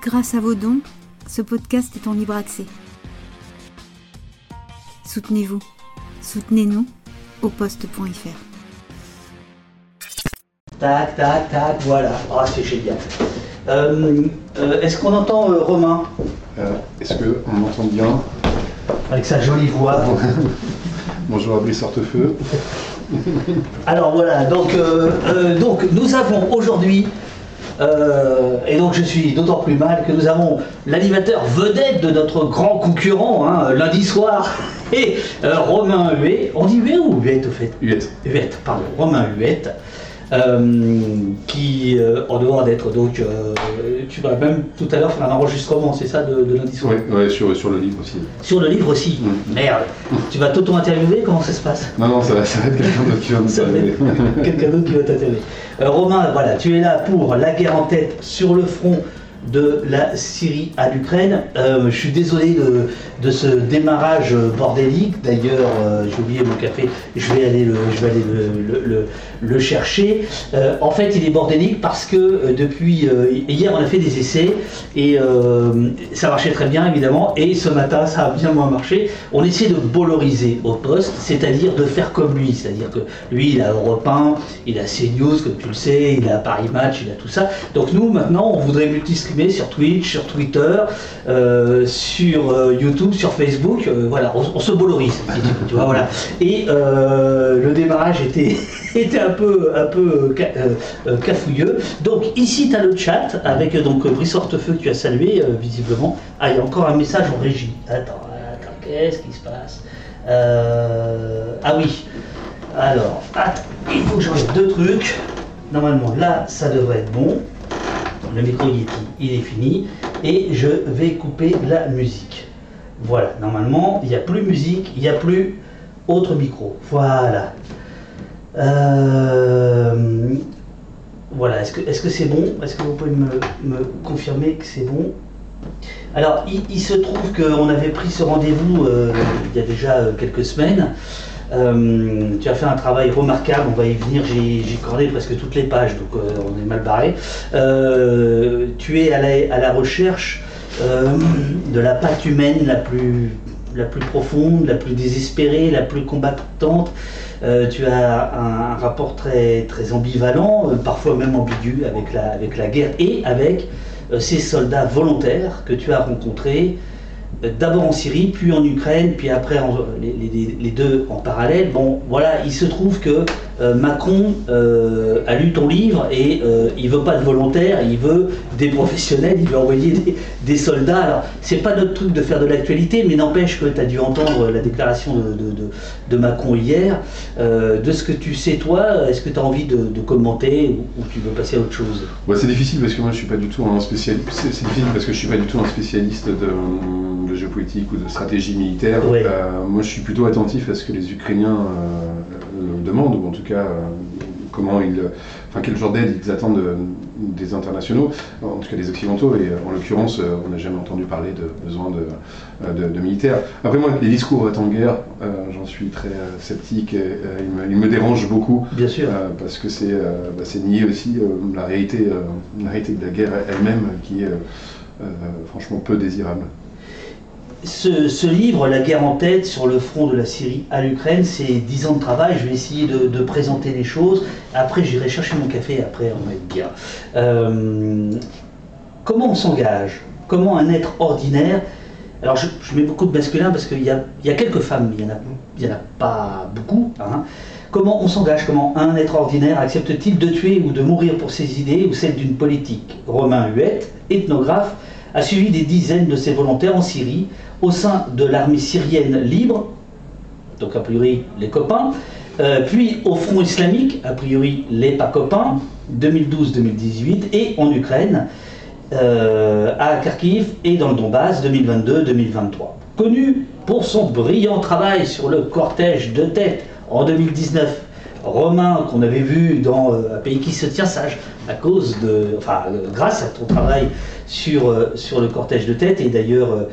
Grâce à vos dons, ce podcast est en libre accès. Soutenez-vous. Soutenez-nous au poste.fr. Tac, tac, tac, voilà. Ah, c'est génial. Euh, euh, Est-ce qu'on entend euh, Romain? Euh, Est-ce qu'on m'entend bien? Avec sa jolie voix Bonjour à Brice Hortefeux. Alors voilà, donc, euh, euh, donc nous avons aujourd'hui, euh, et donc je suis d'autant plus mal que nous avons l'animateur vedette de notre grand concurrent, hein, lundi soir, et euh, Romain Huet. On dit Huet ou Huet au fait Huette. Huette, pardon, Romain Huette, qui, euh, en dehors d'être donc, euh, tu vas même tout à l'heure faire un enregistrement, c'est ça, de, de lundi soir Ouais, ouais, sur, sur le livre aussi. Sur le livre aussi. Mm. Merde, tu vas t'auto-interviewer, comment ça se passe? Non, non, ça va, ça va être quelqu'un d'autre qui va être quelqu'un d'autre qui va t'interviewer. Euh, Romain, voilà, tu es là pour la guerre en tête sur le front de la Syrie à l'Ukraine. Euh, je suis désolé de, de ce démarrage bordélique. D'ailleurs, euh, j'ai oublié mon café. Je vais aller le, chercher. Euh, en fait, il est bordélique parce que euh, depuis hier, on a fait des essais et ça marchait très bien, évidemment. Et ce matin, ça a bien moins marché. On essaie de boloriser au poste, c'est-à-dire de faire comme lui. C'est-à-dire que lui, il a Europe 1, il a CNews, comme tu le sais, il a Paris Match, il a tout ça. Donc nous, maintenant, on voudrait multi-streamer sur Twitch, sur Twitter, sur euh, Sur Facebook. Euh, voilà, on, se bolorise, tu vois, voilà. Et euh, le démarrage était, était un peu, un peu euh, cafouilleux. Donc ici, tu as le chat avec donc Brice Hortefeux que tu as salué, visiblement. Ah, il y a encore un message en régie. Attends, attends, qu'est-ce qui se passe Ah oui. Alors, il faut que j'enlève deux trucs. Normalement, là, ça devrait être bon. Le micro il est fini. Et je vais couper la musique. Voilà, normalement, il n'y a plus musique, il n'y a plus autre micro. Voilà. Euh, voilà, est-ce que c'est bon? Est-ce que vous pouvez me, me confirmer que c'est bon? Alors, il, se trouve qu'on avait pris ce rendez-vous euh, il y a déjà euh, quelques semaines. Tu as fait un travail remarquable, on va y venir, j'ai corné presque toutes les pages, donc on est mal barré. Tu es à la recherche euh, de la patte humaine la plus, la plus profonde, la plus désespérée, la plus combattante. Euh, tu as un, rapport très, très ambivalent, euh, parfois même ambigu avec la, avec la guerre et avec ces soldats volontaires que tu as rencontrés d'abord en Syrie, puis en Ukraine, puis après les- les deux en parallèle. Bon, voilà, il se trouve que euh, Macron euh, a lu ton livre et euh, il veut pas de volontaires, il veut des professionnels, il veut envoyer des, des soldats. Alors, c'est pas notre truc de faire de l'actualité, mais n'empêche que tu as dû entendre la déclaration de, de- de- de Macron hier. Euh, de ce que tu sais, toi, est-ce que tu as envie de, commenter ou, ou tu veux passer à autre chose? Ouais, c'est difficile parce que moi je suis pas du tout un spécialiste. C'est difficile parce que je suis pas du tout un spécialiste de, géopolitique ou de stratégie militaire. Ouais. Euh, moi je suis plutôt attentif à ce que les Ukrainiens demandent ou en tout cas euh, comment ils, enfin quel genre d'aide ils attendent de- des internationaux, en tout cas des occidentaux. Et euh, en l'occurrence, euh, on n'a jamais entendu parler de besoin de, de, de militaires. Après moi, les discours en guerre, euh, j'en suis très euh, sceptique. Et, euh, ils, me, ils me dérangent beaucoup. Bien sûr. Parce que c'est bah, c'est nier aussi la, réalité, la réalité de la guerre elle-même qui est franchement peu désirable. Ce, livre, La guerre en tête sur le front de la Syrie à l'Ukraine, c'est 10 ans de travail. Je vais essayer de, présenter les choses. Après, j'irai chercher mon café. Après, on va être bien. Euh, comment on s'engage? Comment un être ordinaire? Alors, je, mets beaucoup de masculin parce qu'il y a, quelques femmes, mais il n'y en a pas beaucoup. hein. Comment on s'engage? Comment un être ordinaire accepte-t-il de tuer ou de mourir pour ses idées ou celles d'une politique? Romain Huette, ethnographe, a suivi des dizaines de ses volontaires en Syrie au sein de l'armée syrienne libre, donc a priori les copains, euh, puis au front islamique, a priori les pas copains, 2012-2018, et en Ukraine, euh, à Kharkiv et dans le Donbass 2022-2023. Connu pour son brillant travail sur le cortège de tête en 2019, Romain qu'on avait vu dans euh, Un pays qui se tient sage à cause de, euh, grâce à ton travail sur, euh, sur le cortège de tête et d'ailleurs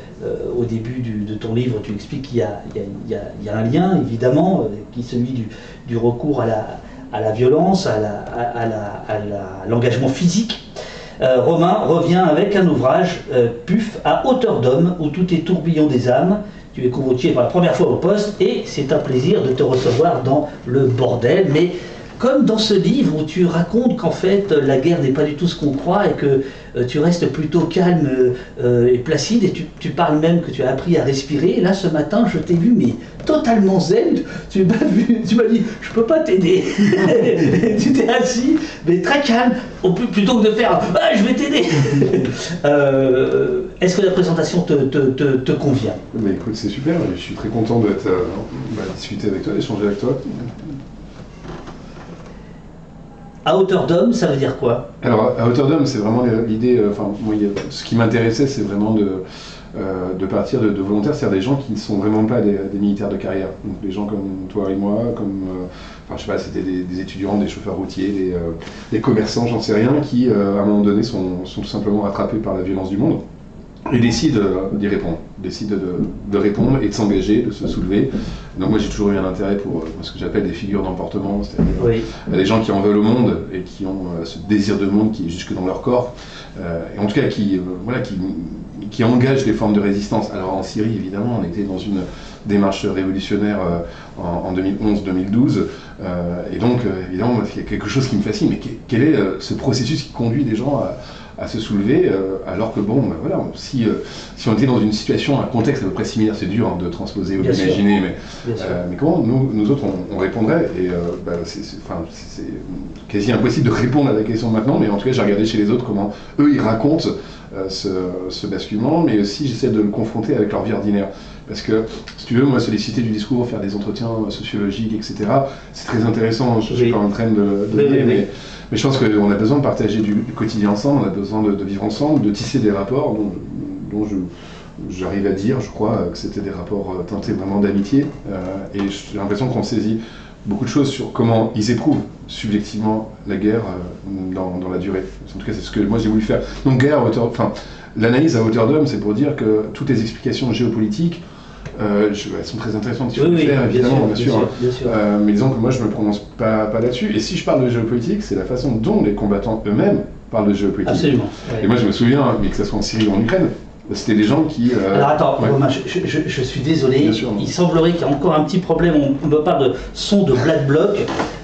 au début de ton livre tu expliques qu'il y a, un lien évidemment qui est celui du, recours à la, violence, à l'engagement physique. Romain revient avec un ouvrage, Puf, à hauteur d'homme, où tout est tourbillon des âmes. Tu es convoqué pour la première fois au poste et c'est un plaisir de te recevoir dans le bordel. Mais comme dans ce livre où tu racontes qu'en fait la guerre n'est pas du tout ce qu'on croit et que euh, tu restes plutôt calme euh, et placide et tu, parles même que tu as appris à respirer. Là ce matin je t'ai vu mais totalement zen. Tu m'as vu, tu m'as dit je peux pas t'aider. tu t'es assis mais très calme plutôt que de faire ah, je vais t'aider. Euh, Est-ce que la présentation te, convient? Bah, écoute, c'est super, je suis très content d'être euh, bah, discuter avec toi, d'échanger avec toi. À hauteur d'homme, ça veut dire quoi? Alors, à hauteur d'homme, c'est vraiment l'idée. euh, Enfin, moi, ce qui m'intéressait, c'est vraiment de, euh, partir de, volontaires, c'est-à-dire des gens qui ne sont vraiment pas des, militaires de carrière. Donc, des gens comme toi et moi, comme. euh, Enfin, je sais pas, c'était des, étudiants, des chauffeurs routiers, des, commerçants, j'en sais rien, qui, à un moment donné, sont, sont tout simplement rattrapés par la violence du monde et décident euh, d'y répondre, décident de, de répondre et de s'engager, de se soulever. Donc, moi, j'ai toujours eu un intérêt pour euh, ce que j'appelle des figures d'emportement, c'est-à-dire Oui. a des gens qui en veulent au monde et qui ont euh, ce désir de monde qui est jusque dans leur corps, euh, et en tout cas qui, euh, voilà, qui, qui engagent des formes de résistance. Alors en Syrie, évidemment, on était dans une démarche révolutionnaire euh, en, en 2011-2012, euh, et donc euh, évidemment, il y a quelque chose qui me fascine, mais que- quel est euh, ce processus qui conduit des gens à, à se soulever, euh, alors que bon, ben voilà, si, euh, si on était dans une situation, un contexte à peu près similaire, c'est dur hein, de transposer ou d'imaginer, mais euh, mais comment nous, nous autres on, on répondrait Et bah, c'est enfin, quasi impossible de répondre à la question maintenant, mais en tout cas j'ai regardé chez les autres comment eux ils racontent ce, ce basculement, mais aussi j'essaie de le confronter avec leur vie ordinaire. Parce que si tu veux, moi solliciter du discours, faire des entretiens euh, sociologiques, etc., c'est très intéressant, je suis Oui. pas en train de, Oui, oui. mais, mais je pense qu'on a besoin de partager du, du quotidien ensemble, on a besoin de, de vivre ensemble, de tisser des rapports dont, dont je, j'arrive à dire, je crois, que c'était des rapports euh, teintés vraiment d'amitié. euh, et j'ai l'impression qu'on saisit beaucoup de choses sur comment ils éprouvent subjectivement la guerre euh, dans, dans la durée. En tout cas, c'est ce que moi j'ai voulu faire. Donc, guerre. Enfin, l'analyse à hauteur d'homme, c'est pour dire que toutes les explications géopolitiques, euh, je- elles sont très intéressantes. Oui, faire, bien évidemment, sûr, bien sûr. bien sûr. Euh, mais disons que moi je me prononce pas, pas là-dessus. Et si je parle de géopolitique, c'est la façon dont les combattants eux-mêmes parlent de géopolitique. Absolument. ouais. Et moi je me souviens, mais que ce soit en Syrie ou en Ukraine, c'était des gens qui. euh, Alors attends, ouais. Romain, je, je- suis désolé. Bien sûr. Il semblerait qu'il y a encore un petit problème. On, me parle de son de Black Bloc.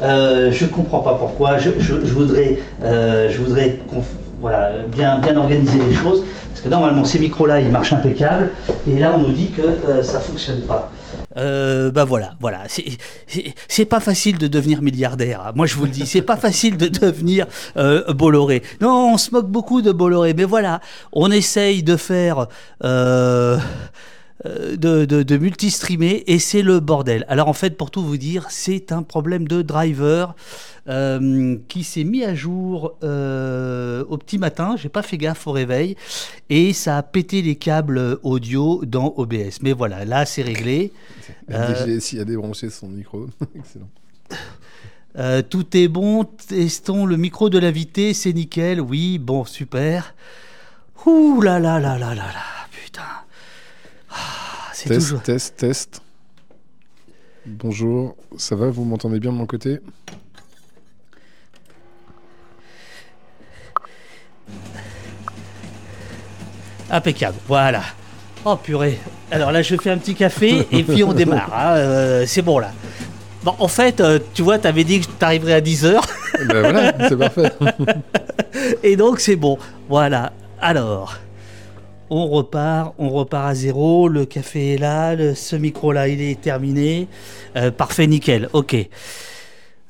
Euh, je ne comprends pas pourquoi. Je, je- voudrais, euh, je voudrais qu'on voilà, bien, bien organiser les choses. Parce que normalement, ces micros-là, ils marchent impeccable. Et là, on nous dit que euh, ça ne fonctionne pas. Euh, bah voilà, voilà. C'est- pas facile de devenir milliardaire. hein. Moi, je vous le dis, c'est pas facile de devenir euh, Bolloré. Non, on se moque beaucoup de Bolloré, mais voilà, on essaye de faire. Euh, de, de, de multistreamer et c'est le bordel. Alors en fait, pour tout vous dire, c'est un problème de driver euh, qui s'est mis à jour euh, au petit matin. J'ai pas fait gaffe au réveil et ça a pété les câbles audio dans OBS. Mais voilà, là c'est réglé. Euh, DGSI a débranché son micro. Excellent. Euh, tout est bon, testons le micro de l'invité, c'est nickel, oui, bon, super. Ouh là là là là là là, c'est Test, toujours... test, test. Bonjour, ça va Vous m'entendez bien de mon côté? Impeccable, voilà. Oh purée. Alors là, je fais un petit café et puis on démarre. hein, euh, c'est bon là. Bon, en fait, euh, tu vois, t'avais dit que t'arriverais à 10h. Ben voilà, c'est parfait. Et donc c'est bon. Voilà. Alors, on repart, on repart à zéro. Le café est là, le- ce micro-là, il est terminé. Euh, parfait, nickel. Ok.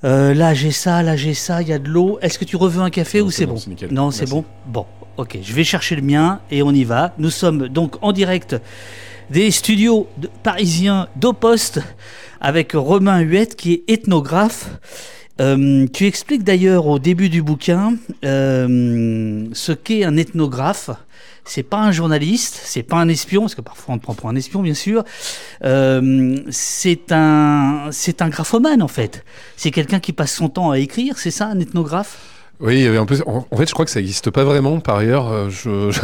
Euh, là j'ai ça, là j'ai ça, il y a de l'eau. Est-ce que tu reveux un café Non, ou c'est bon. Non, c'est bon. Bon, ok. Je vais chercher le mien et on y va. Nous sommes donc en direct des studios de- parisiens d'Opost avec Romain Huette qui est ethnographe. Euh, tu expliques d'ailleurs au début du bouquin ce qu'est un ethnographe. C'est pas un journaliste, c'est pas un espion, parce que parfois on te prend pour un espion, bien sûr. Euh, c'est un, c'est un graphomane en fait. C'est quelqu'un qui passe son temps à écrire, c'est ça, un ethnographe? Oui, un peu. En, en fait, je crois que ça n'existe pas vraiment. Par ailleurs, euh,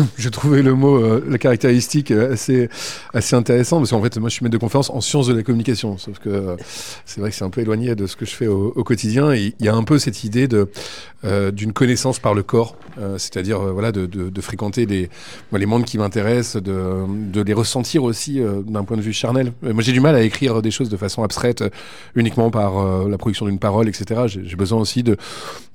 j'ai trouvé le mot, euh, la caractéristique euh, assez, assez intéressant parce qu'en fait, moi, je suis maître de conférence en sciences de la communication. Sauf que c'est vrai que c'est un peu éloigné de ce que je fais au, quotidien. Il y a un peu cette idée de d'une connaissance par le corps, c'est-à-dire voilà de, fréquenter les les mondes qui m'intéressent, de, de les ressentir aussi d'un point de vue charnel. Moi, j'ai du mal à écrire des choses de façon abstraite, uniquement par la production d'une parole, etc. J'ai besoin aussi de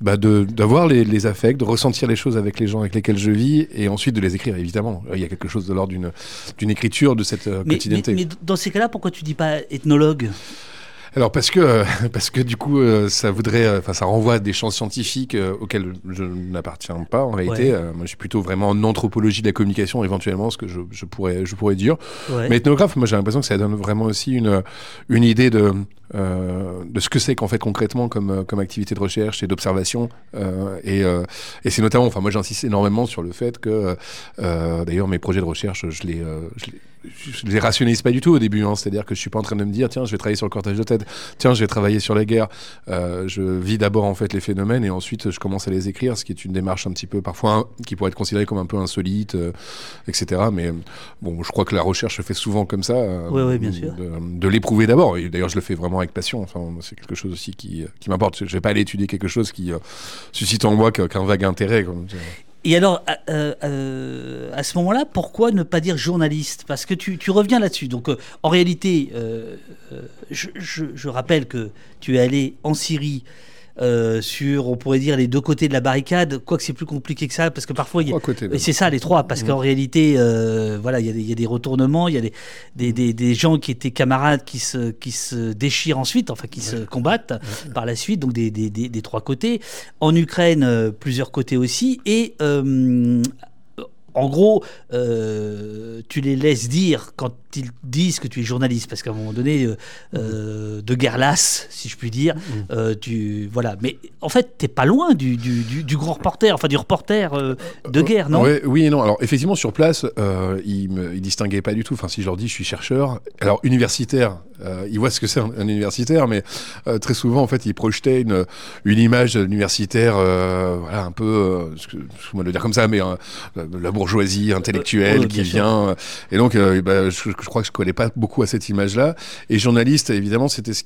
bah, de- d'avoir les, les affects, de ressentir les choses avec les gens avec lesquels je vis, et ensuite de les écrire. Évidemment, il y a quelque chose de l'ordre d'une écriture de cette euh, Mais, mais dans ces cas-là, pourquoi tu dis pas ethnologue? Alors parce que euh, parce que du coup euh, ça voudrait euh, enfin ça renvoie à des champs scientifiques auxquels je n'appartiens pas en réalité. Ouais. Moi je suis plutôt vraiment en anthropologie de la communication éventuellement ce que je, je pourrais je pourrais dire. Ouais. Mais ethnographe moi j'ai l'impression que ça donne vraiment aussi une une idée de euh, de ce que c'est qu'en fait concrètement comme comme activité de recherche et d'observation euh, et euh, et c'est notamment enfin moi j'insiste énormément sur le fait que d'ailleurs mes projets de recherche je les je les je les rationalise pas du tout au début, hein. c'est-à-dire que je suis pas en train de me dire tiens je vais travailler sur le cortège de tête, tiens je vais travailler sur la guerre. Euh, je vis d'abord en fait les phénomènes et ensuite je commence à les écrire, ce qui est une démarche un petit peu parfois hein, qui pourrait être considérée comme un peu insolite, euh, etc. Mais bon, je crois que la recherche se fait souvent comme ça. euh, Ouais, ouais, bien sûr. De, de l'éprouver d'abord. Et d'ailleurs je le fais vraiment avec passion. Enfin c'est quelque chose aussi qui, qui m'importe. Je vais pas aller étudier quelque chose qui euh, suscite en moi qu'un qu'un vague intérêt. Comme, Et alors, à, euh, euh, à ce moment-là, pourquoi ne pas dire journaliste? Parce que tu, reviens là-dessus. Donc, euh, en réalité, je rappelle que tu es allé en Syrie euh, sur, on pourrait dire, les deux côtés de la barricade. Quoique c'est plus compliqué que ça, parce que parfois, il y a, côtés. et c'est ça les trois, parce qu'en réalité, euh, voilà, il y, a des- il y a des retournements, il y a des, des, des, des gens qui étaient camarades qui se, qui se déchirent ensuite, enfin qui se combattent par la suite, donc des, des, trois côtés. En Ukraine, euh, plusieurs côtés aussi, et en gros, euh, tu les laisses dire quand ils disent que tu es journaliste, parce qu'à un moment donné, euh, euh, de guerre lasse, si je puis dire, euh, tu voilà. Mais en fait, t'es pas loin du, du, du, du grand reporter, enfin du reporter euh, de guerre, non? Ouais, Oui et non. Alors effectivement sur place, ils me ils distinguaient pas du tout. Enfin si je leur dis je suis chercheur, alors universitaire, ils voient ce que c'est un, un universitaire, mais très souvent en fait ils projetaient une, une image universitaire, voilà un peu, excuse-moi de le dire comme ça, mais euh, la, la bourgeoisie intellectuelle qui vient. et donc bah, je, je crois que je collais pas beaucoup à cette image-là. Et journaliste évidemment c'était ce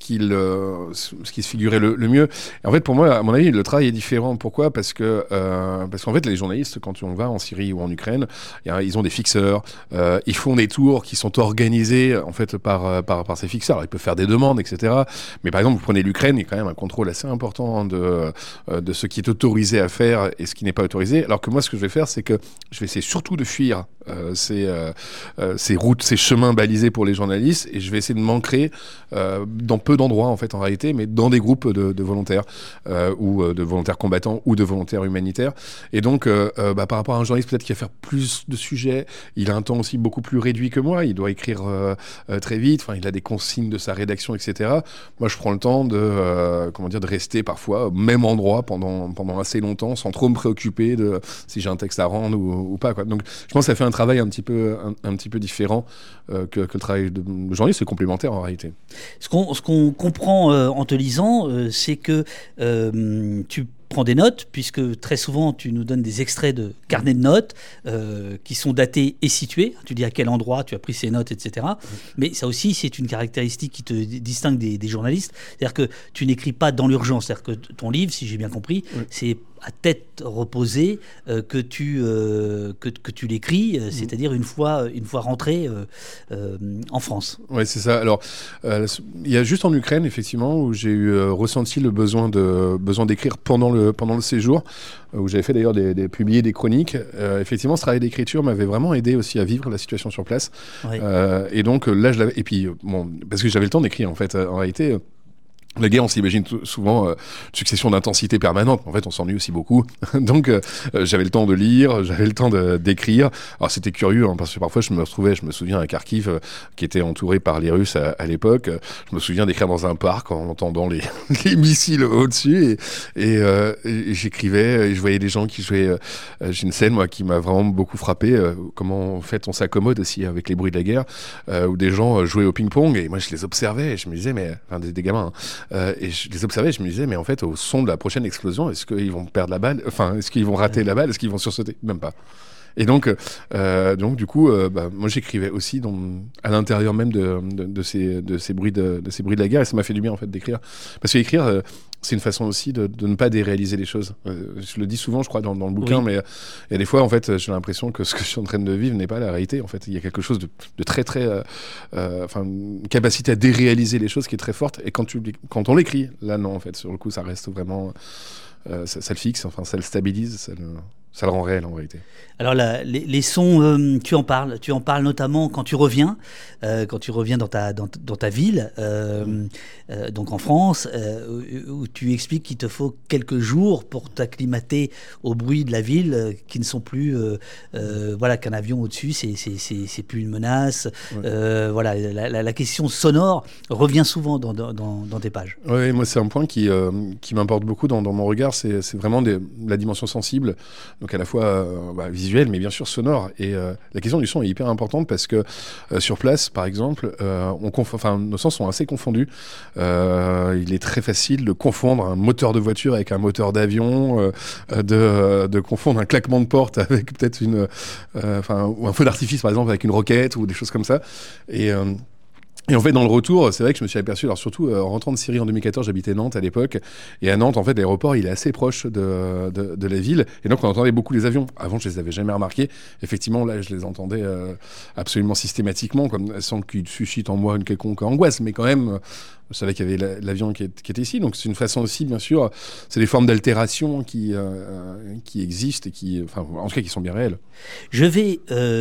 ce qui se figurait le, mieux. En fait, pour moi, à mon avis, le travail est différent. Pourquoi? Parce que euh, parce qu'en fait, les journalistes, quand on va en Syrie ou en Ukraine, ils ont des fixeurs, euh, ils font des tours qui sont organisés en fait par euh, ces fixeurs. Ils peuvent faire des demandes, etc. Mais par exemple, vous prenez l'Ukraine, il y a quand même un contrôle assez important de euh, ce qui est autorisé à faire et ce qui n'est pas autorisé. Alors que moi, ce que je vais faire, c'est que je vais essayer surtout de fuir euh, euh, euh, ces routes, ces chemins balisés pour les journalistes, et je vais essayer de m'ancrer euh, dans peu d'endroits en fait en réalité, mais dans des groupes de, volontaires euh, ou euh, de volontaires combattants ou de volontaires humanitaires. Et donc, euh, bah, par rapport à un journaliste peut-être qui va faire plus de sujets, il a un temps aussi beaucoup plus réduit que moi. Il doit écrire très vite. Enfin, il a des consignes de sa rédaction, etc. Moi, je prends le temps de comment dire de rester parfois au même endroit pendant pendant assez longtemps, sans trop me préoccuper de si j'ai un texte à rendre ou, pas. Quoi. Donc, je pense que ça fait un travail un petit peu un, petit peu différent que, que le travail de, journaliste. C'est complémentaire en réalité. Ce qu'on qu'on comprend euh, en te lisant, euh, c'est que euh, tu prends des notes, puisque très souvent tu nous donnes des extraits de carnets de notes euh, qui sont datés et situés. Tu dis à quel endroit tu as pris ces notes, etc. Mais ça aussi, c'est une caractéristique qui te distingue des, des journalistes. C'est-à-dire que tu n'écris pas dans l'urgence. C'est-à-dire que ton livre, si j'ai bien compris, Oui. c'est à tête reposée euh, que tu, euh, que, que tu l'écris, euh, c'est-à-dire une fois, une fois rentré en France. Ouais, c'est ça. Alors, il y a juste en Ukraine, effectivement, où j'ai eu ressenti le besoin de besoin d'écrire pendant le pendant le séjour, où j'avais fait d'ailleurs des, des publier des chroniques. Effectivement, ce travail d'écriture m'avait vraiment aidé aussi à vivre la situation sur place. Ouais. Et donc là, je l'avais. Et puis bon, parce que j'avais le temps d'écrire en fait. En réalité. Euh, la guerre, on s'imagine souvent euh, succession d'intensité permanente. En fait, on s'ennuie aussi beaucoup. Donc, euh, euh, j'avais le temps de lire, j'avais le temps d'écrire. Alors, c'était curieux hein, parce que parfois, je me retrouvais, je me souviens à Kharkiv, euh, qui était entouré par les Russes à, à l'époque. Euh, Je me souviens d'écrire dans un parc en entendant les, les missiles au-dessus et, et, euh, et j'écrivais et je voyais des gens qui jouaient. euh, euh, J'ai une scène moi qui m'a vraiment beaucoup frappé. euh, comment en fait on s'accommode aussi avec les bruits de la guerre, euh, où des gens euh, jouaient au ping-pong et moi je les observais et je me disais mais enfin des, des gamins. hein, Euh, et je les observais, je me disais, mais en fait, au son de la prochaine explosion, est-ce qu'ils vont perdre la balle? Enfin, est-ce qu'ils vont rater la balle? Est-ce qu'ils vont sursauter? Même pas. Et donc, euh, donc du coup, euh, bah, moi j'écrivais aussi dans, à l'intérieur même de, de, de, ces, de, ces bruits de, de ces bruits de la guerre, et ça m'a fait du bien en fait d'écrire. Parce que écrire, euh, c'est une façon aussi de, ne pas déréaliser les choses. Euh, je le dis souvent, je crois, dans, dans le bouquin, oui. mais il y a des fois, en fait, j'ai l'impression que ce que je suis en train de vivre n'est pas la réalité. En fait, il y a quelque chose de, de très, très, enfin, une capacité à déréaliser les choses qui est très forte. Et quand tu, quand on l'écrit, là, non, en fait, sur le coup, ça reste vraiment, ça, ça, le fixe, enfin, ça le stabilise, ça le ça le rend réel en réalité. Alors la, les, les, sons, euh, tu en parles, tu en parles notamment quand tu reviens, euh, quand tu reviens dans ta dans, dans ta ville, euh, mmh. donc en France, où tu expliques qu'il te faut quelques jours pour t'acclimater au bruit de la ville, qui ne sont plus, voilà, qu'un avion au-dessus, c'est c'est plus une menace. Ouais. voilà, la, la, la, question sonore revient souvent dans, dans, dans tes pages. Oui, moi c'est un point qui qui m'importe beaucoup dans, dans, mon regard, c'est vraiment des, la dimension sensible donc à la fois euh, bah, visuel, mais bien sûr sonore. Et euh, la question du son est hyper importante parce que euh, sur place, par exemple, nos sens sont assez confondus. il est très facile de confondre un moteur de voiture avec un moteur d'avion, de, de, confondre un claquement de porte avec peut-être une, enfin, ou un feu d'artifice par exemple avec une roquette ou des choses comme ça. Et et en fait, dans le retour, c'est vrai que je me suis aperçu, alors surtout euh, en rentrant de Syrie en 2014, j'habitais Nantes à l'époque, et à Nantes, en fait, l'aéroport, il est assez proche de, de, la ville, et donc on entendait beaucoup les avions. Avant, je les avais jamais remarqués. Effectivement, là, je les entendais euh, absolument systématiquement, comme sans qu'ils suscitent en moi une quelconque angoisse, mais quand même, je savais qu'il y avait l'avion qui, était ici, donc c'est une façon aussi, bien sûr, c'est des formes d'altération qui, euh, qui existent et qui, enfin, en tout cas, qui sont bien réelles. Je vais,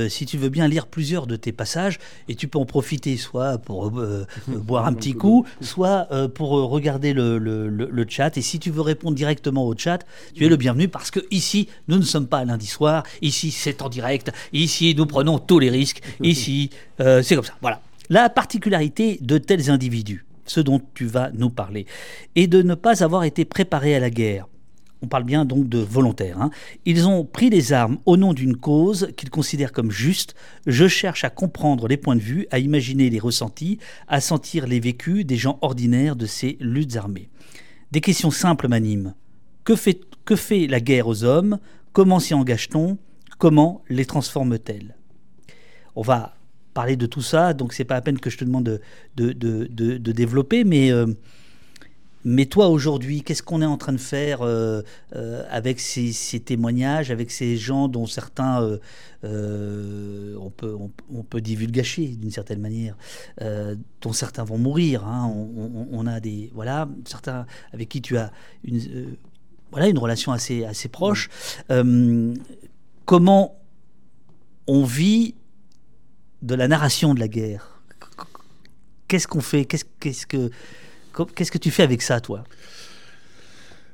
si tu veux bien, lire plusieurs de tes passages, et tu peux en profiter soit pour euh, boire un petit coup, soit euh, pour regarder le, le, le, le, chat. Et si tu veux répondre directement au chat, tu es le bienvenu, parce que ici, nous ne sommes pas lundi soir, ici, c'est en direct, ici, nous prenons tous les risques, ici, c'est comme ça. Voilà. La particularité de tels individus, ce dont tu vas nous parler, et de ne pas avoir été préparé à la guerre. On parle bien donc de volontaires. Hein. Ils ont pris les armes au nom d'une cause qu'ils considèrent comme juste. Je cherche à comprendre les points de vue, à imaginer les ressentis, à sentir les vécus des gens ordinaires de ces luttes armées. Des questions simples m'animent. Que fait, la guerre aux hommes? Comment s'y engage-t-on? Comment les transforme-t-elle? On va parler de tout ça, donc c'est pas la peine que je te demande de, de, de, de, de développer, mais, euh, mais toi aujourd'hui, qu'est-ce qu'on est en train de faire euh, euh, avec ces, ces, témoignages, avec ces gens dont certains euh, on, peut, on, on, peut divulgacher d'une certaine manière, dont certains vont mourir. Hein, on, on, a des voilà certains avec qui tu as une voilà une relation assez assez proche. comment on vit de la narration de la guerre? Qu'est-ce qu'on fait? Qu'est-ce qu'est-ce que qu'est-ce que tu fais avec ça, toi?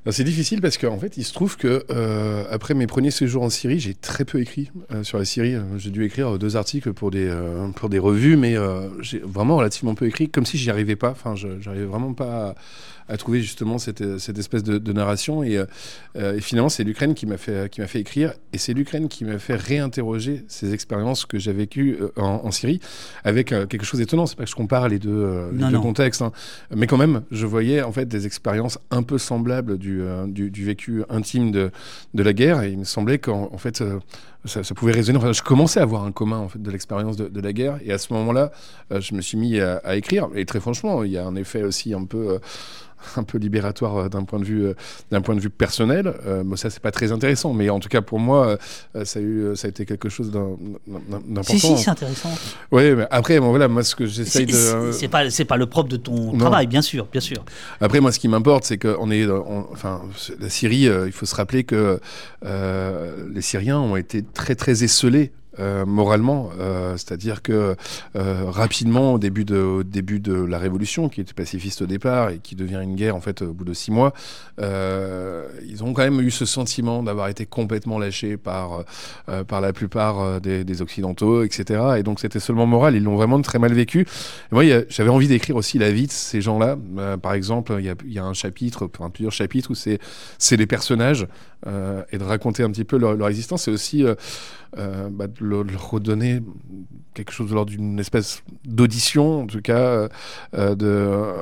C'est difficile parce qu'en fait, il se trouve que euh, après mes premiers séjours en Syrie, j'ai très peu écrit euh, sur la Syrie. J'ai dû écrire deux articles pour des euh, pour des revues, mais j'ai vraiment relativement peu écrit, comme si j'y arrivais pas. Enfin, j'arrivais vraiment pas. À trouver justement cette, cette espèce de, de narration. Et, euh, et finalement, c'est l'Ukraine qui m'a fait, qui m'a fait écrire. Et c'est l'Ukraine qui m'a fait réinterroger ces expériences que j'ai vécues euh, en, en, Syrie avec euh, quelque chose d'étonnant. C'est pas que je compare les deux, euh, les non, deux non. contextes, hein. mais quand même, je voyais en fait des expériences un peu semblables du, euh, du, du, vécu intime de, de la guerre. Et il me semblait qu'en en fait, ça, ça, pouvait résonner. Enfin, je commençais à avoir un commun en fait, de l'expérience de, de, la guerre. Et à ce moment-là, je me suis mis à, à, écrire. Et très franchement, il y a un effet aussi un peu un peu libératoire d'un point de vue d'un point de vue personnel. Euh, bon, ça c'est pas très intéressant, mais en tout cas pour moi, euh, ça a eu ça a été quelque chose d'important. Si si, c'est intéressant. Oui, mais après bon, voilà, moi ce que j'essaye de c'est pas c'est pas le propre de ton non. travail, bien sûr, bien sûr. Après moi ce qui m'importe, c'est qu'on est on, enfin la Syrie, euh, il faut se rappeler que euh, les Syriens ont été très très esselés euh, moralement, euh, c'est-à-dire que euh, rapidement, au début, de, au début de la révolution, qui était pacifiste au départ et qui devient une guerre en fait au bout de six mois, ils ont quand même eu ce sentiment d'avoir été complètement lâchés par par la plupart des, des, occidentaux, etc. Et donc c'était seulement moral, ils l'ont vraiment très mal vécu. Moi, j'avais envie d'écrire aussi la vie de ces gens-là. par exemple, il y a, un chapitre, enfin, plusieurs chapitres où c'est les personnages euh, et de raconter un petit peu leur, leur existence, c'est aussi euh, euh, bah, de leur, de leur redonner quelque chose lors d'une espèce d'audition, en tout cas, de,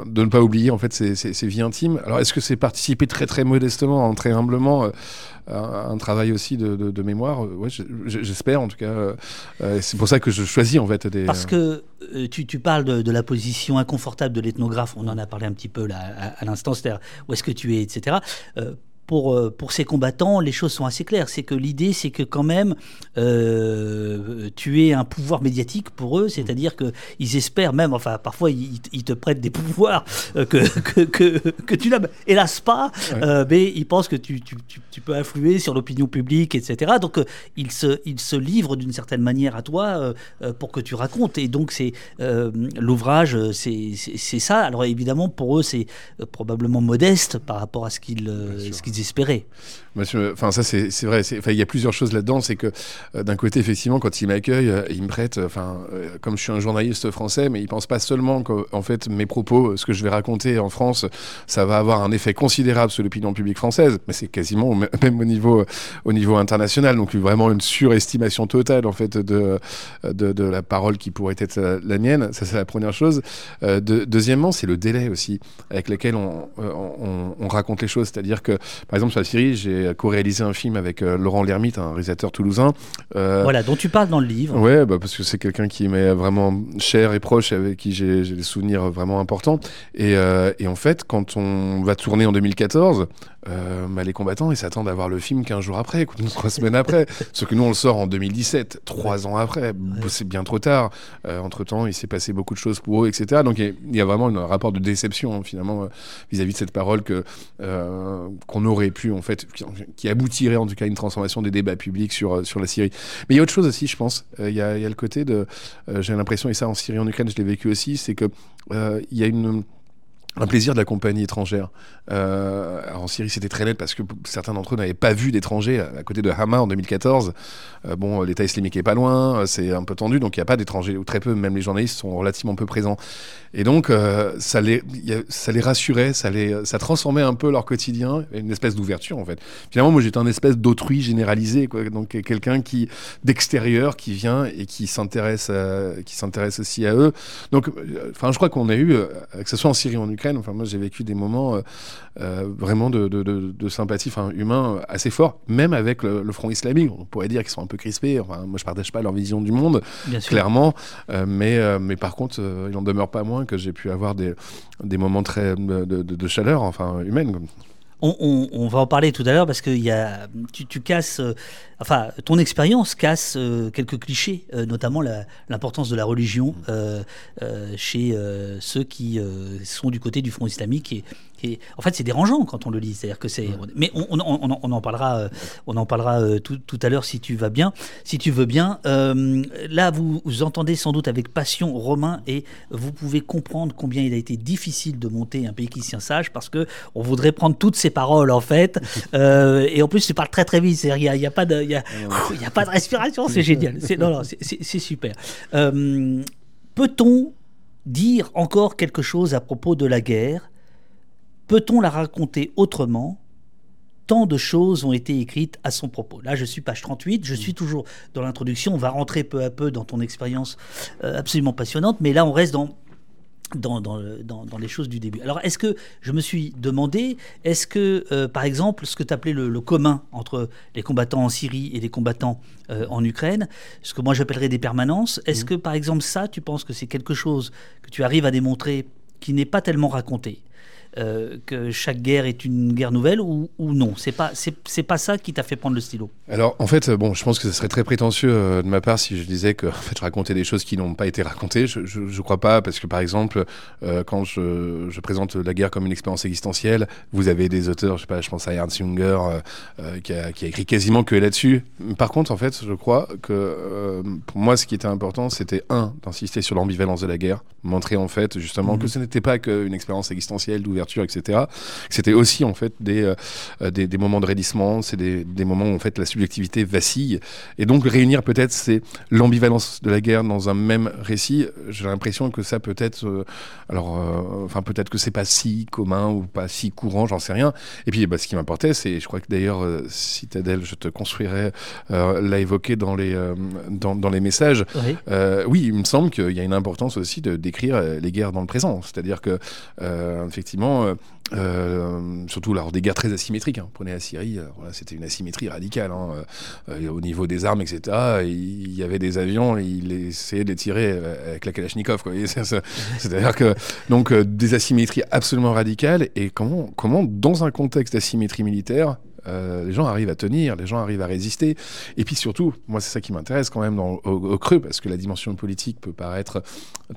de ne pas oublier en fait ces, ces- ces vies intimes. Alors, est-ce que c'est participer très très modestement, très humblement à un travail aussi de, de- de mémoire? Ouais, je- je- j'espère en tout cas. c'est pour ça que je choisis en fait des. Parce que tu, tu parles de, de la position inconfortable de l'ethnographe, on en a parlé un petit peu là à, à l'instant, c'est-à-dire où est-ce que tu es, etc. Euh, pour, euh, pour ces combattants, les choses sont assez claires. C'est que l'idée, c'est que quand même, euh, tu es un pouvoir médiatique pour eux, c'est-à-dire que ils espèrent même, enfin, parfois, ils, ils te prêtent des pouvoirs euh, que, que, que, que tu n'as hélas pas, Ouais. euh, mais ils pensent que tu, tu, tu, tu peux influer sur l'opinion publique, etc. Donc, ils, se, ils se livrent d'une certaine manière à toi pour que tu racontes. Et donc, c'est l'ouvrage, c'est ça. Alors, évidemment, pour eux, c'est probablement modeste par rapport à ce qu'ils Monsieur, enfin ça c'est vrai. Enfin il y a plusieurs choses là-dedans. C'est que euh, d'un côté effectivement quand il m'accueille, euh, il me prête. Enfin euh, comme je suis un journaliste français, mais il pense pas seulement qu'en fait mes propos, ce que je vais raconter en France, ça va avoir un effet considérable sur l'opinion publique française. Mais c'est quasiment même au niveau au niveau international. Donc vraiment une surestimation totale en fait de de, la parole qui pourrait être la mienne. Ça c'est la première chose. De- deuxièmement c'est le délai aussi avec lequel on, on, on raconte les choses. C'est-à-dire que par exemple, sur la Syrie, j'ai co-réalisé un film avec euh, Laurent Lermite, un réalisateur toulousain. Euh, Voilà, dont tu parles dans le livre. Ouais, bah, parce que c'est quelqu'un qui m'est vraiment cher et proche, avec qui j'ai des souvenirs vraiment importants. Et, euh, et en fait, quand on va tourner en 2014, euh, bah, les combattants, ils s'attendent à voir le film 15 jours après, trois semaines après. Sauf que nous, on le sort en 2017, trois ans après. C'est bien trop tard. Euh, entre-temps, il s'est passé beaucoup de choses pour eux, etc. Donc il y a- il y, a vraiment un rapport de déception, finalement, vis-à-vis de cette parole que euh, qu'on aurait pu, en fait, qui, aboutirait en tout cas à une transformation des débats publics sur, euh, sur la Syrie. Mais il y a autre chose aussi, je pense. Euh, Il y, a, le côté de. euh, J'ai l'impression, et ça en Syrie, en Ukraine, je l'ai vécu aussi, c'est que il y a une un plaisir de la compagnie étrangère. Euh, en Syrie, c'était très net parce que certains d'entre eux n'avaient pas vu d'étrangers à, côté de Hama en 2014. Euh, bon, l'État islamique est pas loin, euh, c'est un peu tendu, donc il n'y a pas d'étrangers, ou très peu, même les journalistes sont relativement peu présents. Et donc, ça, les, ça les rassurait, ça, les, ça transformait un peu leur quotidien, une espèce d'ouverture en fait. Finalement, moi j'étais un espèce d'autrui généralisé, quoi. donc quelqu'un qui d'extérieur qui vient et qui s'intéresse, aussi à eux. Donc, enfin, je crois qu'on a eu, que ce soit en Syrie ou en Ukraine, enfin moi j'ai vécu des moments euh, euh, vraiment de, de, de, de sympathie, enfin humain euh, assez forts, même avec le, le Front islamique. On pourrait dire qu'ils sont un peu crispés. Enfin, moi je partage pas leur vision du monde, Bien clairement, euh, mais euh, mais par contre, il en demeure pas moins que j'ai pu avoir des des moments très de, chaleur, enfin humaine. On, on- on va en parler tout à l'heure parce que y a, tu, tu casses, enfin, ton expérience casse euh, quelques clichés, euh, notamment l'importance de la religion euh, euh, chez ceux qui sont du côté du Front islamique. Et, et en fait, c'est dérangeant quand on le lit. C'est-à-dire que c'est. Mais on, on- on- on en parlera, on en parlera tout, tout à l'heure si tu vas bien, si tu veux bien. Là, vous, vous entendez sans doute avec passion Romain et vous pouvez comprendre combien il a été difficile de monter un pays qui tient sage parce que on voudrait prendre toutes ces paroles en fait. Et en plus, tu parles très très vite. C'est-à-dire, Il n'y a pas de, il y a, pas de respiration. C'est génial. C'est, non, non, c'est, c'est- c'est super. Euh, peut-on dire encore quelque chose à propos de la guerre? Peut-on la raconter autrement? Tant de choses ont été écrites à son propos. Là, je suis page 38, je suis toujours dans l'introduction. On va rentrer peu à peu dans ton expérience euh, absolument passionnante, mais là, on reste dans dans, dans, dans- dans les choses du début. Alors, est-ce que, je me suis demandé, est-ce que, euh, par exemple, ce que tu appelais le, le commun entre les combattants en Syrie et les combattants euh, en Ukraine, ce que moi j'appellerais des permanences, est-ce que, par exemple, ça, tu penses que c'est quelque chose que tu arrives à démontrer qui n'est pas tellement raconté? Euh, que chaque guerre est une guerre nouvelle ou, ou non? C'est pas c'est pas ça qui t'a fait prendre le stylo? Alors, en fait, bon, je pense que ce serait très prétentieux euh, de ma part si je disais que en fait, je racontais des choses qui n'ont pas été racontées. Je, je, je crois pas, parce que par exemple, euh, quand je, je présente la guerre comme une expérience existentielle, vous avez des auteurs, je sais pas, je pense à Ernst Junger, qui, a, qui a écrit quasiment que là-dessus. Par contre, en fait, je crois que pour moi, ce qui était important, c'était un, d'insister sur l'ambivalence de la guerre, montrer en fait justement Mhm. que ce n'était pas qu'une expérience existentielle d'ouverture d'ouverture, etc. C'était aussi en fait des, des, des, moments de raidissement, c'est des, des, moments où en fait la subjectivité vacille. Et donc réunir peut-être c'est l'ambivalence de la guerre dans un même récit. J'ai l'impression que ça peut être, alors, enfin peut-être que c'est pas si commun ou pas si courant, j'en sais rien. Et puis bah, ce qui m'importait, c'est, je crois que d'ailleurs Citadelle, je te construirai, l'a évoqué dans les dans, dans, les messages. Oui. oui, il me semble qu'il y a une importance aussi de décrire les guerres dans le présent. C'est-à-dire que, euh, effectivement, euh, euh, surtout lors des guerres très asymétriques. Hein. Prenez la Syrie, voilà, c'était une asymétrie radicale hein. au niveau des armes, etc. Il y avait des avions, il essayait de tirer avec la Kalachnikov. C'est-à-dire que donc des asymétries absolument radicales. Et comment dans un contexte d'asymétrie militaire, euh, les gens arrivent à tenir, les gens arrivent à résister. Et puis surtout, moi c'est ça qui m'intéresse quand même au, creux, parce que la dimension politique peut paraître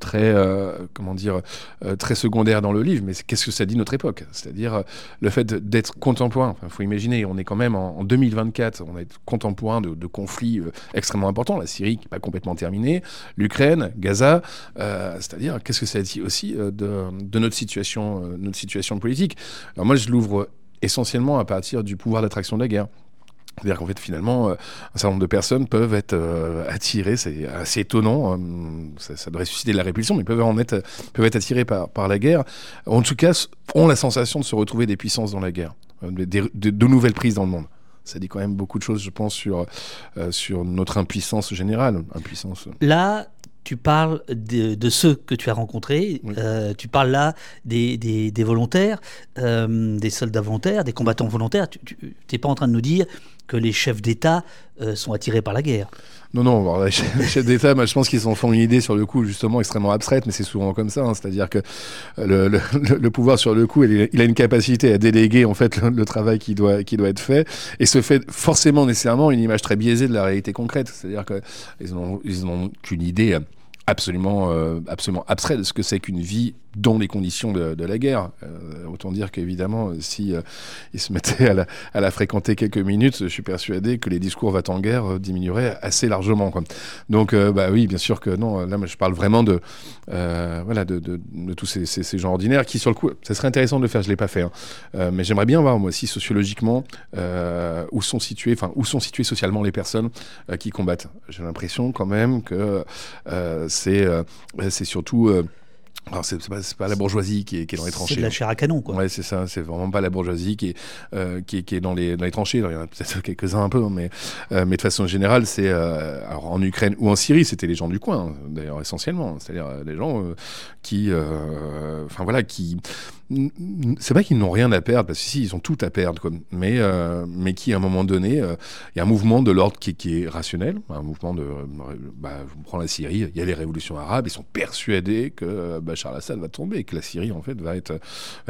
très, euh, comment dire, euh, très secondaire dans le livre, mais qu'est-ce que ça dit notre époque? C'est-à-dire le fait d'être contemporain. Il faut imaginer, on est quand même en, 2024, on est contemporain de, conflits extrêmement importants. La Syrie qui n'est pas complètement terminée, l'Ukraine, Gaza. C'est-à-dire qu'est-ce que ça dit aussi de, de notre situation, notre situation politique? Alors moi je l'ouvre essentiellement à partir du pouvoir d'attraction de la guerre. C'est-à-dire qu'en fait, finalement, euh, un certain nombre de personnes peuvent être euh, attirées, c'est assez étonnant, hein, ça, devrait susciter de la répulsion, mais peuvent, en être, peuvent être attirées par, par la guerre. En tout cas, ont la sensation de se retrouver des puissances dans la guerre, euh, de, nouvelles prises dans le monde. Ça dit quand même beaucoup de choses, je pense, sur, sur notre impuissance générale. Impuissance. Là, tu parles de, ceux que tu as rencontrés, euh, tu parles là des, des, volontaires, euh, des soldats volontaires, des combattants volontaires. Tu n'es pas en train de nous dire que les chefs d'État euh, sont attirés par la guerre. Non, non, les chefs d'État, je pense qu'ils s'en font une idée sur le coup, justement, extrêmement abstraite, mais c'est souvent comme ça. Hein. C'est-à-dire que le, le, pouvoir sur le coup, il, a une capacité à déléguer, en fait, le, travail qui doit, qui doit être fait, et se fait forcément, nécessairement, une image très biaisée de la réalité concrète. C'est-à-dire qu'ils n'ont ils qu'une idée absolument, euh, absolument abstrait de ce que c'est qu'une vie dans les conditions de, la guerre. Euh, autant dire qu'évidemment, si euh, se mettait à la, fréquenter quelques minutes, je suis persuadé que les discours va en guerre euh, diminueraient assez largement. Donc, bah oui, bien sûr que non. Là, je parle vraiment de voilà de, tous ces, gens ordinaires qui, sur le coup, ça serait intéressant de le faire. Je l'ai pas fait, hein. mais j'aimerais bien voir moi aussi sociologiquement où sont situés, enfin où sont situées socialement les personnes qui combattent. J'ai l'impression quand même que c'est c'est surtout alors c'est pas, pas, la bourgeoisie qui est, qui est dans les tranchées. C'est de la chair à canon, quoi. Ouais, c'est ça. C'est vraiment pas la bourgeoisie qui est, euh, qui, qui, est dans les, dans les tranchées. il y en a peut-être quelques-uns un peu, mais, euh, mais de façon générale, c'est euh, alors en Ukraine ou en Syrie, c'était les gens du coin, d'ailleurs essentiellement. C'est-à-dire des gens qui, enfin voilà, qui c'est pas qu'ils n'ont rien à perdre, parce que si, ils ont tout à perdre, quoi. Mais, euh, mais qui, à un moment donné, euh, il y a un mouvement de l'ordre qui, qui, est rationnel, un mouvement de. Bah, on prend la Syrie, il y a les révolutions arabes, ils sont persuadés que euh, Bachar al-Assad va tomber, que la Syrie, en fait, va être,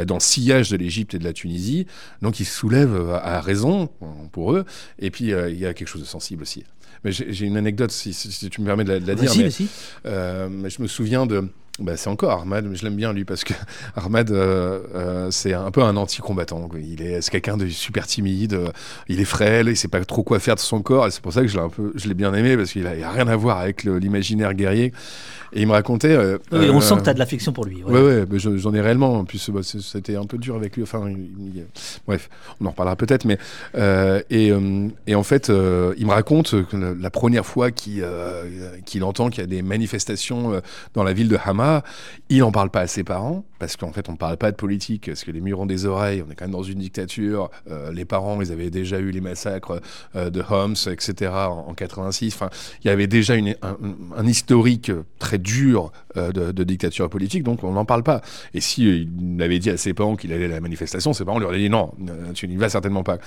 dans le sillage de l'Égypte et de la Tunisie. Donc, ils se soulèvent à raison, pour eux. Et puis, il y a quelque chose de sensible aussi. Mais j'ai une anecdote, si, si, tu me permets de la, dire. Mais, mais je me souviens de. Bah, c'est encore Ahmad, je l'aime bien lui parce que Ahmad, euh, euh, c'est un peu un anti-combattant. Il est, c'est quelqu'un de super timide, euh, il est frêle, il sait pas trop quoi faire de son corps, et c'est pour ça que je l'ai bien aimé parce qu'il a, a, rien à voir avec l'imaginaire guerrier. Et il me racontait. Euh, oui, on sent que tu as de l'affection pour lui. Ouais, ouais, ouais j'en ai réellement. En plus, bah, c'était un peu dur avec lui. Enfin, bref, on en reparlera peut-être. Mais euh, et, euh, et, en fait, il me raconte que la, première fois qu'il entend qu'il y a des manifestations dans la ville de Hama, il n'en parle pas à ses parents parce qu'en fait, on ne parle pas de politique, parce que les murs ont des oreilles. On est quand même dans une dictature. les parents, ils avaient déjà eu les massacres de Homs, etc. En, 86. Enfin, il y avait déjà une, un, un historique très dur euh, de, dictature politique, donc on n'en parle pas. Et si euh, il avait dit à ses parents qu'il allait à la manifestation, ses parents lui auraient dit non, euh, tu n'y vas certainement pas.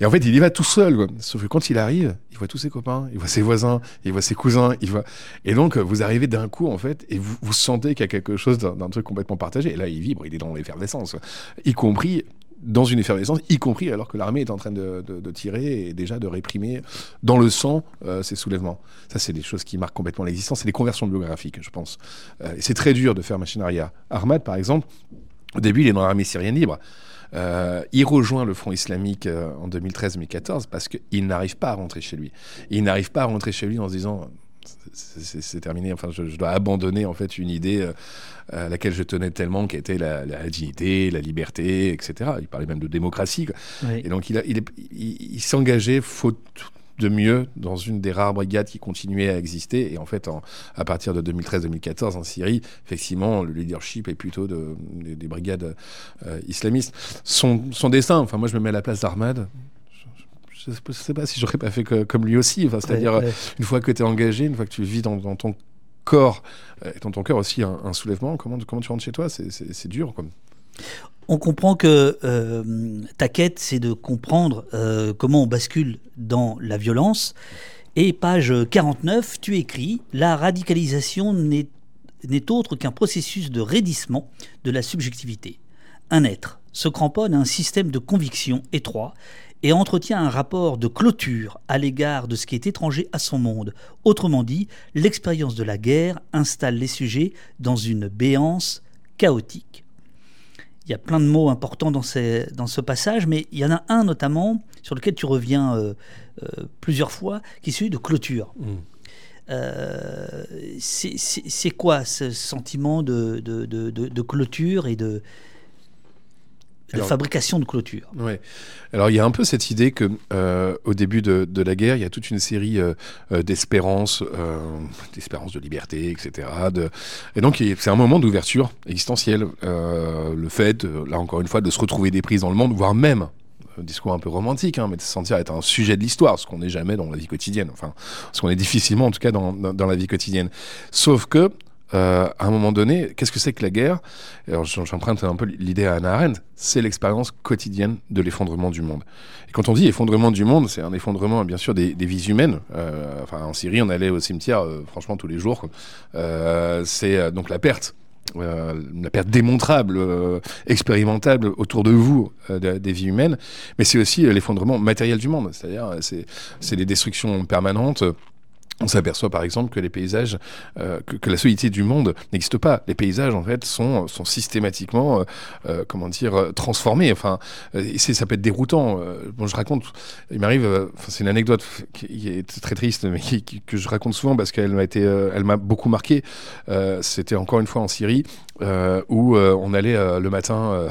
Et en fait, il y va tout seul. Sauf que quand il arrive, il voit tous ses copains, il voit ses voisins, il voit ses cousins, il voit. Et donc, vous arrivez d'un coup, en fait, et vous, vous sentez qu'il y a quelque chose d'un truc complètement partagé. Et là, il vibre, il est dans l'effervescence, y compris dans une effervescence, y compris alors que l'armée est en train de, tirer et déjà de réprimer dans le sang euh, ces soulèvements. Ça, c'est des choses qui marquent complètement l'existence. C'est des conversions biographiques, je pense. Euh, c'est très dur de faire machine arrière. Ahmad, par exemple, au début, il est dans l'armée syrienne libre. Euh, il rejoint le Front islamique en 2013-2014 parce qu'il n'arrive pas à rentrer chez lui. Il n'arrive pas à rentrer chez lui en se disant c'est terminé. Enfin, je, dois abandonner en fait une idée euh, à laquelle je tenais tellement, qui était la, dignité, la liberté, etc. Il parlait même de démocratie. Et donc, il, il, il, s'engageait faute de mieux dans une des rares brigades qui continuait à exister. Et en fait, à partir de 2013-2014 en Syrie, effectivement, le leadership est plutôt de, des, brigades euh, islamistes. Son, son destin, enfin moi je me mets à la place d'Ahmad, je ne sais pas si j'aurais pas fait comme lui aussi. Enfin, C'est-à-dire, une fois que tu es engagé, une fois que tu vis dans, ton corps, et dans ton cœur aussi un, soulèvement, comment, comment tu rentres chez toi? C'est dur. Comme... On comprend que euh, ta quête, c'est de comprendre euh, comment on bascule dans la violence. Et page 49, tu écris La radicalisation n'est autre qu'un processus de raidissement de la subjectivité. Un être se cramponne à un système de conviction étroit et entretient un rapport de clôture à l'égard de ce qui est étranger à son monde. Autrement dit, l'expérience de la guerre installe les sujets dans une béance chaotique. Il y a plein de mots importants dans, dans ce passage, mais il y en a un notamment sur lequel tu reviens euh, euh, plusieurs fois, qui est celui de clôture. Mmh. Euh, c'est quoi ce sentiment de, de, de clôture et de, la fabrication de clôture. Ouais. Alors il y a un peu cette idée que euh, au début de, la guerre, il y a toute une série euh, euh, d'espérances, d'espérances de liberté, etc. Et donc c'est un moment d'ouverture existentielle. le fait, là encore une fois, de se retrouver des prises dans le monde, voire même discours un peu romantique, hein, mais de se sentir être un sujet de l'histoire, ce qu'on n'est jamais dans la vie quotidienne, enfin, ce qu'on est difficilement en tout cas dans, dans la vie quotidienne. Sauf que euh, à un moment donné, qu'est-ce que c'est que la guerre? J'emprunte un peu l'idée à Hannah Arendt, c'est l'expérience quotidienne de l'effondrement du monde. Et quand on dit effondrement du monde, c'est un effondrement bien sûr des, vies humaines. Euh, enfin, en Syrie, on allait au cimetière, euh, franchement, tous les jours. c'est donc la perte la perte démontrable, expérimentable autour de vous des vies humaines, mais c'est aussi l'effondrement matériel du monde. C'est-à-dire, c'est les destructions permanentes on s'aperçoit par exemple que les paysages, euh, que, la solidité du monde n'existe pas. Les paysages en fait sont, sont systématiquement, euh, euh, comment dire, transformés. Enfin, ça peut être déroutant. bon, je raconte, il m'arrive, c'est une anecdote qui est très triste, mais que je raconte souvent parce qu'elle m'a été, elle m'a beaucoup marqué. c'était encore une fois en Syrie. où on allait le matin,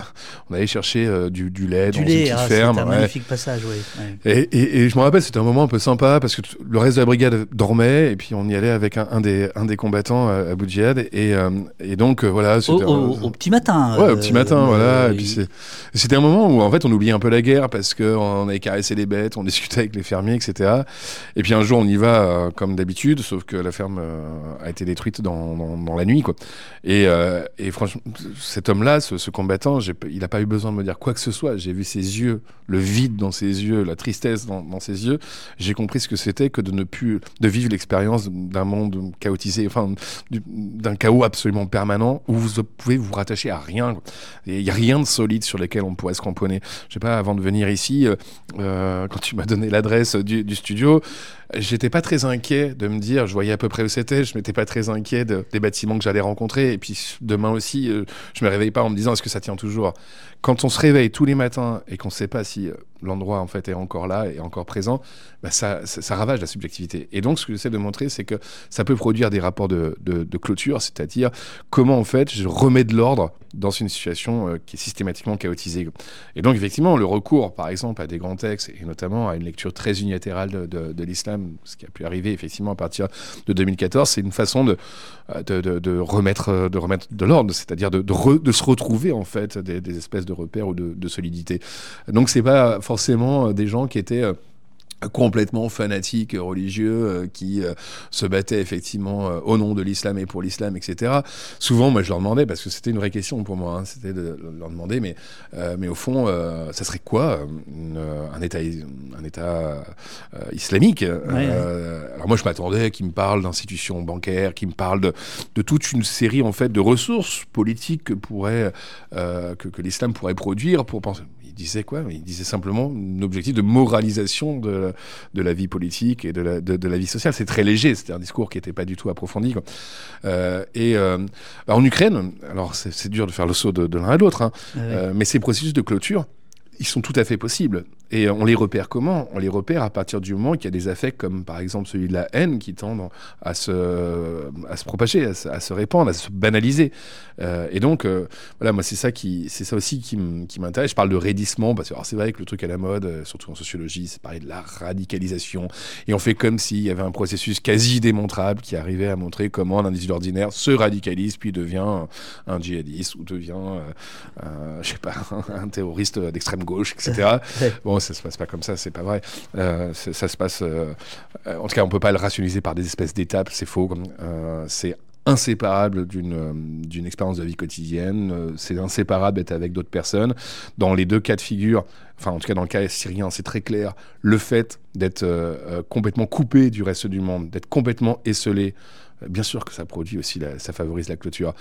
on allait chercher du, lait du dans lait, une petite ah, ferme. C'est un magnifique passage, oui. Et, et, je me rappelle, c'était un moment un peu sympa parce que le reste de la brigade dormait et puis on y allait avec un, des, un des combattants à, Abu et, euh, et donc euh, voilà au, au, petit matin ouais au petit matin euh, voilà et puis c'était un moment où en fait on oubliait un peu la guerre parce qu'on avait caressé les bêtes on discutait avec les fermiers etc et puis un jour on y va comme d'habitude sauf que la ferme a été détruite dans, dans, la nuit quoi. Et, et franchement cet homme là ce, combattant il n'a pas eu besoin de me dire quoi que ce soit. J'ai vu ses yeux le vide dans ses yeux la tristesse dans, dans ses yeux. J'ai compris ce que c'était que de ne plus de vivre l'expérience d'un monde chaotisé, enfin d'un chaos absolument permanent où vous pouvez vous rattacher à rien. Il n'y a rien de solide sur lequel on pourrait se cramponner. Je sais pas, avant de venir ici, euh, euh, quand tu m'as donné l'adresse du, du, studio, j'étais pas très inquiet de me dire, je voyais à peu près où c'était, je m'étais pas très inquiet des bâtiments que j'allais rencontrer. Et puis demain aussi, euh, je me réveille pas en me disant, est-ce que ça tient toujours? Quand on se réveille tous les matins et qu'on sait pas si l'endroit en fait est encore là et encore présent, bah ça, ça, ravage la subjectivité. Et donc ce que j'essaie de montrer, c'est que ça peut produire des rapports de, clôture, c'est-à-dire comment en fait je remets de l'ordre dans une situation euh, qui est systématiquement chaotisée. Et donc effectivement, le recours par exemple à des grands textes et notamment à une lecture très unilatérale de, l'islam, ce qui a pu arriver effectivement à partir de 2014, c'est une façon de, remettre, de remettre de l'ordre, c'est-à-dire de, de, se retrouver en fait des, des espèces de repères ou de, solidité. Donc c'est pas forcément euh, des gens qui étaient euh, complètement fanatiques religieux euh, qui se battaient effectivement au nom de l'islam et pour l'islam, etc. Souvent, moi, je leur demandais, parce que c'était une vraie question pour moi, hein, c'était de leur demander, mais, mais au fond, ça serait quoi un État, un état islamique Alors moi, je m'attendais qu'ils me parlent d'institutions bancaires, qu'ils me parlent de, de, toute une série en fait de ressources politiques que, pourrait, que, que l'islam pourrait produire pour penser disait quoi? Il disait simplement un objectif de moralisation de, de la vie politique et de la, de, la vie sociale. C'est très léger, c'était un discours qui n'était pas du tout approfondi. Euh, et euh, en Ukraine, alors c'est dur de faire le saut de, l'un à l'autre, hein, euh, mais ces processus de clôture, ils sont tout à fait possibles. Et on les repère comment? On les repère à partir du moment qu'il y a des affects comme par exemple celui de la haine qui tendent à se, à se propager, à se, répandre, à se banaliser. Euh, et donc, euh, voilà, moi c'est ça, qui, c'est ça aussi qui m'intéresse. Je parle de raidissement parce que c'est vrai que le truc à la mode, euh, surtout en sociologie, c'est parler de la radicalisation. Et on fait comme s'il y avait un processus quasi démontrable qui arrivait à montrer comment un individu ordinaire se radicalise puis devient un djihadiste ou devient, je sais pas, un terroriste d'extrême gauche, etc. bon, ça se passe pas comme ça, c'est pas vrai. Euh, ça se passe. Euh, en tout cas, on peut pas le rationaliser par des espèces d'étapes, c'est faux. Euh, c'est inséparable d'une d'une expérience de vie quotidienne. C'est inséparable d'être avec d'autres personnes. Dans les deux cas de figure, enfin en tout cas dans le cas syrien, c'est très clair. Le fait d'être complètement coupé du reste du monde, d'être complètement esselé. Bien sûr que ça produit aussi, ça favorise la clôture.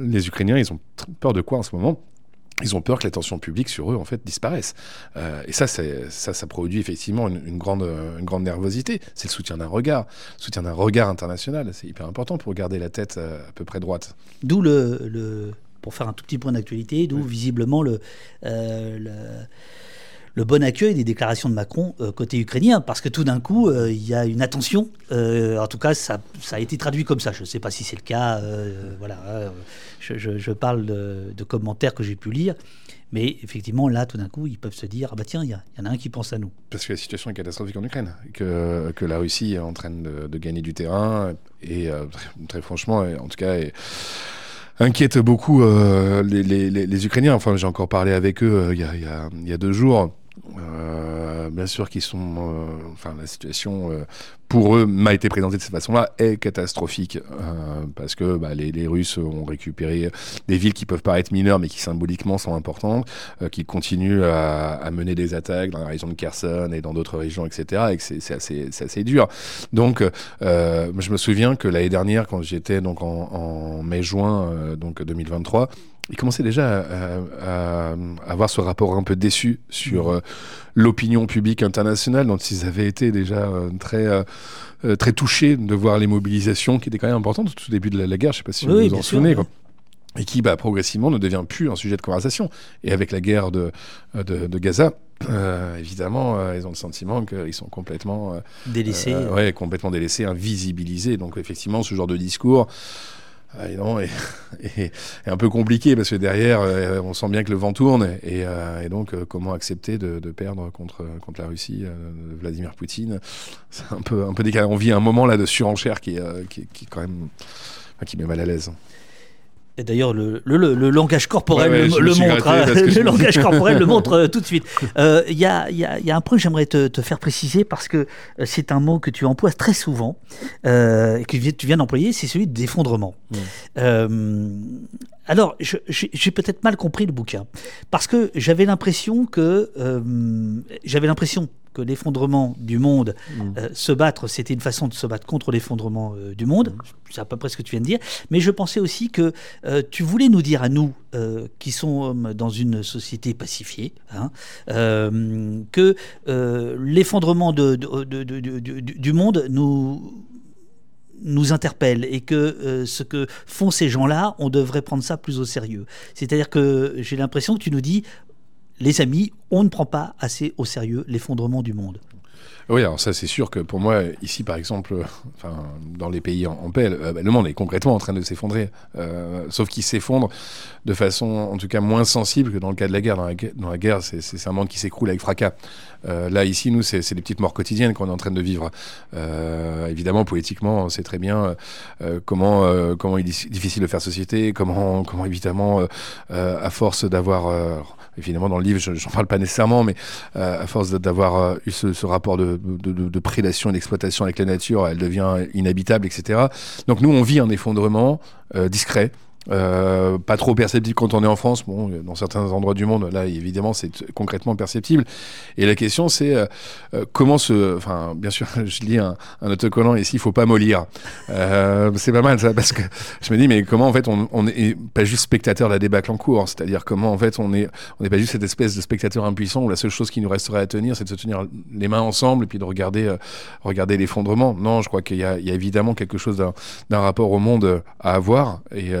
les Ukrainiens, ils ont peur de quoi en ce moment? Ils ont peur que l'attention publique sur eux en fait disparaisse. Euh, et ça, ça, ça produit effectivement une, grande, une grande nervosité. C'est le soutien d'un regard, le soutien d'un regard international. C'est hyper important pour garder la tête euh, à peu près droite. D'où le, le, pour faire un tout petit point d'actualité, d'où visiblement le, euh, le le bon accueil des déclarations de Macron euh, côté ukrainien, parce que tout d'un coup, euh, il y a une attention. Euh, en tout cas, ça, a été traduit comme ça. Je ne sais pas si c'est le cas. voilà, je, parle de, commentaires que j'ai pu lire. Mais effectivement, là, tout d'un coup, ils peuvent se dire ah bah tiens, il y, en a un qui pense à nous. Parce que la situation est catastrophique en Ukraine, que, la Russie est en train de, gagner du terrain, et très, franchement, en tout cas, inquiète beaucoup les, Ukrainiens. Enfin, j'ai encore parlé avec eux il y, a deux jours. Euh, bien sûr qu'ils sont, euh, enfin la situation euh, pour eux m'a été présentée de cette façon-là est catastrophique parce que bah, les, Russes ont récupéré des villes qui peuvent paraître mineures mais qui symboliquement sont importantes, qui continuent à, mener des attaques dans la région de Kherson et dans d'autres régions, etc. Et c'est assez, assez, dur. Donc, je me souviens que l'année dernière, quand j'étais donc en, en mai-juin donc 2023 ils commençaient déjà à, avoir ce rapport un peu déçu sur mmh. euh, l'opinion publique internationale, dont ils avaient été déjà euh, très, euh, très touchés de voir les mobilisations qui étaient quand même importantes au tout début de la, guerre. Je ne sais pas si vous vous en souvenez. Et qui, bah, progressivement, ne devient plus un sujet de conversation. Et avec la guerre de, de, Gaza, évidemment, ils ont le sentiment qu'ils sont complètement délaissés, ouais, complètement délaissés, invisibilisés. Donc effectivement, ce genre de discours, ah, et, un peu compliqué parce que derrière, euh, on sent bien que le vent tourne. Et, euh, donc, euh, comment accepter de, perdre contre, contre la Russie, Vladimir Poutine? C'est un peu, un peu décalé. On vit un moment là de surenchère qui, qui, qui quand même qui met mal à l'aise. Et d'ailleurs, le, le, langage corporel le, montre. Hein. le langage corporel le montre euh, tout de suite. Il euh, y, a, y, a, y, a, un point que j'aimerais te, te, faire préciser parce que euh, c'est un mot que tu emploies très souvent et que tu viens d'employer, c'est celui d'effondrement. alors, j'ai peut-être mal compris le bouquin parce que j'avais l'impression que j'avais l'impression que l'effondrement du monde, mm. euh, se battre, c'était une façon de se battre contre l'effondrement euh, du monde. Mm. C'est à peu près ce que tu viens de dire. Mais je pensais aussi que euh, tu voulais nous dire à nous, qui sommes dans une société pacifiée, hein, que l'effondrement de, du monde nous nous interpelle et que ce que font ces gens-là, on devrait prendre ça plus au sérieux. C'est-à-dire que j'ai l'impression que tu nous dis, les amis, on ne prend pas assez au sérieux l'effondrement du monde. Oui, alors ça c'est sûr que pour moi, ici par exemple, euh, enfin, dans les pays en, paix, euh, bah, le, monde est concrètement en train de s'effondrer. Euh, sauf qu'il s'effondre de façon en tout cas moins sensible que dans le cas de la guerre. Dans la, dans la guerre, c'est un monde qui s'écroule avec fracas. là, ici, nous, c'est des petites morts quotidiennes qu'on est en train de vivre. évidemment, politiquement, on sait très bien comment, comment il est difficile de faire société, comment, comment évidemment, à force d'avoir évidemment dans le livre, je n'en parle pas nécessairement, mais euh, à force d'avoir euh, eu ce, rapport de, de, prédation et d'exploitation avec la nature, elle devient inhabitable, etc. Donc nous, on vit un effondrement euh, discret. Euh, pas trop perceptible quand on est en France. Bon, dans certains endroits du monde, là, évidemment, c'est concrètement perceptible. Et la question, c'est euh, euh, comment se. Enfin, bien sûr, je lis un, autocollant ici, il faut pas mollir. c'est pas mal ça, parce que je me dis, mais comment en fait on, on est pas juste spectateur de la débâcle en cours C'est-à-dire comment en fait on est, on n'est pas juste cette espèce de spectateur impuissant où la seule chose qui nous resterait à tenir, c'est de se tenir les mains ensemble et puis de regarder, regarder l'effondrement. Non, je crois qu'il y, y, a évidemment quelque chose d'un rapport au monde à avoir. Et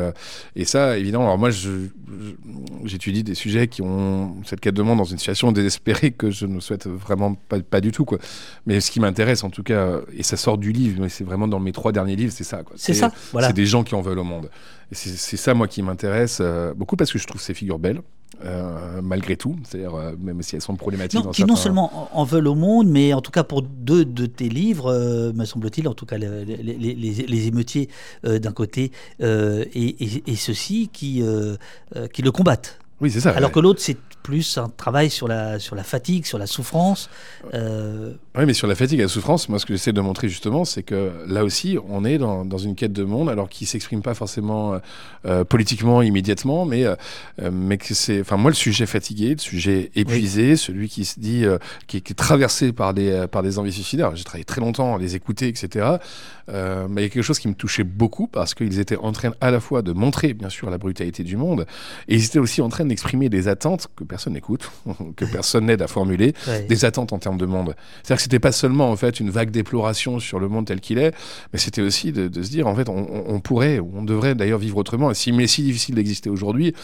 et ça, évidemment, alors moi, j'étudie des sujets qui ont cette quête de monde dans une situation désespérée que je ne souhaite vraiment pas, pas du tout, quoi. Mais ce qui m'intéresse, en tout cas, et ça sort du livre, mais c'est vraiment dans mes trois derniers livres, c'est ça. C'est ça, voilà. C'est des gens qui en veulent au monde. C'est ça, moi, qui m'intéresse euh, beaucoup parce que je trouve ces figures belles, euh, malgré tout. C'est-à-dire, euh, même si elles sont problématiques. Non, qui non seulement en en veulent au monde, mais en tout cas pour deux de tes livres, euh, me semble-t-il, en tout cas les, les- les- les- les émeutiers d'un côté et, et- et ceux-ci qui, qui le combattent. Oui, c'est ça. Alors ouais. que l'autre, c'est plus un travail sur la, sur la fatigue, sur la souffrance. Euh, Oui, mais sur la fatigue et la souffrance, moi, ce que j'essaie de montrer justement, c'est que là aussi, on est dans, dans une quête de monde, alors qui s'exprime pas forcément euh, euh, politiquement immédiatement, mais euh, mais que c'est, enfin, moi, le sujet fatigué, le sujet épuisé, celui qui se dit, qui, est- qui est traversé par des par des envies suicidaires. J'ai travaillé très longtemps à les écouter, etc. Mais il y a quelque chose qui me touchait beaucoup parce qu'ils étaient en train à la fois de montrer, bien sûr, la brutalité du monde, et ils étaient aussi en train d'exprimer des attentes que personne n'écoute, que personne n'aide à formuler ouais. des attentes en termes de monde. C'est-à-dire que c'était pas seulement en fait une vague déploration sur le monde tel qu'il est, mais c'était aussi de, de se dire en fait on, on- pourrait, ou on devrait d'ailleurs vivre autrement. Et si mais si difficile d'exister aujourd'hui,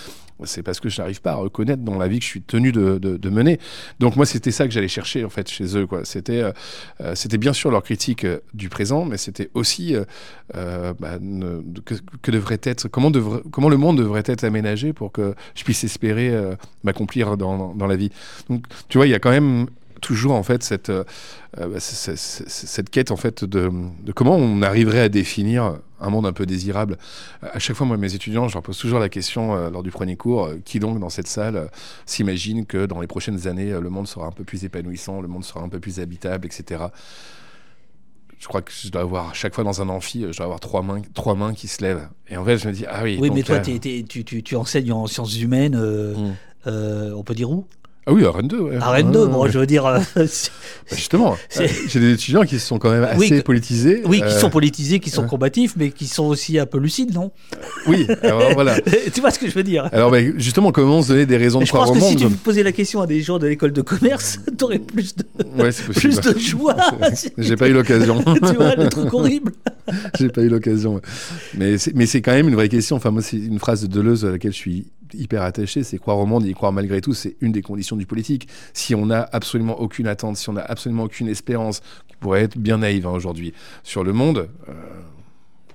c'est parce que je n'arrive pas à reconnaître dans la vie que je suis tenu de, de- mener. Donc moi c'était ça que j'allais chercher en fait chez eux. Euh, euh, c'était bien sûr leur critique euh, du présent, mais c'était aussi bah, que, devrait être comment comment le monde devrait être aménagé pour que je puisse espérer m'accomplir dans, dans la vie. Donc tu vois il y a quand même toujours en fait cette euh, euh, bah, cette quête en fait de, de comment on arriverait à définir un monde un peu désirable. À chaque fois, moi, mes étudiants, je leur pose toujours la question euh, lors du premier cours euh, qui donc dans cette salle s'imagine que dans les prochaines années, le monde sera un peu plus épanouissant, le monde sera un peu plus habitable, etc. Je crois que je dois avoir, à chaque fois dans un amphi, je dois avoir trois mains, trois mains qui se lèvent. Et en fait, je me dis, ah oui. Oui, donc, mais toi, euh, tu, tu- tu enseignes en sciences humaines, euh, Mm. euh, on peut dire où? Ah oui, à Rennes 2. Ouais. À Rennes 2, Ouais, bon, je veux dire. euh, Bah, justement, euh, j'ai des étudiants qui sont quand même assez politisés. oui, qui euh, sont politisés, qui sont combatifs, mais qui sont aussi un peu lucides, non? Oui, alors voilà. Tu vois ce que je veux dire? Alors, bah, justement, comment se donner des raisons de Je croire pense au que si monde tu posais la question à des gens de l'école de commerce, t'aurais plus de, Ouais, c'est possible. plus de joie. J'ai pas eu l'occasion. tu vois, le truc horrible. J'ai pas eu l'occasion. mais c'est quand même une vraie question. Enfin, moi, c'est une phrase de Deleuze à laquelle je suis hyper attaché. C'est croire au monde et y croire malgré tout. C'est une des conditions du politique. Si on n'a absolument aucune attente, si on n'a absolument aucune espérance, qui pourrait être bien naïve hein, aujourd'hui, sur le monde. euh,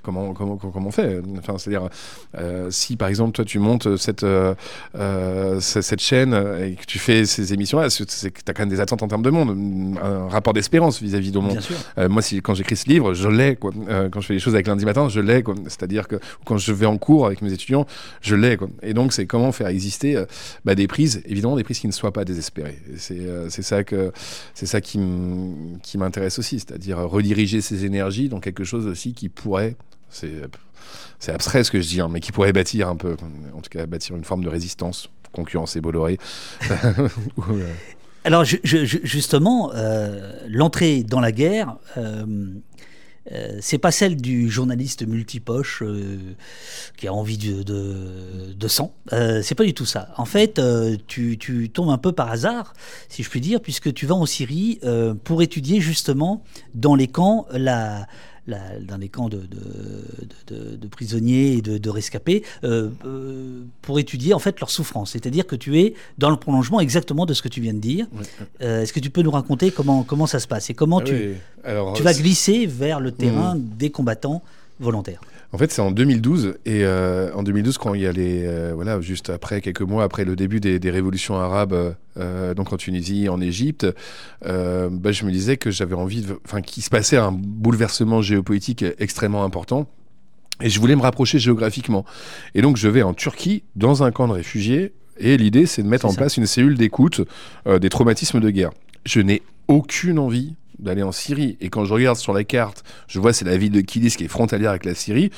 Comment, comment, comment on fait enfin, C'est-à-dire, euh, si par exemple, toi, tu montes cette, euh, euh, ce- cette chaîne et que tu fais ces émissions-là, c'est c'est que tu as quand même des attentes en termes de monde, un rapport d'espérance vis-à-vis du monde. Bien sûr. Euh, moi, si, quand j'écris ce livre, je l'ai. quoi. Quand je fais les choses avec lundi matin, je l'ai. quoi. C'est-à-dire que quand je vais en cours avec mes étudiants, je l'ai. quoi. Et donc, c'est comment faire exister bah, des prises, évidemment, des prises qui ne soient pas désespérées. Et C'est c'est ça, que, c'est ça qui qui m'intéresse aussi, c'est-à-dire rediriger ces énergies dans quelque chose aussi qui pourrait. C'est abstrait ce que je dis, hein, mais qui pourrait bâtir un peu, en tout cas bâtir une forme de résistance, concurrencer Bolloré. Euh, Alors je- je- je- justement, euh, l'entrée dans la guerre, euh, euh, c'est pas celle du journaliste multipoche qui a envie de, de, de sang. C'est pas du tout ça. En fait, tu, tu tombes un peu par hasard, si je puis dire, puisque tu vas en Syrie pour étudier justement dans les camps la la- dans les camps de, de, de- de- de prisonniers et de, rescapés, euh, euh, pour étudier en fait leur souffrance. C'est-à-dire que tu es dans le prolongement exactement de ce que tu viens de dire. Euh, Est-ce que tu peux nous raconter comment, comment ça se passe et comment ah tu, oui. Alors, tu vas glisser vers le terrain Mm. des combattants volontaires? En fait, c'est en 2012 et euh, en 2012 quand il y a les euh, voilà juste après quelques mois après le début des, des révolutions arabes euh, donc en Tunisie, en Égypte, euh, bah, je me disais que j'avais envie de enfin qu'il se passait un bouleversement géopolitique extrêmement important. Et je voulais me rapprocher géographiquement. Et donc je vais en Turquie, dans un camp de réfugiés, et l'idée c'est de mettre en ça. place une cellule d'écoute euh, des traumatismes de guerre. Je n'ai aucune envie d'aller en Syrie. Et quand je regarde sur la carte, je vois c'est la ville de Kilis qui est frontalière avec la Syrie.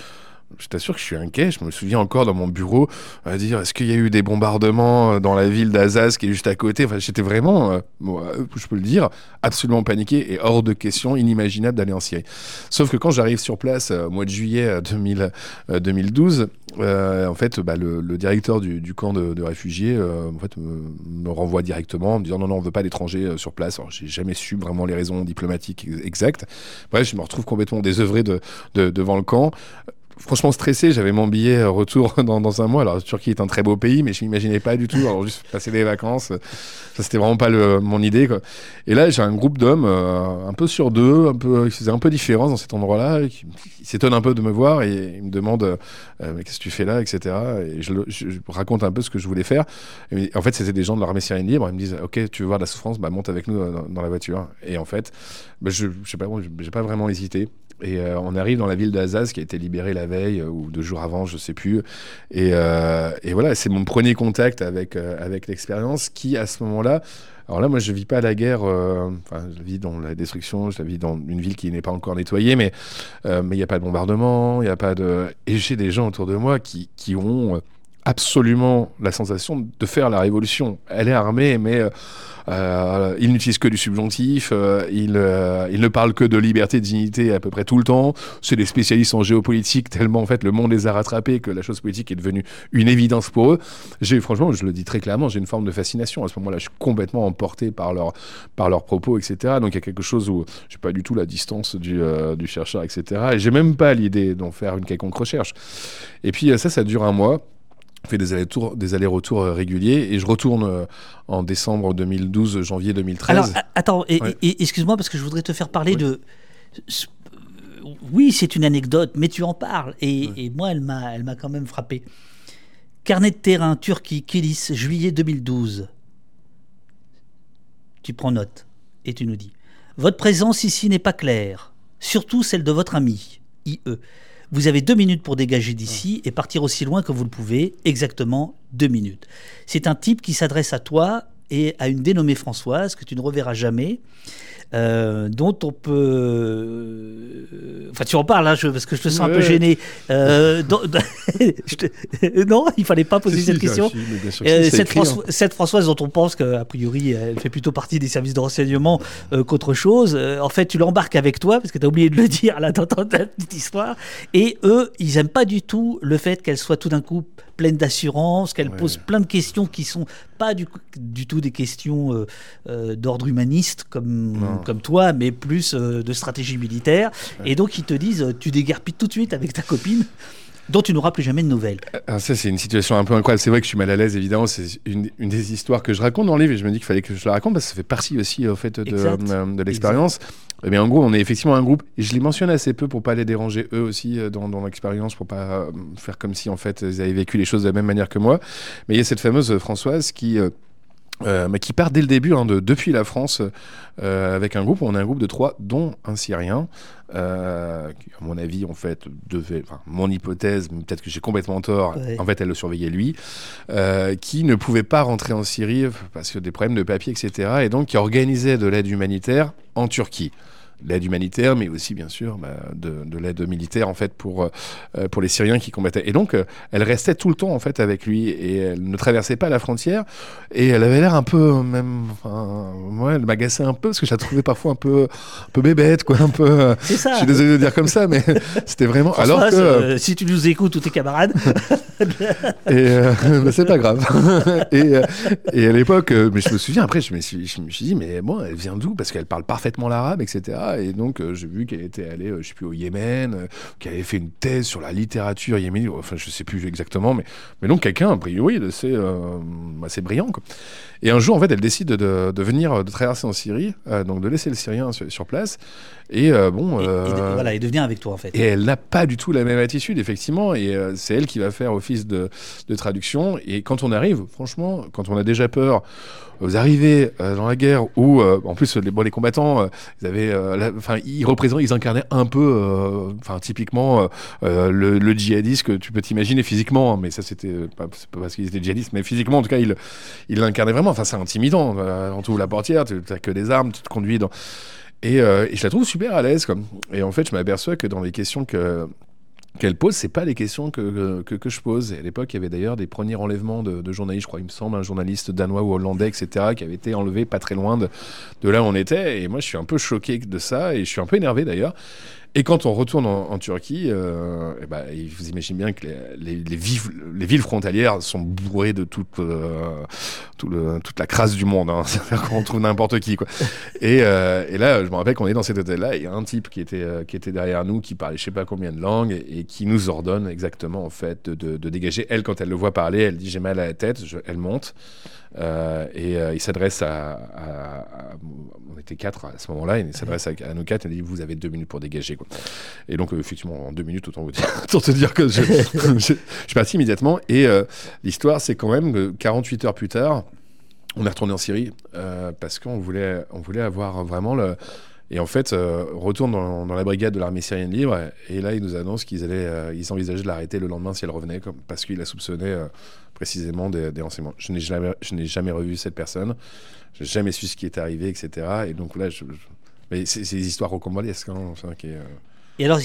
Je t'assure que je suis inquiet. Je me souviens encore dans mon bureau à dire est-ce qu'il y a eu des bombardements euh, dans la ville d'Azaz qui est juste à côté? Enfin, j'étais vraiment, euh, euh, je peux le dire, absolument paniqué et hors de question, inimaginable d'aller en Syrie. Sauf que quand j'arrive sur place euh, au mois de juillet euh, 2000, euh, 2012, euh, en fait, bah, le, directeur du, camp de, réfugiés me, renvoie directement en me disant non, non, on veut pas d'étrangers sur place. Alors, j'ai jamais su vraiment les raisons diplomatiques ex- exactes. Bref, je me retrouve complètement désœuvré de, de- devant le camp franchement stressé. J'avais mon billet euh, retour dans, dans, un mois. Alors, la Turquie est un très beau pays, mais je m'imaginais pas du tout. Alors, juste passer des vacances, ça c'était vraiment pas le, mon idée. Quoi. Et là, j'ai un groupe d'hommes, euh, un peu sur deux, un peu, qui faisaient un peu différence dans cet endroit-là, qui, s'étonnent un peu de me voir et ils me demandent euh, mais qu'est-ce que tu fais là, etc. Et je, je, raconte un peu ce que je voulais faire. Et en fait, c'était des gens de l'armée syrienne libre. Ils me disent ok, tu veux voir la souffrance, bah monte avec nous dans, dans la voiture. Et en fait, bah, je, je sais pas, j'ai pas vraiment hésité. Et euh, on arrive dans la ville d'Azaz qui a été libérée la veille euh, ou deux jours avant, je sais plus. Et, euh, et voilà, c'est mon premier contact avec, avec l'expérience qui, à ce moment-là, alors là, moi, je vis pas la guerre. Je vis dans la destruction. Je vis dans une ville qui n'est pas encore nettoyée, mais mais il n'y a pas de bombardement, il n'y a pas de. Et j'ai des gens autour de moi qui qui ont absolument la sensation de faire la révolution. Elle est armée, mais euh, il n'utilise que du subjonctif, euh, il, euh, ne parle que de liberté, de dignité à peu près tout le temps. C'est des spécialistes en géopolitique, tellement en fait le monde les a rattrapés que la chose politique est devenue une évidence pour eux. J'ai franchement, je le dis très clairement, j'ai une forme de fascination. À ce moment-là, je suis complètement emporté par, leur, par leurs propos, etc. Donc il y a quelque chose où je n'ai pas du tout la distance du, du chercheur, etc. Et j'ai même pas l'idée d'en faire une quelconque recherche. Et puis ça, ça dure un mois fait des allers-retours des euh, réguliers et je retourne euh, en décembre 2012 janvier 2013 alors attends et, excuse-moi parce que je voudrais te faire parler de oui c'est une anecdote mais tu en parles et, moi elle m'a elle m'a quand même frappé. Carnet de terrain Turquie Kilis juillet 2012 tu prends note et tu nous dis. Votre présence ici n'est pas claire surtout celle de votre ami IE vous avez deux minutes pour dégager d'ici et partir aussi loin que vous le pouvez, exactement deux minutes. C'est un type qui s'adresse à toi et à une dénommée Françoise que tu ne reverras jamais, euh, dont on peut. Euh, enfin, tu en parles, hein, parce que je te sens un peu gêné. Euh, non, il fallait pas poser cette question. cette, cette, Françoise dont on pense qu'a priori elle fait plutôt partie des services de renseignement qu'autre chose, en fait, tu l'embarques avec toi, parce que tu as oublié de le dire là dans ta petite histoire. Et eux, ils n'aiment pas du tout le fait qu'elle soit tout d'un coup pleine d'assurance, qu'elle pose plein de questions qui sont pas du, du tout des questions euh, euh, d'ordre humaniste comme, comme toi, mais plus euh, de stratégie militaire. Et donc ils te disent, tu déguerpis tout de suite avec ta copine dont tu n'auras plus jamais de nouvelles. Ah, ça, c'est une situation un peu incroyable. C'est vrai que je suis mal à l'aise, évidemment. C'est une, des histoires que je raconte dans le livre et je me dis qu'il fallait que je la raconte parce que ça fait partie aussi, au fait, de, de l'expérience. Bien, en gros, on est effectivement un groupe, et je les mentionne assez peu pour pas les déranger eux aussi euh, dans, dans l'expérience, pour pas euh, faire comme si en fait ils avaient vécu les choses de la même manière que moi. Mais il y a cette fameuse Françoise qui euh, mais qui part dès le début, hein, de, depuis la France, euh, avec un groupe. On est un groupe de trois, dont un Syrien, euh, qui, à mon avis, en fait, devait, enfin, mon hypothèse, peut-être que j'ai complètement tort, en fait, elle le surveillait lui, qui ne pouvait pas rentrer en Syrie parce que des problèmes de papier, etc. Et donc, qui organisait de l'aide humanitaire en Turquie l'aide humanitaire, mais aussi bien sûr bah, de, de l'aide militaire en fait pour euh, pour les Syriens qui combattaient. Et donc euh, elle restait tout le temps en fait avec lui et elle ne traversait pas la frontière et elle avait l'air un peu même, enfin, moi elle m'agaçait un peu parce que je la trouvais parfois un peu un peu bébête quoi, un peu. Euh, c'est ça. Je suis désolé de dire comme ça, mais c'était vraiment. alors que si tu nous écoutes tous tes camarades. et bah, c'est pas grave. et, et à l'époque, mais je me souviens après, je me suis, je me suis dit mais bon, elle vient d'où? Parce qu'elle parle parfaitement l'arabe, etc. Et donc, euh, j'ai vu qu'elle était allée, euh, plus, au Yémen, euh, qu'elle avait fait une thèse sur la littérature yéménite. Enfin, je sais plus exactement, mais, mais donc quelqu'un, a priori, assez, assez brillant. Et un jour, en fait, elle décide de, de venir, de traverser en Syrie, donc de laisser le Syrien sur, place. Et bon. Et, voilà, et de venir avec toi, en fait. Et elle n'a pas du tout la même attitude, effectivement. Et c'est elle qui va faire office de, de traduction. Et quand on arrive, franchement, quand on a déjà peur, vous arrivez euh, dans la guerre où, euh, en plus, les, bon, les combattants, euh, ils avaient, enfin, ils représentaient, ils incarnaient un peu, enfin, typiquement le, le, djihadiste que tu peux t'imaginer physiquement, hein, mais ça, c'était pas, pas, parce qu'ils étaient djihadistes, mais physiquement, en tout cas, ils il l'incarnaient vraiment. Enfin, c'est intimidant. on t'ouvre la portière, tu n'as que des armes, tu te conduis dans. Et, et, je la trouve super à l'aise, comme. Et en fait, je m'aperçois que dans les questions que qu'elle pose, c'est pas les questions que, que, que, je pose. Et à l'époque, il y avait d'ailleurs des premiers enlèvements de, de, journalistes, je crois, il me semble, un journaliste danois ou hollandais, etc., qui avait été enlevé pas très loin de, de là où on était. Et moi, je suis un peu choqué de ça, et je suis un peu énervé d'ailleurs. Et quand on retourne en, Turquie, euh, eh ben, vous imaginez bien que les, villes frontalières sont bourrées de toute, euh, la crasse du monde. Hein. C'est-à-dire qu'on trouve n'importe qui. Euh, et là, je me rappelle qu'on est dans cet hôtel-là, il y a un type qui était, derrière nous, qui parlait je sais pas combien de langues, et, qui nous ordonne exactement de, dégager. Elle, quand elle le voit parler, elle dit j'ai mal à la tête, elle monte. Euh, et euh, il s'adresse à, On était quatre à ce moment-là, il s'adresse à, à nous quatre et dit Vous avez deux minutes pour dégager. Quoi. Et donc, euh, effectivement, en deux minutes, autant, te dire que je, je- suis parti immédiatement. Et l'histoire, c'est quand même que 48 heures plus tard, on est retourné en Syrie parce qu'on voulait, on voulait avoir vraiment le. Et en fait, retourne dans, la brigade de l'armée syrienne libre, et là, ils nous annoncent qu'ils allaient, ils envisageaient de l'arrêter le lendemain si elle revenait, parce qu'il a soupçonné précisément des, des renseignements. Je n'ai jamais, je n'ai jamais revu cette personne, j'ai jamais su ce qui est arrivé, etc. Et donc là, je, je- mais c'est c'est des histoires rocambolesques, hein, enfin, qui euh, Et alors,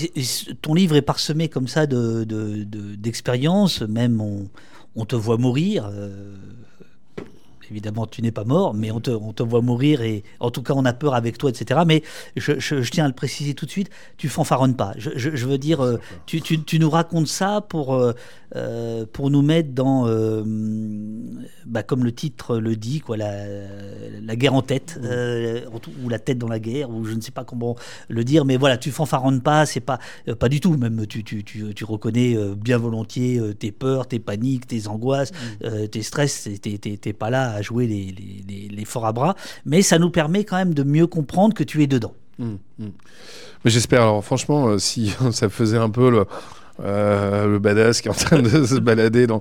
ton livre est parsemé comme ça de- de- de- d'expériences, même on, on te voit mourir. euh, évidemment, tu n'es pas mort, mais on te, on te voit mourir et en tout cas, on a peur avec toi, etc. Mais je, je- je tiens à le préciser tout de suite, tu fanfaronnes pas. Je, veux dire, euh, tu, tu- tu nous racontes ça pour, euh, euh, pour nous mettre dans, euh, bah, comme le titre le dit, quoi, la, la guerre en tête, ou la tête dans la guerre, ou je ne sais pas comment le dire, mais voilà, tu fanfaronnes pas, c'est pas, pas du tout, même tu, tu, tu, tu reconnais bien volontiers tes peurs, tes paniques, tes angoisses, tes stress, t'es pas là à jouer les, les, les, forts à bras, mais ça nous permet quand même de mieux comprendre que tu es dedans. Mm, mm. Mais j'espère, alors franchement, euh, si ça faisait un peu le, euh, le badass qui est en train de se balader dans.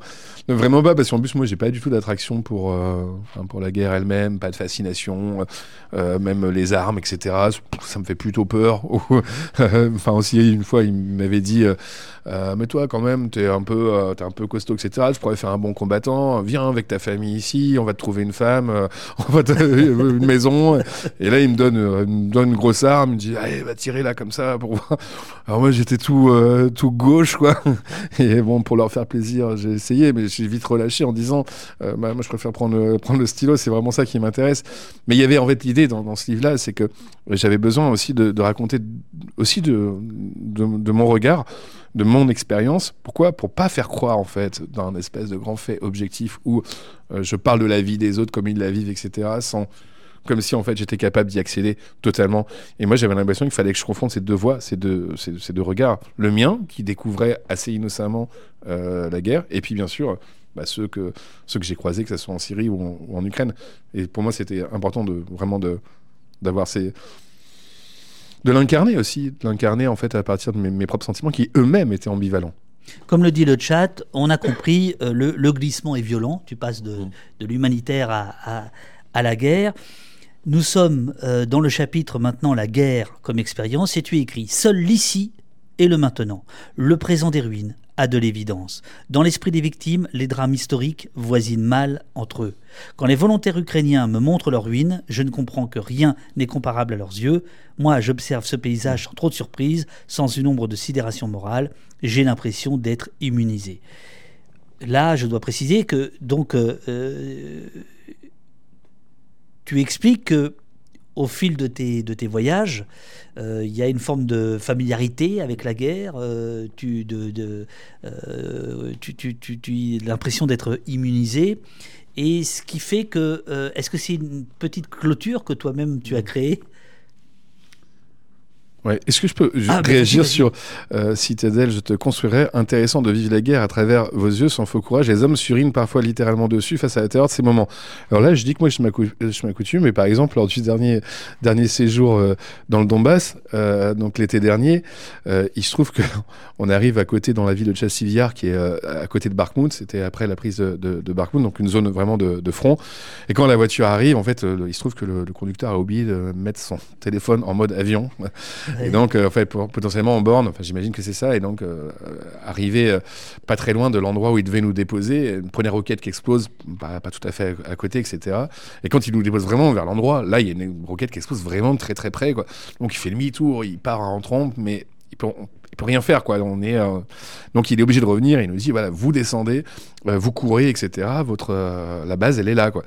Vraiment pas, parce qu'en plus, moi, j'ai pas du tout d'attraction pour, euh, pour la guerre elle-même, pas de fascination, même les armes, etc. Ça me fait plutôt peur. enfin, aussi, une fois, il m'avait dit euh, Mais toi, quand même, t'es un, peu, euh, t'es un peu costaud, etc. Tu pourrais faire un bon combattant. Viens avec ta famille ici, on va te trouver une femme, euh, on va te une maison. Et là, il me donne, me donne une grosse arme, il me dit, allez, va tirer là comme ça pour voir. Alors moi, j'étais tout, tout gauche, quoi. Et bon, pour leur faire plaisir, j'ai essayé, mais j'ai vite relâché en disant, bah, moi, je préfère prendre, prendre le stylo, c'est vraiment ça qui m'intéresse. Mais il y avait en fait l'idée dans, ce livre-là, c'est que j'avais besoin aussi de, raconter aussi de mon regard de mon expérience. Pourquoi? Pour pas faire croire en fait dans un espèce de grand fait objectif où euh, je parle de la vie des autres comme ils la vivent, etc. Sans comme si en fait j'étais capable d'y accéder totalement. Et moi j'avais l'impression qu'il fallait que je confonde ces deux voix, ces deux, ces deux regards. Le mien qui découvrait assez innocemment euh, la guerre, et puis bien sûr bah, ceux que ceux que j'ai croisés, que ce soit en Syrie ou en, ou en Ukraine. Et pour moi c'était important de vraiment de d'avoir ces de l'incarner aussi, de l'incarner en fait à partir de mes, mes propres sentiments qui eux-mêmes étaient ambivalents. Comme le dit le chat, on a compris, euh, le, le glissement est violent, tu passes de, de l'humanitaire à, à- à la guerre. Nous sommes euh, dans le chapitre maintenant la guerre comme expérience et tu écris Seul l'ici et le maintenant, le présent des ruines a de l'évidence. Dans l'esprit des victimes, les drames historiques voisinent mal entre eux. Quand les volontaires ukrainiens me montrent leurs ruines, je ne comprends que rien n'est comparable à leurs yeux. Moi, j'observe ce paysage sans trop de surprise, sans une ombre de sidération morale. J'ai l'impression d'être immunisé. Là, je dois préciser que donc euh, euh, tu expliques que au fil de tes, de tes voyages, euh, il y a une forme de familiarité avec la guerre, euh, tu, de, de, euh, tu, tu, tu, l'impression d'être immunisé. Et ce qui fait que, est-ce que c'est une petite clôture que toi-même tu as créée? Ouais. Est-ce que je peux Ah, bah, réagir sur euh, Citadel Je te construirais intéressant de vivre la guerre à travers vos yeux sans faux courage. Les hommes surinent parfois littéralement dessus face à la terreur de ces moments. Alors là, je dis que moi, je m'accou- je m'accoutume, mais par exemple, lors du dernier, dernier séjour euh, dans le Donbass, euh, donc l'été dernier, euh, il se trouve que on arrive à côté dans la ville de Chassiviar, qui est euh, à côté de Bakhmut. C'était après la prise de, de, de donc une zone vraiment de, de front. Et quand la voiture arrive, en fait, euh, il se trouve que le, le conducteur a oublié de mettre son téléphone en mode avion. Et donc, euh, en fait, potentiellement en borne, enfin, j'imagine que c'est ça. Et donc, euh, euh, arrivé euh, pas très loin de l'endroit où il devait nous déposer, une première roquette qui explose, pas, tout à fait à, côté, etc. Et quand il nous dépose vraiment vers l'endroit, là, il y a une roquette qui explose vraiment très très près. Quoi. Donc, il fait demi-tour, il part en trompe, mais il peut, peut rien faire. Quoi. Donc, il est obligé de revenir. Il nous dit voilà, vous descendez, vous courez, etc. Votre, la base, elle est là. Quoi.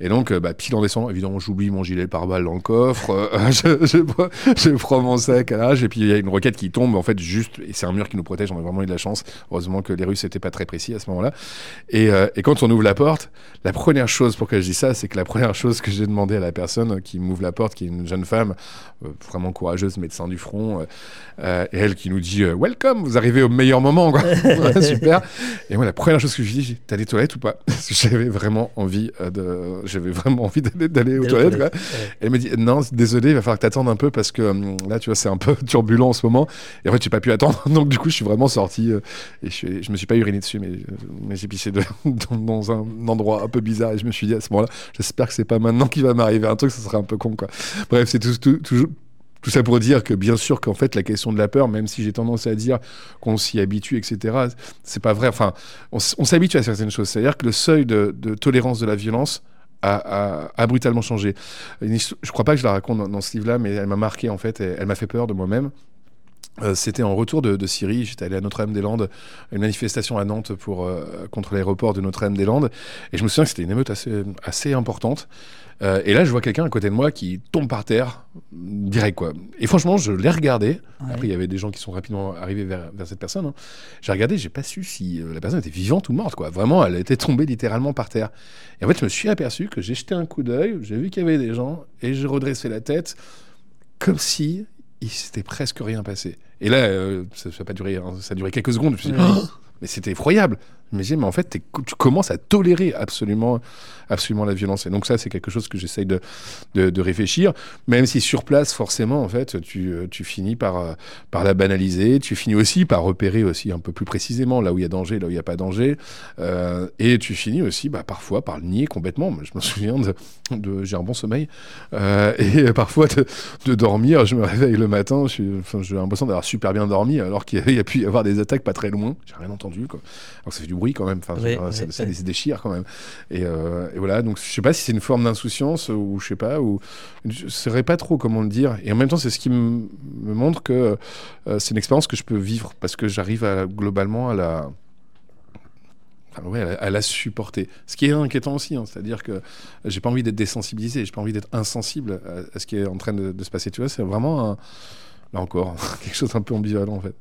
Et donc, euh, bah, pile en descendant, évidemment, j'oublie mon gilet pare-balles dans le coffre, euh, je, je, prends- je prends mon sac à l'âge, et puis il y a une roquette qui tombe, en fait, juste, et c'est un mur qui nous protège, on a vraiment eu de la chance. Heureusement que les Russes n'étaient pas très précis à ce moment-là. Et, euh, et quand on ouvre la porte, la première chose, pour que je dise ça, c'est que la première chose que j'ai demandé à la personne qui m'ouvre la porte, qui est une jeune femme, euh, vraiment courageuse, médecin du front, euh, et elle qui nous dit euh, Welcome, vous arrivez au meilleur moment, quoi. Super. Et moi, la première chose que je lui dis, t'as des toilettes ou pas? Parce que j'avais vraiment envie de, j'avais vraiment envie d'aller, aux toilettes. toilettes, quoi. ouais. Elle me dit non, désolé, il va falloir que t'attendes un peu parce que hum, là, tu vois, c'est un peu turbulent en ce moment. Et en fait, j'ai pas pu attendre, donc du coup, je suis vraiment sorti euh, et je, je me suis pas uriné dessus, mais, euh, mais j'ai pissé de- dans, dans un endroit un peu bizarre et je me suis dit à ce moment-là, j'espère que c'est pas maintenant qu'il va m'arriver un truc, ça serait un peu con, quoi. Bref, c'est tout, tout, toujours- tout ça pour dire que bien sûr qu'en fait la question de la peur, même si j'ai tendance à dire qu'on s'y habitue, etc., c'est pas vrai. Enfin, on, s'habitue à certaines choses. C'est-à-dire que le seuil de, de tolérance de la violence a, brutalement changé. Une histo- je crois pas que je la raconte dans, ce livre-là, mais elle m'a marqué en fait. elle m'a fait peur de moi-même. Euh, C'était en retour de, Syrie. J'étais allé à Notre-Dame-des-Landes, une manifestation à Nantes pour, euh, contre l'aéroport de Notre-Dame-des-Landes. Et je me souviens que c'était une émeute assez importante. Euh, et là, je vois quelqu'un à côté de moi qui tombe par terre, direct quoi. Et franchement, je l'ai regardé. Ouais. Après, il y avait des gens qui sont rapidement arrivés vers, vers cette personne. hein. J'ai regardé, j'ai pas su si euh, la personne était vivante ou morte quoi. Vraiment, elle était tombée littéralement par terre. Et en fait, je me suis aperçu que j'ai jeté un coup d'œil, j'ai vu qu'il y avait des gens, et j'ai redressé la tête comme si il s'était presque rien passé. Et là, euh, ça n'a pas duré, hein, ça a duré quelques secondes. Je me suis dit. Oh mais c'était effroyable. Mais j'ai dit, mais en fait, tu commences à tolérer absolument, absolument la violence. Et donc ça, c'est quelque chose que j'essaye de, de, de réfléchir, même si sur place, forcément, en fait, tu, euh, tu finis par, euh, par la banaliser. Tu finis aussi par repérer aussi un peu plus précisément là où il y a danger, là où il n'y a pas danger. Euh, et tu finis aussi, bah, parfois, par le nier complètement. Je me souviens de, de j'ai un bon sommeil. Euh, et parfois, de, de dormir, je me réveille le matin, suis- enfin, j'ai l'impression d'avoir super bien dormi, alors qu'il y a- pu y avoir des attaques pas très loin. J'ai rien entendu, quoi. Alors que ça fait du bruit quand même, enfin, ça, les déchire quand même. Et, euh, et voilà, donc je sais pas si c'est une forme d'insouciance ou je sais pas, ou je saurais pas trop comment le dire. Et en même temps, c'est ce qui me montre que euh, c'est une expérience que je peux vivre parce que j'arrive globalement à la. à la- supporter. Ce qui est inquiétant aussi, hein, c'est-à-dire que j'ai pas envie d'être désensibilisé, j'ai pas envie d'être insensible à, à ce qui est en train de, de se passer. Tu vois, c'est vraiment un- là encore quelque chose d'un peu ambivalent en fait.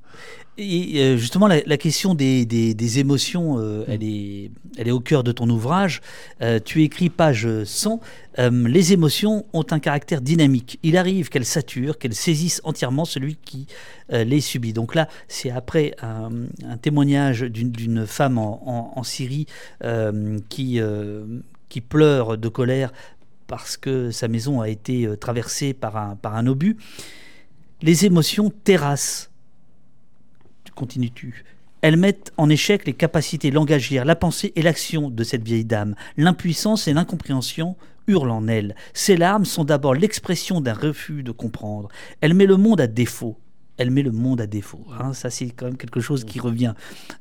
Et euh, justement, la, question des, des- émotions, euh, elle, est, elle est au cœur de ton ouvrage. Euh, tu écris page 100, euh, les émotions ont un caractère dynamique. Il arrive qu'elles saturent, qu'elles saisissent entièrement celui qui les subit. Donc là, c'est après un, un témoignage d'une- femme en, en- en Syrie qui, qui pleure de colère parce que sa maison a été traversée par un, par un obus. Les émotions terrassent continues-tu Elles mettent en échec les capacités langagières, la pensée et l'action de cette vieille dame. L'impuissance et l'incompréhension hurlent en elle. Ces larmes sont d'abord l'expression d'un refus de comprendre. Elle met le monde à défaut. Elle met le monde à défaut. hein. Ça, c'est quand même quelque chose qui revient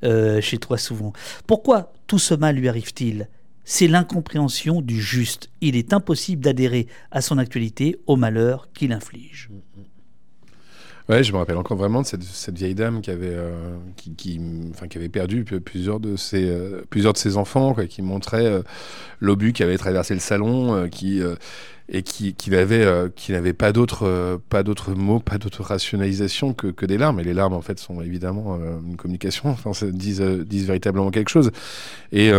euh, chez toi souvent. Pourquoi tout ce mal lui arrive-t-il? C'est l'incompréhension du juste. Il est impossible d'adhérer à son actualité au malheur qu'il inflige. Ouais, je me rappelle encore vraiment de cette, vieille dame qui avait, euh, qui, enfin, qui avait perdu plusieurs de ses, euh, plusieurs de ses enfants, qui montrait euh, l'obus qui avait traversé le salon, qui, et qui, qui n'avait, n'avait pas d'autres, pas d'autres mots, pas d'autre rationalisation que, que des larmes. Et les larmes, en fait, sont évidemment une communication, enfin, disent, disent véritablement quelque chose. Et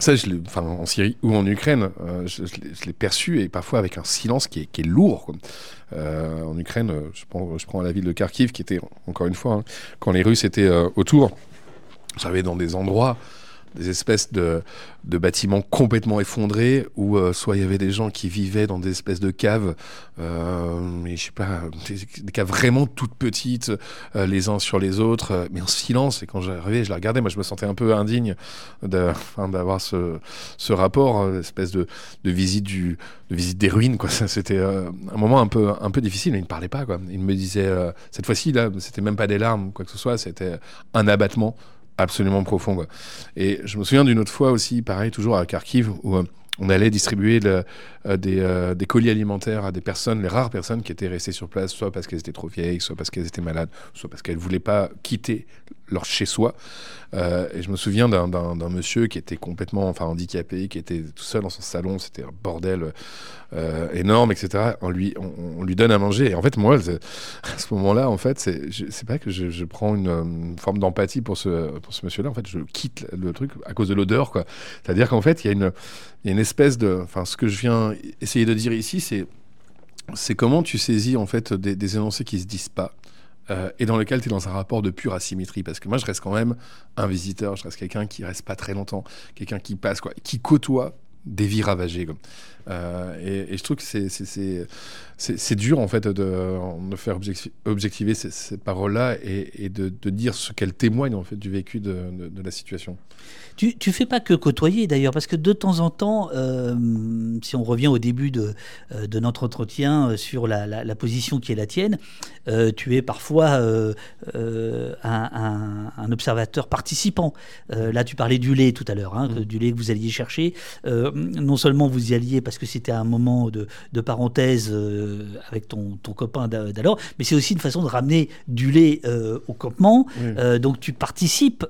ça, je enfin, en Syrie ou en Ukraine, euh, je, l'ai- perçu et parfois avec un silence qui est, lourd. Euh, en Ukraine, euh, je prends, je la ville de Kharkiv, qui était, encore une fois, hein, quand les Russes étaient autour, j'avais dans des endroits, des espèces de, de bâtiments complètement effondrés, où euh, soit il y avait des gens qui vivaient dans des espèces de caves, euh, mais je sais pas, des, des caves vraiment toutes petites, euh, les uns sur les autres, mais en silence. Et quand j'arrivais, je la regardais, moi je me sentais un peu indigne d'avoir ce, ce rapport, espèce de, de visite du, visite des ruines c'était un moment un peu un peu difficile mais il ne parlait pas il me disait cette fois-ci là c'était même pas des larmes quoi que ce soit c'était un abattement absolument profond et je me souviens d'une autre fois aussi pareil toujours à Kharkiv où euh, on allait distribuer euh, des, euh, des colis alimentaires à des personnes, les rares personnes qui étaient restées sur place, soit parce qu'elles étaient trop vieilles, soit parce qu'elles étaient malades, soit parce qu'elles voulaient pas quitter leur chez-soi. Euh, et je me souviens d'un- monsieur qui était complètement enfin, handicapé, qui était tout seul dans son salon, c'était un bordel euh, énorme, etc. On lui, on, lui donne à manger. Et en fait, moi, à ce moment-là, en fait, c'est pas que je, je prends une, forme d'empathie pour ce, pour ce monsieur-là. En fait, je quitte le truc à cause de l'odeur. C'est-à-dire qu'en fait, il y a une, y a une espèce de, enfin, ce que je viens essayer de dire ici, c'est, c'est comment tu saisis en fait des, des énoncés qui se disent pas. Euh, et dans lequel tu es dans un rapport de pure asymétrie. Parce que moi, je reste quand même un visiteur, je reste quelqu'un qui reste pas très longtemps, quelqu'un qui passe, quoi, qui côtoie des vies ravagées. Euh, et, et je trouve que c'est, dur, en fait, de, de faire objecti- objectiver ces, ces paroles-là et, et de, de dire ce qu'elles témoignent, en fait, du vécu de, de- la situation. Tu, tu fais pas que côtoyer d'ailleurs, parce que de temps en temps, euh, si on revient au début de, euh, de notre entretien sur la, la- la position qui est la tienne, euh, tu es parfois un, un- un observateur participant. Là, tu parlais du lait tout à l'heure, hein, que- du lait que vous alliez chercher. Euh, non seulement vous y alliez parce que c'était un moment de, de parenthèse euh, avec ton, ton copain d'a- d'alors, mais c'est aussi une façon de ramener du lait euh, au campement. Donc tu participes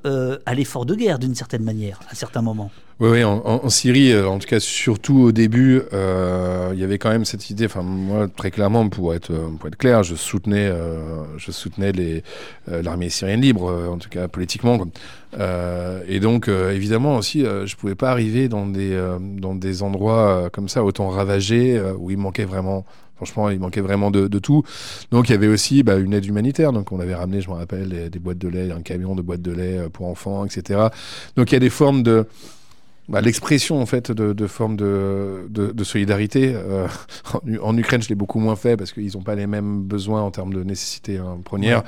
à l'effort de guerre d'une certaine manière, à certains moments. Oui, oui, en, Syrie, euh, en tout cas, surtout au début, euh, il y avait quand même cette idée. Enfin, moi, très clairement, pour être, euh, pour être clair, je soutenais, je soutenais l'armée syrienne libre, en tout cas politiquement. et donc, évidemment aussi, je pouvais pas arriver dans des, dans des endroits comme ça, autant ravagés, où il manquait vraiment. Franchement, il manquait vraiment de, de tout. Donc, il y avait aussi bah, une aide humanitaire. Donc, on avait ramené, je me rappelle, des, boîtes de lait, un camion de boîtes de lait pour enfants, etc. Donc, il y a des formes de bah, l'expression en fait de, de formes de, de, de solidarité. euh, en, Ukraine, je l'ai beaucoup moins fait parce qu'ils n'ont pas les mêmes besoins en termes de nécessité hein, première.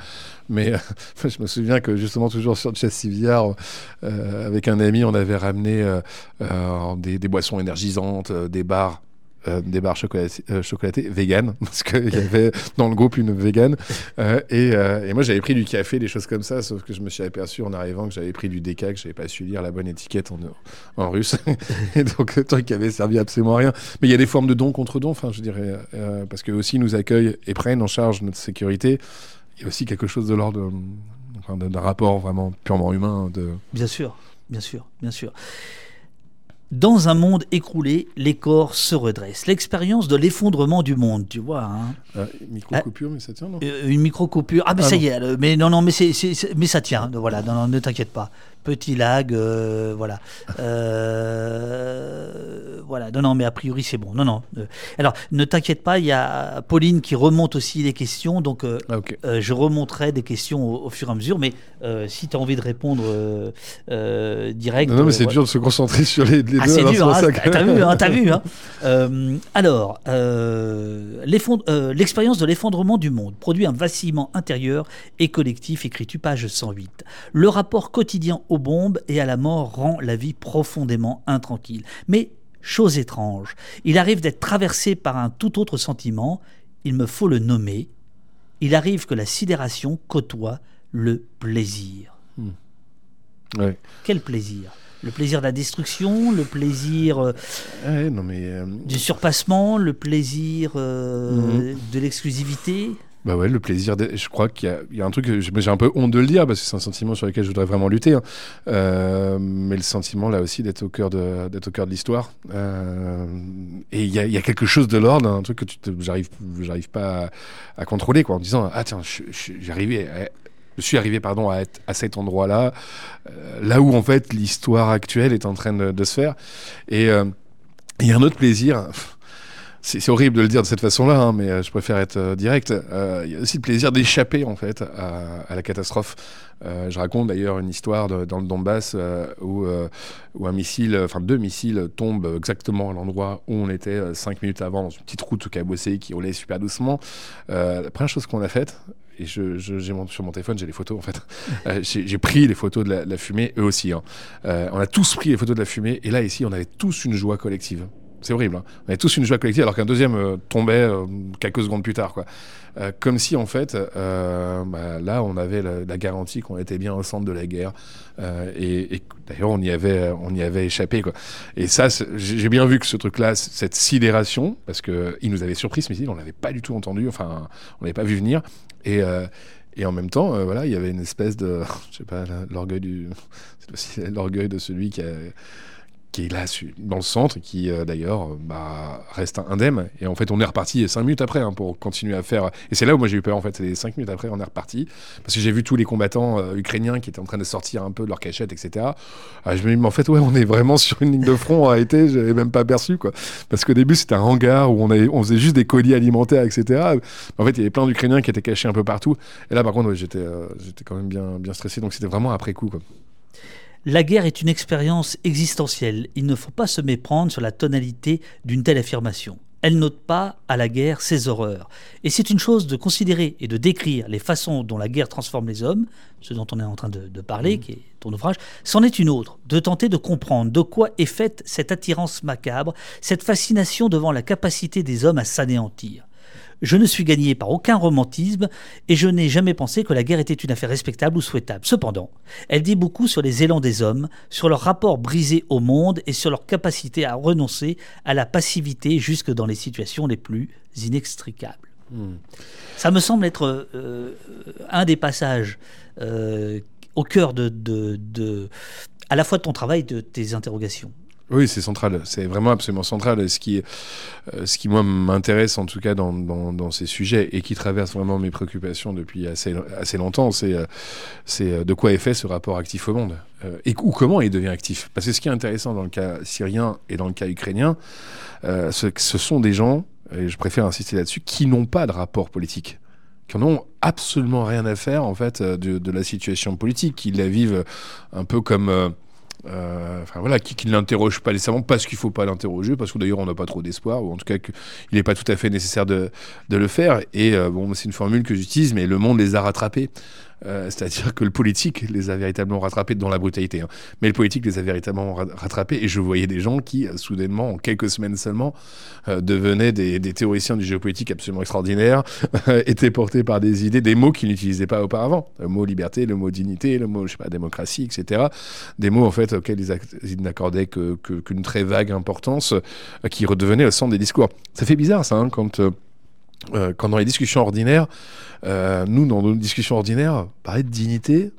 Mais euh, je me souviens que justement toujours sur Chessivillard, euh, avec un ami, on avait ramené euh, euh, des, des boissons énergisantes, euh, des bars. Euh, des barres euh, chocolatées vegan parce qu'il y avait dans le groupe une vegan Euh, et, euh, et moi j'avais pris du café des choses comme ça sauf que je me suis aperçu en arrivant que j'avais pris du déca que j'avais pas su lire la bonne étiquette en, en russe. Et donc le truc avait servi absolument à rien. Mais il y a des formes de dons contre enfin je dirais euh, parce que aussi nous accueillent et prennent en charge notre sécurité. Il y a aussi quelque chose de l'ordre d'un rapport vraiment purement humain de Bien sûr, bien sûr, bien sûr. Dans un monde écroulé, les corps se redressent. L'expérience de l'effondrement du monde, tu vois. hein. euh, micro coupure mais ça tient non? une micro-coupure. Ah, mais Ah ça non. y est, mais non, non, mais, ça tient. Voilà, non, non, ne t'inquiète pas. Petit lag, euh, voilà. Euh, voilà, non, non, mais a priori, c'est bon. Non, non. euh, alors, ne t'inquiète pas, il y a Pauline qui remonte aussi les questions, donc euh, ah je remonterai des questions au, au fur et à mesure, mais si tu as envie de répondre direct. non, non, mais c'est dur de se concentrer sur les, les ah, deux c'est dur, hein, t'as vu, hein, t'as vu. Hein. Alors, l'expérience de l'effondrement du monde produit un vacillement intérieur et collectif, écris-tu page 108. Le rapport quotidien aux bombes et à la mort rend la vie profondément intranquille. Mais, chose étrange, il arrive d'être traversé par un tout autre sentiment, il me faut le nommer, il arrive que la sidération côtoie le plaisir. Ouais. Quel plaisir? Le plaisir de la destruction, le plaisir euh, Ouais, non mais euh, du surpassement, le plaisir euh, Mhm. de l'exclusivité? Bah ouais, le plaisir. d'être- Je crois qu'il y, y a un truc, j'ai un peu honte de le dire parce que c'est un sentiment sur lequel je voudrais vraiment lutter. hein. Euh, mais le sentiment là aussi d'être au cœur de d'être au cœur de l'histoire. Euh, et il y y a quelque chose de l'ordre, un truc que tu j'arrive j'arrive pas à, contrôler quoi, en disant ah tiens, je, je- suis arrivé pardon à être à cet endroit-là, euh, là où en fait l'histoire actuelle est en train de, de se faire. Et euh, il y a un autre plaisir. C'est horrible de le dire de cette façon-là, hein, mais euh, je préfère être euh, direct. Euh, Il y a aussi le plaisir d'échapper en fait à, à la catastrophe. Je raconte d'ailleurs une histoire de- dans le Donbass où, où un missile, enfin deux missiles tombent exactement à l'endroit où on était cinq minutes avant, dans une petite route cabossée qui roulait super doucement. La première chose qu'on a faite, et je, j'ai sur mon téléphone, j'ai les photos en fait. Euh, j'ai j'ai pris les photos de la, de la fumée, eux aussi. hein. Euh, on a tous pris les photos de la fumée, et là ici, on avait tous une joie collective. C'est horrible. Hein. On avait tous une joie collective, alors qu'un deuxième euh, tombait euh, quelques secondes plus tard, quoi. Euh, comme si en fait, bah, là, on avait la, garantie qu'on était bien au centre de la guerre, et, d'ailleurs, on y avait, on y avait échappé, quoi. Et ça, j'ai bien vu que ce truc-là, cette sidération, parce que il nous avait surpris ce missile, on l'avait pas du tout entendu, enfin, on l'avait pas vu venir, et, Et en même temps, voilà, il y avait une espèce de, je sais pas, l'orgueil du, l'orgueil de celui qui a qui est là dans le centre et qui euh, d'ailleurs euh, bah, reste indemne. Et en fait on est reparti cinq minutes après hein, pour continuer à faire et c'est là où moi j'ai eu peur en fait. C'est les cinq minutes après on est reparti. Parce que j'ai vu tous les combattants euh, ukrainiens qui étaient en train de sortir un peu de leur cachette etc ah, je me dis mais en fait ouais on est vraiment sur une ligne de front a été j'avais même pas perçu quoi. Parce qu'au début c'était un hangar où on, avait, on faisait juste des colis alimentaires etc en fait il y avait plein d'Ukrainiens qui étaient cachés un peu partout. Et là par contre j'étais quand même bien, bien stressé. Donc c'était vraiment après coup. La guerre est une expérience existentielle. Il ne faut pas se méprendre sur la tonalité d'une telle affirmation. Elle note pas à la guerre ses horreurs. Et c'est une chose de considérer et de décrire les façons dont la guerre transforme les hommes, ce dont on est en train de, de parler, qui est ton ouvrage, c'en est une autre, de tenter de comprendre de quoi est faite cette attirance macabre, cette fascination devant la capacité des hommes à s'anéantir. Je ne suis gagné par aucun romantisme et je n'ai jamais pensé que la guerre était une affaire respectable ou souhaitable. Cependant, elle dit beaucoup sur les élans des hommes, sur leur rapport brisé au monde et sur leur capacité à renoncer à la passivité jusque dans les situations les plus inextricables. Ça me semble être euh, un des passages euh, au cœur de, de- de- à la fois de ton travail et de tes interrogations. Oui, c'est central. C'est vraiment absolument central. Ce qui, euh, ce qui moi m'intéresse en tout cas dans, dans, dans ces sujets et qui traverse vraiment mes préoccupations depuis assez, assez longtemps, c'est euh, c'est euh, de quoi est fait ce rapport actif au monde et ou comment il devient actif. Parce que ce qui est intéressant dans le cas syrien et dans le cas ukrainien, ce, ce sont des gens, et je préfère insister là-dessus, qui n'ont pas de rapport politique qui en ont absolument rien à faire en fait de, de la situation politique, qui la vivent un peu comme euh, enfin voilà, qui, ne l'interroge pas nécessairement parce qu'il faut pas l'interroger, parce que d'ailleurs on n'a pas trop d'espoir, ou en tout cas qu'il n'est pas tout à fait nécessaire de, de le faire. Et euh, bon, c'est une formule que j'utilise, mais le monde les a rattrapés. Euh, C'est-à-dire que le politique les a véritablement rattrapés dans la brutalité. hein. Mais le politique les a véritablement ra- rattrapés. Et je voyais des gens qui, euh, soudainement, en quelques semaines seulement, euh, devenaient des, théoriciens du géopolitique absolument extraordinaires, étaient portés par des idées, des mots qu'ils n'utilisaient pas auparavant. Le mot liberté, le mot dignité, le mot, je sais pas, démocratie, etc. Des mots, en fait, auxquels ils, ac- ils n'accordaient que- que- qu'une très vague importance, qui redevenaient le centre des discours. Ça fait bizarre, ça, hein, quand... euh, quand dans les discussions ordinaires, euh, nous, dans nos discussions ordinaires, parler de dignité,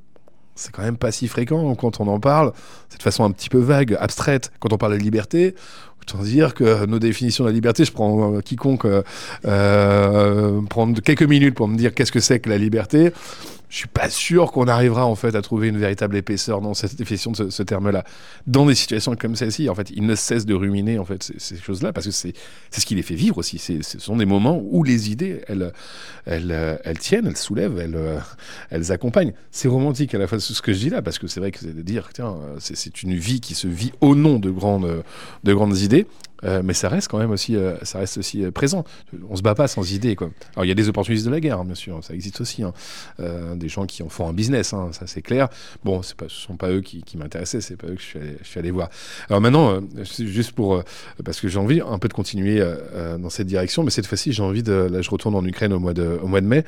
c'est quand même pas si fréquent quand on en parle, c'est de façon un petit peu vague, abstraite. Quand on parle de liberté, autant dire que nos définitions de la liberté, je prends euh, quiconque euh, euh, prendre quelques minutes pour me dire qu'est-ce que c'est que la liberté. Je suis pas sûr qu'on arrivera en fait à trouver une véritable épaisseur dans cette définition de ce, terme-là. Dans des situations comme celle-ci, en fait, ils ne cessent de ruminer en fait ces, choses-là parce que c'est ce qui les fait vivre aussi. Ce sont des moments où les idées, elles, elles, tiennent, elles soulèvent, elles, elles accompagnent. C'est romantique à la fois ce que je dis là, parce que c'est vrai que c'est de dire, tiens, euh, c'est- c'est une vie qui se vit au nom de grandes, de grandes idées. Euh, mais ça reste quand même aussi, euh, ça reste aussi euh, présent. On se bat pas sans idées, quoi. Alors il y a des opportunistes de la guerre, hein, bien sûr, ça existe aussi. hein. Des gens qui en font un business, hein, ça c'est clair. Bon, c'est pas, ce sont pas eux qui, qui m'intéressaient, c'est pas eux que je suis allé, je suis allé voir. Alors maintenant, juste pour, parce que j'ai envie un peu de continuer dans cette direction, mais cette fois-ci j'ai envie de, là je retourne en Ukraine au mois de, au mois de mai,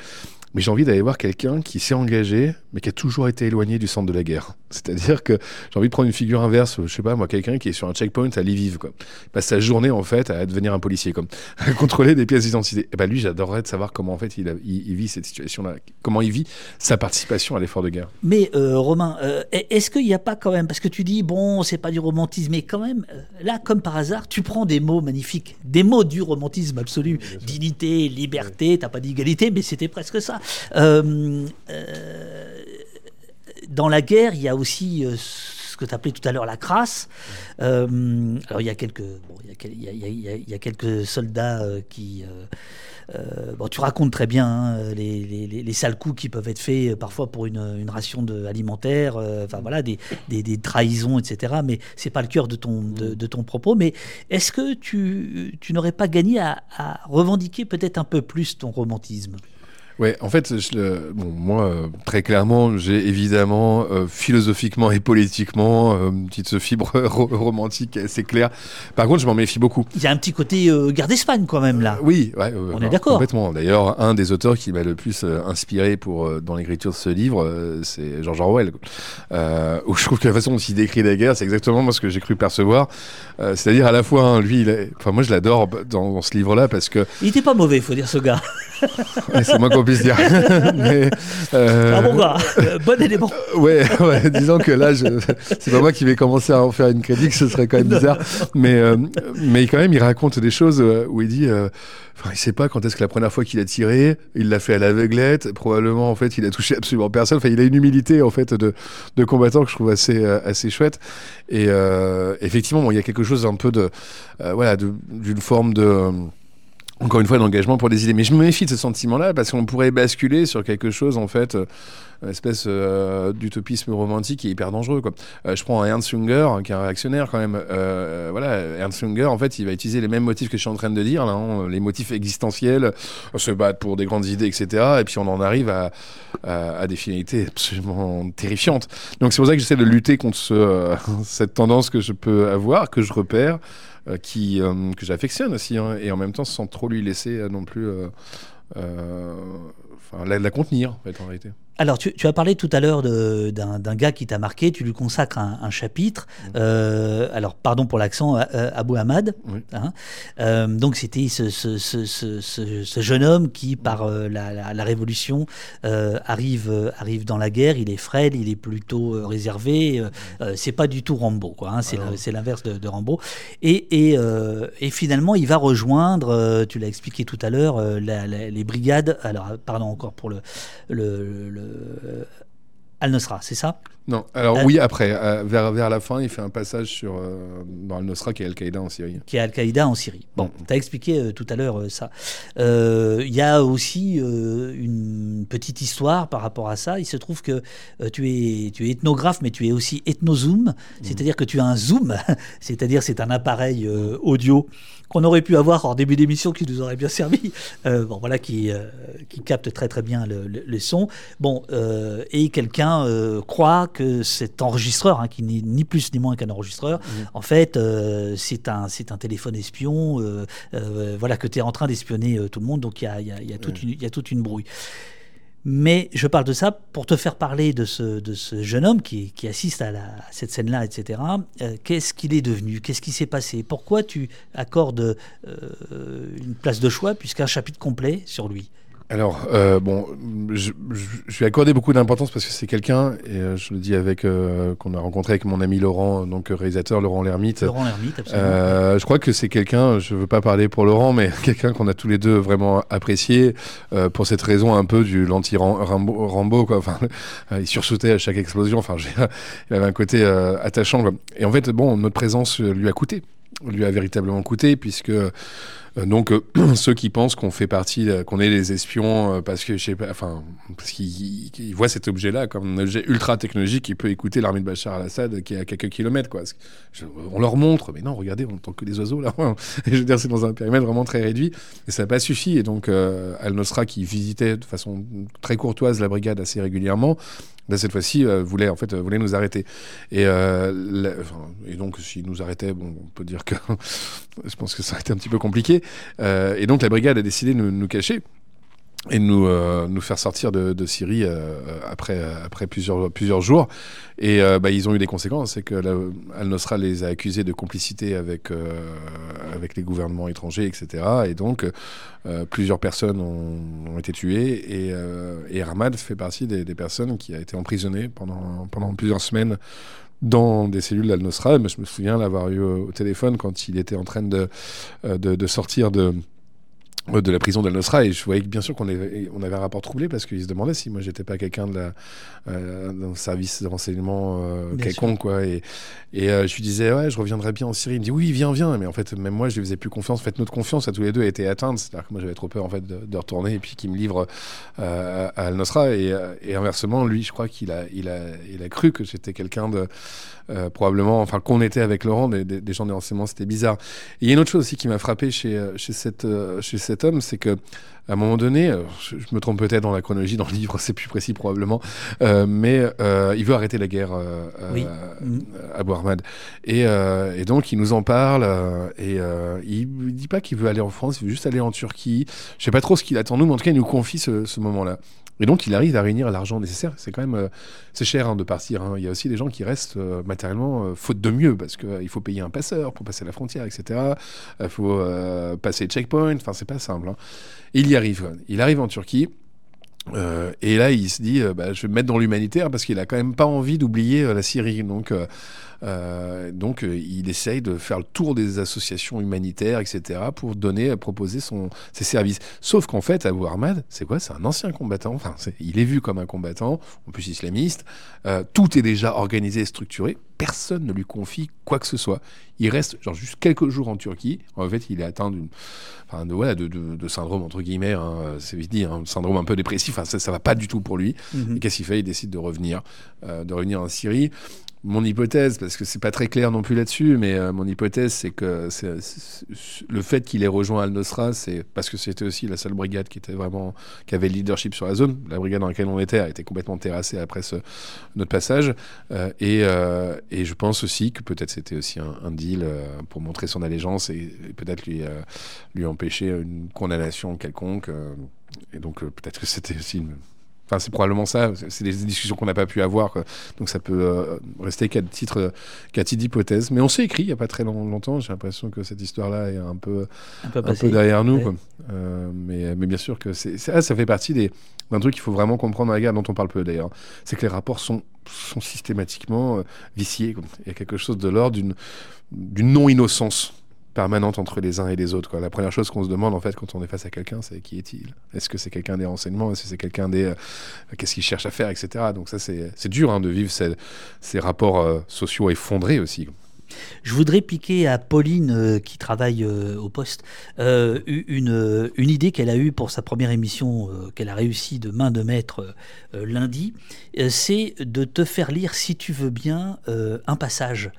mais j'ai envie d'aller voir quelqu'un qui s'est engagé, mais qui a toujours été éloigné du centre de la guerre. C'est-à-dire que j'ai envie de prendre une figure inverse, je sais pas moi, quelqu'un qui est sur un checkpoint à Lviv, quoi. Il passe sa journée en fait à devenir un policier, comme à contrôler des pièces d'identité. Et ben lui, j'adorerais de savoir comment en fait il, a- il- il vit cette situation-là, comment il vit sa participation à l'effort de guerre. Mais euh, Romain, euh, est-ce qu'il n'y a pas quand même, parce que tu dis, bon, c'est pas du romantisme, mais quand même, euh, là, comme par hasard, tu prends des mots magnifiques, des mots du romantisme absolu, dignité, liberté, t'as pas dit égalité, mais c'était presque ça. Euh, euh, dans la guerre, il y a aussi euh, ce que tu appelais tout à l'heure la crasse. Euh, alors il y a quelques, bon, il y a quel- il y a- il y a- il y a- il y a quelques soldats euh, qui, euh, bon, tu racontes très bien hein, les, les- les- les sales coups qui peuvent être faits parfois pour une, une ration de, alimentaire, enfin voilà, des, des- des trahisons, etc. Mais c'est pas le cœur de ton, de, de ton propos. Mais est-ce que tu, tu n'aurais pas gagné à, à revendiquer peut-être un peu plus ton romantisme? Ouais, en fait, je le- bon, moi, euh, très clairement, j'ai évidemment, euh, philosophiquement et politiquement, euh, une petite fibre ro- romantique, c'est clair. Par contre, je m'en méfie beaucoup. Il y a un petit côté guerre d'Espagne quand même là. Oui, ouais, On est d'accord. Complètement. D'ailleurs, un des auteurs qui m'a le plus inspiré pour, dans l'écriture de ce livre, c'est George Orwell. où je trouve que la façon dont il décrit la guerre, c'est exactement moi ce que j'ai cru percevoir. C'est-à-dire à la fois, hein, lui, il enfin moi je l'adore dans, dans ce livre-là parce que Il était pas mauvais, faut dire ce gars. Ouais, c'est com- qu'on puisse dire. Mais, euh, Ah bon gars, euh, bon élément. Ouais, ouais, disons que là, je... c'est pas moi qui vais commencer à en faire une critique, ce serait quand même bizarre. Mais, euh, mais quand même, il raconte des choses euh, où il dit, euh, enfin, il sait pas quand est-ce que la première fois qu'il a tiré, il l'a fait à l'aveuglette. Probablement, en fait, il a touché absolument personne. Enfin, il a une humilité en fait de, de combattant que je trouve assez, assez chouette. Et effectivement, bon, il y a quelque chose un peu de, voilà, d'une forme de encore une fois d'engagement pour des idées. Mais je me méfie de ce sentiment-là parce qu'on pourrait basculer sur quelque chose en fait, euh, une espèce euh, d'utopisme romantique est hyper dangereux. Euh, je prends Ernst Junger qui est un réactionnaire quand même. Euh, voilà, Ernst Junger en fait, il va utiliser les mêmes motifs que je suis en train de dire là, hein, les motifs existentiels, euh, se battre pour des grandes idées, etc. Et puis on en arrive à, à, des finalités absolument terrifiantes. Donc c'est pour ça que j'essaie de lutter contre ce, euh, cette tendance que je peux avoir, que je repère euh, qui, euh, que j'affectionne aussi, hein, et en même temps sans trop lui laisser euh, non plus euh, euh, la, la contenir, en fait, en réalité. Alors, tu, tu as parlé tout à l'heure d'un gars qui t'a marqué, tu lui consacres un, un chapitre. Euh, alors, pardon pour l'accent, euh, Abou Ahmad. Oui. hein. Euh, donc, c'était ce, ce- ce- ce- ce- ce jeune homme qui, par euh, la, la- la Révolution, euh, arrive, euh, arrive dans la guerre. Il est frêle, il est plutôt euh, réservé. euh, euh, c'est pas du tout Rambo, quoi. hein. c'est Ah c'est l'inverse de, de Rambo. Et, et, euh, et finalement, il va rejoindre, euh, tu l'as expliqué tout à l'heure, euh, les brigades. Alors, pardon encore pour le, le, le- Al-Nusra, c'est ça? Non, alors Euh, oui, après, euh, vers, vers la fin, il fait un passage sur, euh, dans Al-Nusra qui est Al-Qaïda en Syrie. Qui est Al-Qaïda en Syrie. Bon, Mhm. tu as expliqué euh, tout à l'heure ça. Il y a aussi une petite histoire par rapport à ça. Il se trouve que tu, es, tu es ethnographe, mais tu es aussi ethnozoom, c'est-à-dire que tu as un zoom, c'est-à-dire c'est un appareil audio qu'on aurait pu avoir en début d'émission qui nous aurait bien servi, euh, bon, voilà, qui, euh, qui capte très très bien le, le- le son. Bon, euh, et quelqu'un croit que cet enregistreur, hein, qui n'est ni plus ni moins qu'un enregistreur, en fait, euh, c'est un, un téléphone espion, euh, euh, voilà, que tu es en train d'espionner tout le monde, donc il y a, y a- y a toute une- il y a toute une brouille. Mais je parle de ça pour te faire parler de ce, de ce jeune homme qui, qui assiste à, la- à cette scène-là, etc. Euh, Qu'est-ce qu'il est devenu? Qu'est-ce qui s'est passé? Pourquoi tu accordes euh, une place de choix, puisqu'un chapitre complet sur lui? Alors, euh, bon, je, je, je lui ai accordé beaucoup d'importance parce que c'est quelqu'un, et euh, je le dis avec, euh, qu'on a rencontré avec mon ami Laurent, donc réalisateur Laurent Lermite. Laurent Lermite, absolument. Je crois que c'est quelqu'un, je veux pas parler pour Laurent, mais quelqu'un qu'on a tous les deux vraiment apprécié pour cette raison un peu du l'anti-Rambo, Rambo, quoi. Enfin, il sursautait à chaque explosion. Enfin, il avait un côté attachant. Quoi. Et en fait, bon, notre présence lui a coûté, lui a véritablement coûté, puisque donc euh, ceux qui pensent qu'on fait partie, euh, qu'on est les espions, euh, parce que je sais pas, enfin, parce qu'ils voient cet objet-là comme un objet ultra technologique qui peut écouter l'armée de Bachar al-Assad qui est à quelques kilomètres, quoi. On leur montre, mais non, regardez, on entend que des oiseaux là. Je veux dire, c'est dans un périmètre vraiment très réduit, et ça n'a pas suffi. Et donc, euh, Al-Nosra, qui visitait de façon très courtoise la brigade assez régulièrement, là, cette fois-ci, euh, voulait en fait euh, voulait nous arrêter. Et, euh, et donc, s'il nous arrêtait, bon, on peut dire que je pense que ça a été un petit peu compliqué. Et donc, la brigade a décidé de nous cacher et nous, euh, nous faire sortir de, de Syrie euh, après, après plusieurs, plusieurs jours. Et euh, bah, ils ont eu des conséquences. C'est que Al-Nosra les a accusés de complicité avec, euh, avec les gouvernements étrangers, etc. Et donc, euh, plusieurs personnes ont, ont été tuées. Et, euh, et Ahmad fait partie des, des personnes qui a été emprisonnées pendant, pendant plusieurs semaines dans des cellules d'Al-Nosra. Je me souviens l'avoir eu au, téléphone quand il était en train de, de, de sortir de de la prison d'Al-Nosra et je voyais que bien sûr qu'on avait, on avait un rapport troublé parce qu'il se demandait si moi j'étais pas quelqu'un de la euh, d'un service de renseignement euh, quelconque quoi et, et euh, je lui disais ouais je reviendrai bien en Syrie. Il me dit oui viens viens. Mais en fait même moi je lui faisais plus confiance. En fait notre confiance à tous les deux a été atteinte. C'est-à-dire que moi j'avais trop peur en fait de, de retourner et puis qu'il me livre euh, à Al-Nosra et, euh, et inversement lui je crois qu'il a il a il a cru que j'étais quelqu'un de euh, probablement enfin qu'on était avec Laurent des, des, des gens des renseignements c'était bizarre. Et il y a une autre chose aussi qui m'a frappé chez euh, chez cette euh, cet homme c'est que à un moment donné, euh, je, je me trompe peut-être dans la chronologie, dans le livre, c'est plus précis probablement, euh, mais euh, il veut arrêter la guerre euh, Oui. à Abu Ahmad. Et, et donc, il nous en parle, et il ne dit pas qu'il veut aller en France, il veut juste aller en Turquie. Je sais pas trop ce qu'il attend nous, mais en tout cas, il nous confie ce, ce moment-là. Et donc, il arrive à réunir l'argent nécessaire. C'est quand même, euh, c'est cher hein, de partir. hein. Il y a aussi des gens qui restent euh, matériellement euh, faute de mieux, parce qu'il faut payer un passeur pour passer la frontière, etc. Il faut passer le checkpoint. Enfin, c'est pas simple. hein. Il y arrive. Il arrive en Turquie. Et là, il se dit, bah, je vais me mettre dans l'humanitaire parce qu'il a quand même pas envie d'oublier la Syrie. Donc, euh, euh, donc euh, il essaye de faire le tour des associations humanitaires, etc., pour donner, proposer son, ses services. Sauf qu'en fait, Abu Ahmad, c'est quoi? C'est un ancien combattant. Enfin, il est vu comme un combattant, en plus islamiste. Euh, tout est déjà organisé et structuré. Personne ne lui confie quoi que ce soit. Il reste genre juste quelques jours en Turquie. En fait, il est atteint d'une, enfin, de, voilà, de, de- de syndrome entre guillemets, hein, c'est vite dit, un syndrome un peu dépressif. Enfin, ça, ça va pas du tout pour lui. Et qu'est-ce qu'il fait? Il décide de revenir, euh, de revenir en Syrie. Mon hypothèse, parce que c'est pas très clair non plus là-dessus, mais euh, mon hypothèse, c'est que le fait qu'il ait rejoint Al-Nusra, c'est parce que c'était aussi la seule brigade qui était vraiment, qui avait le leadership sur la zone. La brigade dans laquelle on était a été complètement terrassée après notre passage. Euh, et, euh, et je pense aussi que peut-être c'était aussi un, deal pour montrer son allégeance et, peut-être lui, lui empêcher une condamnation quelconque. et donc peut-être que c'était aussi une, Enfin, c'est probablement ça. C'est- des discussions qu'on n'a pas pu avoir. quoi. Donc ça peut euh, rester qu'à titre, euh, qu'à titre d'hypothèse. Mais on s'est écrit il n'y a pas très long- longtemps. J'ai l'impression que cette histoire-là est un peu, Un peu un passé. peu derrière nous. Ouais. quoi. Euh, mais, mais bien sûr que c'est, c'est- ah, ça fait partie des, d'un truc qu'il faut vraiment comprendre dans la guerre, dont on parle peu d'ailleurs. C'est que les rapports sont, sont systématiquement euh, viciés. quoi. Il y a quelque chose de l'ordre d'une, d'une non-innocence permanente entre les uns et les autres. La première chose qu'on se demande en fait quand on est face à quelqu'un, c'est qui est-il? Est-ce que c'est quelqu'un des renseignements? Est-ce que c'est quelqu'un des... euh, Qu'est-ce qu'il cherche à faire, etc. Donc ça, c'est, c'est dur hein, de vivre ces, ces rapports euh, sociaux effondrés aussi. Je voudrais piquer à Pauline, euh, qui travaille euh, au poste, euh, une, une idée qu'elle a eue pour sa première émission, qu'elle a réussi de main de maître lundi. C'est de te faire lire, si tu veux bien, un passage.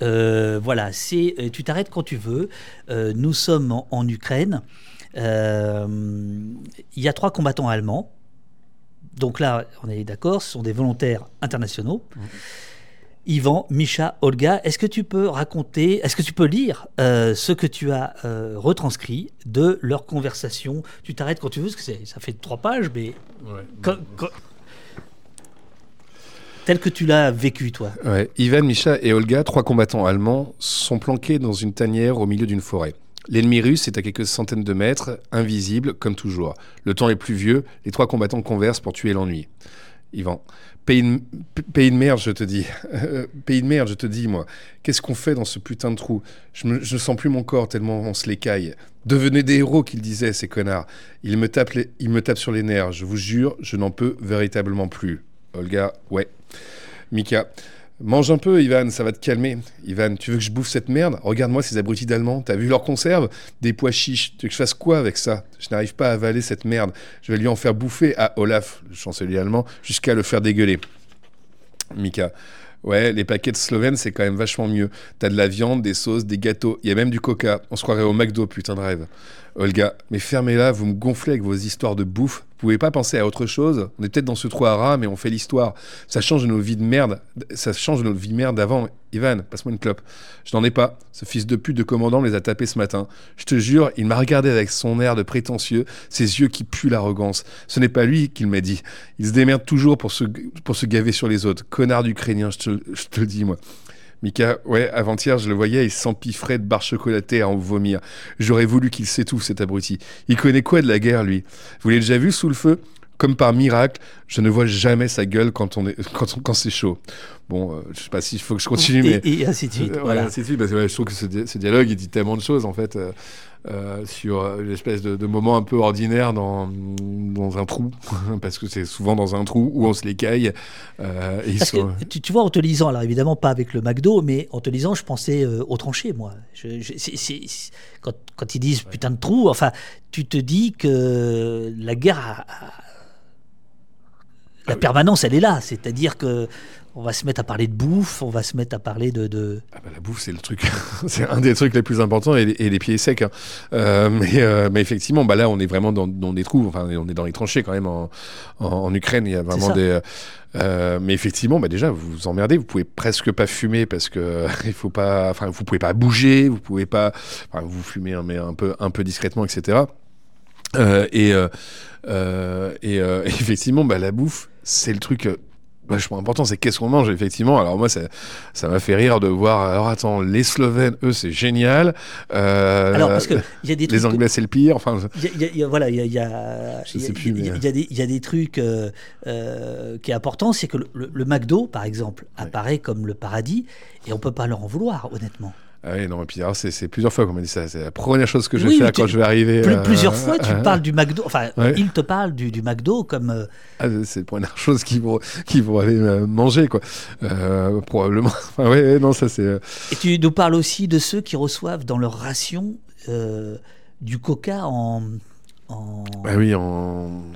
Voilà, c'est tu t'arrêtes quand tu veux. Nous sommes en, en Ukraine. Il y a trois combattants allemands. Donc là, on est d'accord, ce sont des volontaires internationaux. Yvan, Misha, Olga, est-ce que tu peux raconter, est-ce que tu peux lire euh, ce que tu as euh, retranscrit de leur conversation? Tu t'arrêtes quand tu veux, parce que c'est- ça fait trois pages, mais quand- quand- tel que tu l'as vécu, toi. Ouais. Ivan, Misha et Olga, trois combattants allemands, sont planqués dans une tanière au milieu d'une forêt. L'ennemi russe est à quelques centaines de mètres, invisible comme toujours. Le temps est pluvieux, les trois combattants conversent pour tuer l'ennui. Ivan, pays de, merde, je te dis. Euh, pays de merde, je te dis, moi. Qu'est-ce qu'on fait dans ce putain de trou? Je, je sens plus mon corps tellement on se l'écaille. Devenez des héros, qu'ils disaient, ces connards. Ils me, tapent les- ils me tapent sur les nerfs. Je vous jure, je n'en peux véritablement plus. Olga, ouais. Mika, mange un peu, Ivan, ça va te calmer. Ivan, tu veux que je bouffe cette merde? Regarde-moi ces abrutis d'Allemands. T'as vu leurs conserves Des pois chiches. Tu veux que je fasse quoi avec ça? Je n'arrive pas à avaler cette merde. Je vais lui en faire bouffer à Olaf, le chancelier allemand, jusqu'à le faire dégueuler. Mika. Ouais, les paquets de slovènes, c'est quand même vachement mieux. T'as de la viande, des sauces, des gâteaux, il y a même du coca. On se croirait au McDo, putain de rêve. Olga, mais fermez-la, vous me gonflez avec vos histoires de bouffe. Vous pouvez pas penser à autre chose On est peut-être dans ce trou à rats, mais on fait l'histoire. Ça change nos vies de merde. Ça change nos vies de merde d'avant. Ivan, passe-moi une clope. Je n'en ai pas. Ce fils de pute de commandant me les a tapés ce matin. Je te jure, il m'a regardé avec son air de prétentieux, ses yeux qui puent l'arrogance. Ce n'est pas lui qui m'a dit. Il se démerde toujours pour se, gaver sur les autres. Connard te, je te le dis, moi. Mika, ouais, avant-hier, je le voyais, il s'empiffrait de barres chocolatées à en vomir. J'aurais voulu qu'il s'étouffe, cet abruti. Il connaît quoi de la guerre, lui? Vous l'avez déjà vu sous le feu? Comme par miracle, je ne vois jamais sa gueule quand, on est, quand, on- quand c'est chaud. Bon, euh, je sais pas s'il faut que je continue, mais... Et, ainsi de suite. Euh, voilà. ainsi de suite, parce que ouais, je trouve que ce, di- ce dialogue, il dit tellement de choses, en fait, euh, euh, sur l'espèce de, de moment un peu ordinaire dans, dans un trou, parce que c'est souvent dans un trou où on se les caille. euh, sont- que tu, tu vois, en te lisant, alors évidemment pas avec le McDo, mais en te lisant, je pensais euh, aux tranchées, moi. Je- je- quand, quand ils disent putain de trou, enfin, tu te dis que la guerre, a- a- la Ah permanence, elle est là. C'est-à-dire que on va se mettre à parler de bouffe, on va se mettre à parler de. de- Ah bah, la bouffe, c'est le truc, c'est un des trucs les plus importants et, et les pieds secs. hein. Euh, mais, euh, mais effectivement, bah là, on est vraiment dans, dans des trous. Enfin, on est dans les tranchées quand même en, en, en Ukraine. Il y a vraiment des. euh, mais effectivement, bah déjà, vous vous emmerdez. Vous pouvez presque pas fumer parce que il faut pas. Enfin, vous pouvez pas bouger. Vous pouvez pas. Enfin, vous fumez, hein, mais un peu, un peu discrètement, etc. Et, et effectivement, bah, la bouffe, c'est le truc vachement important, c'est qu'est-ce qu'on mange, effectivement. Alors moi, ça, ça m'a fait rire de voir, alors attends, les Slovènes, eux, c'est génial. Euh, Alors, parce que il y a des trucs. les Anglais, c'est le pire. Enfin, voilà, il y a, des- trucs euh, euh, qui est important, c'est que le, McDo, par exemple, apparaît comme le paradis, et on peut pas leur en vouloir, honnêtement. Ah oui, non, et puis alors, c'est plusieurs fois qu'on m'a dit ça. C'est la première chose que je Oui, tu- quand je vais arriver. Plus- euh, plusieurs fois, tu euh, parles du McDo, enfin, Ouais. il te parle du, du McDo comme euh, Ah, c'est la première chose qu'ils vont, qu'ils vont aller euh, manger, quoi. Probablement. Enfin, ouais, ouais, non, ça c'est. Et tu nous parles aussi de ceux qui reçoivent dans leur ration du coca en, en- Ah oui, en,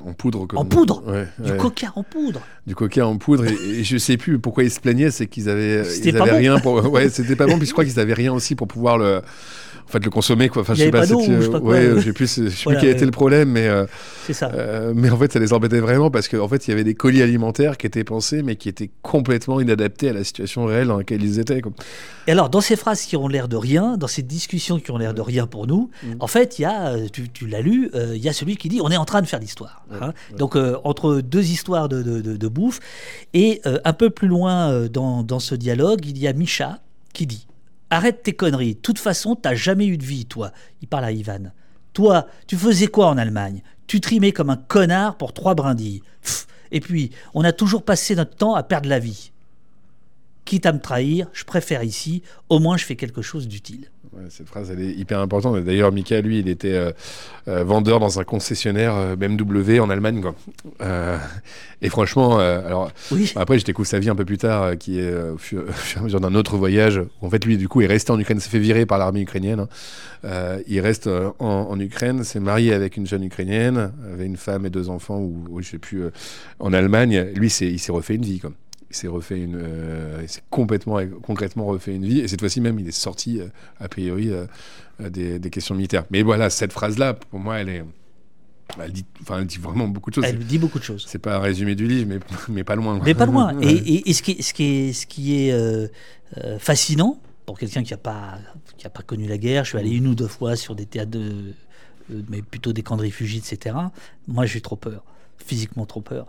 en poudre. comme- En poudre Ouais, du ouais. coca en poudre. Du coca en poudre. Et, et je sais plus pourquoi ils se plaignaient, c'est qu'ils avaient, ils avaient bon. rien pour. Ouais, c'était pas bon. Puis je crois qu'ils avaient rien aussi pour pouvoir le. En fait, le consommer, quoi. Enfin, je sais pas, je sais quoi, ouais, plus, je sais plus Voilà, quel ouais. était le problème, mais. euh, C'est ça. Euh, mais en fait, ça les embêtait vraiment parce qu'en fait, il y avait des colis alimentaires qui étaient pensés, mais qui étaient complètement inadaptés à la situation réelle dans laquelle ils étaient. quoi. Et alors, dans ces phrases qui ont l'air de rien, dans ces discussions qui ont l'air de rien pour nous, Mm. en fait, il y a, euh, tu, tu l'as lu, euh, il y a celui qui dit on est en train de faire l'histoire. hein. Donc, euh, entre deux histoires de, de- de- de bouffe, et euh, un peu plus loin euh, dans, dans ce dialogue, il y a Micha qui dit Arrête tes conneries, de toute façon, t'as jamais eu de vie, toi. Il parle à Ivan. Toi, tu faisais quoi en Allemagne? Tu trimais comme un connard pour trois brindilles. Pff. Et puis, on a toujours passé notre temps à perdre la vie. Quitte à me trahir, je préfère ici, au moins je fais quelque chose d'utile. Ouais, cette phrase, elle est hyper importante. D'ailleurs, Mika, lui, il était euh, euh, vendeur dans un concessionnaire euh, BMW en Allemagne. Quoi. Et franchement, alors Oui, après, je découvre sa vie un peu plus tard, qui est au fur, au fur et à mesure d'un autre voyage. Où, en fait, lui, du coup, est resté en Ukraine, s'est fait virer par l'armée ukrainienne. hein. Il reste en, en Ukraine, s'est marié avec une jeune ukrainienne, avait une femme et deux enfants, ou, ou je sais plus, en Allemagne. Lui, il s'est refait une vie, quoi. Il s'est refait une, euh, il s'est complètement, concrètement refait une vie. Et cette fois-ci même, il est sorti, euh, a priori, euh, des, des questions militaires. Mais voilà, cette phrase-là, pour moi, elle est, elle dit, enfin, elle dit vraiment beaucoup de choses. elle dit beaucoup de choses. C'est pas un résumé du livre, mais, mais pas loin. Mais pas loin. Ouais. Et, et- et ce qui est, ce qui est, ce qui est fascinant pour quelqu'un qui n'a pas, qui a pas connu la guerre, je suis allé une ou deux fois sur des théâtres de, mais plutôt des camps de réfugiés, etc. Moi, j'ai trop peur, physiquement trop peur.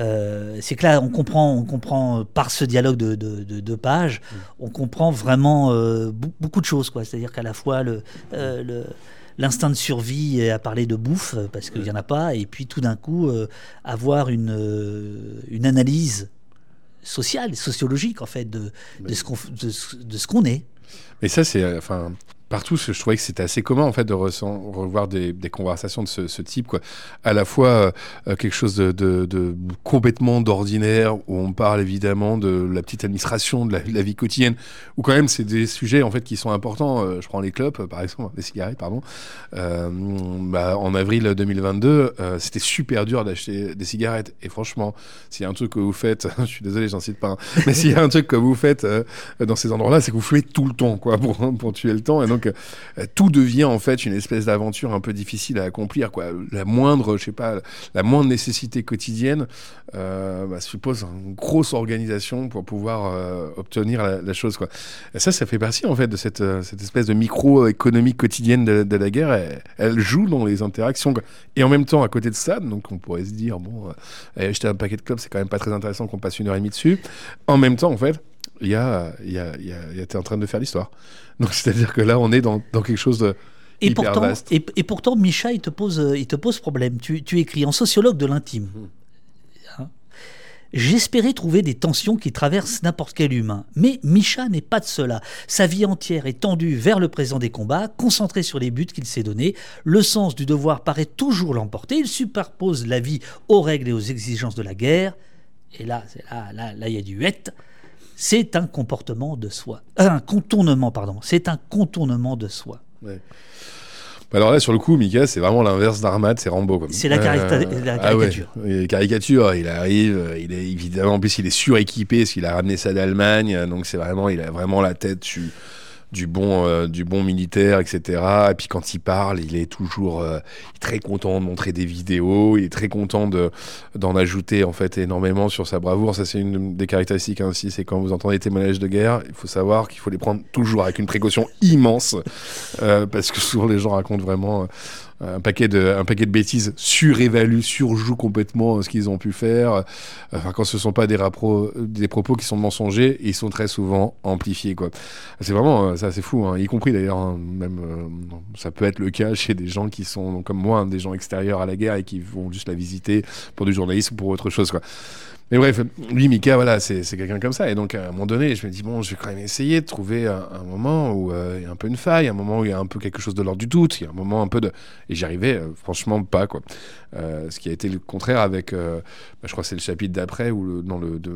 Euh, c'est que là, on comprend, on comprend euh, par ce dialogue de, de- de deux pages, on comprend vraiment euh, beaucoup de choses, quoi. C'est-à-dire qu'à la fois le, euh, le- L'instinct de survie à parler de bouffe parce qu'il n'y en a pas, et puis tout d'un coup euh, avoir une, euh, une analyse sociale, sociologique en fait de, de ce qu'on de ce- de ce qu'on est. Mais ça, c'est. Enfin. Partout, je trouvais que c'était assez commun en fait de revoir des, conversations de ce, type, quoi. À la fois euh, quelque chose de, complètement d'ordinaire où on parle évidemment de la petite administration, de la, vie quotidienne, où quand même c'est des sujets en fait qui sont importants. Euh, je prends les clopes, par exemple, les cigarettes, pardon. Euh, bah, en avril 2022, euh, c'était super dur d'acheter des cigarettes. Et franchement, s'il y a un truc que vous faites, je suis désolé, j'en cite pas, hein, mais s'il y a un truc que vous faites euh, dans ces endroits-là, c'est que vous fumez tout le temps, quoi, pour, pour tuer le temps. Euh, tout devient en fait une espèce d'aventure un peu difficile à accomplir. La moindre, je sais pas, la moindre nécessité quotidienne euh, bah, suppose une grosse organisation pour pouvoir euh, obtenir la, chose, ça, ça fait partie en fait de cette, espèce de micro-économie quotidienne de, la guerre. Elle, joue dans les interactions. Et en même temps, à côté de ça, donc on pourrait se dire, bon, acheter un paquet de clopes, c'est quand même pas très intéressant qu'on passe une heure et demie dessus. En même temps, en fait, il y a, y a, y a, il y a- t'es en train de faire l'histoire. Donc c'est-à-dire que là, on est dans, dans quelque chose de Et hyper pourtant, vaste. et, et pourtant, Micha, il te pose, euh, il te pose problème. Tu, tu écris en sociologue de l'intime. Hein J'espérais trouver des tensions qui traversent n'importe quel humain. Mais Micha n'est pas de cela. Sa vie entière est tendue vers le présent des combats, concentré sur les buts qu'il s'est donnés. Le sens du devoir paraît toujours l'emporter. Il superpose la vie aux règles et aux exigences de la guerre. Et là, là, là, là, il y a du het. C'est un comportement de soi. Euh, Un contournement, pardon. C'est un contournement de soi. Alors là, sur le coup, Mika, c'est vraiment l'inverse d'Armad, c'est Rambo. C'est la carita- la ah ouais. caricature. Caricature, il arrive, euh, il est évidemment, en plus, il est suréquipé parce qu'il a ramené ça d'Allemagne, euh, donc c'est vraiment, il a vraiment la tête du, du bon, euh, du bon militaire, etc. Et puis quand il parle, il est toujours euh, très content de montrer des vidéos, il est très content de d'en ajouter en fait énormément sur sa bravoure. Ça, c'est une des caractéristiques hein, c'est quand vous entendez témoignages de guerre, il faut savoir qu'il faut les prendre toujours avec une précaution immense, euh, parce que souvent les gens racontent vraiment. Euh, un paquet de, un paquet de bêtises, surévaluent, surjouent complètement ce qu'ils ont pu faire. Enfin, quand ce ne sont pas des, des propos qui sont mensongers, ils sont très souvent amplifiés. Quoi. C'est vraiment, ça c'est fou, hein. y compris d'ailleurs, hein, même ça peut être le cas chez des gens qui sont comme moi, hein, des gens extérieurs à la guerre et qui vont juste la visiter pour du journalisme ou pour autre chose. Quoi. Mais bref, lui, Mika, voilà, c'est quelqu'un comme ça. Et donc, à un moment donné, je me dis, bon, je vais quand même essayer de trouver un, moment où euh, il y a un peu une faille, un moment où il y a un peu quelque chose de l'ordre du doute, il y a un moment un peu de. Et j'y arrivais, euh, franchement, pas, quoi. Euh, ce qui a été le contraire avec, bah, je crois que c'est le chapitre d'après, ou le, non, le, de,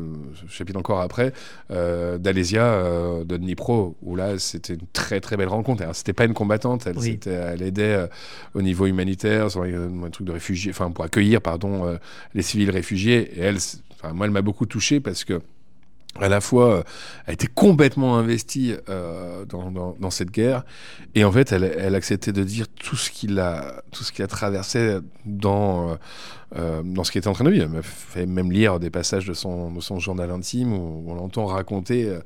chapitre encore après, d'Alésia, de Dnipro, où là, c'était une très, très belle rencontre. C'était pas une combattante, elle, elle aidait au niveau humanitaire, sur un truc de réfugiés, enfin, pour accueillir, pardon, les civils réfugiés. Et elle, moi, elle m'a beaucoup touché parce que à la fois, elle était complètement investie euh, dans, cette guerre, et en fait, elle, acceptait de dire tout ce qu'il a, tout ce qu'il a traversé dans euh, euh, dans ce qu'il était en train de vivre. Elle m'a fait même lire des passages de son, de son journal intime où on l'entend raconter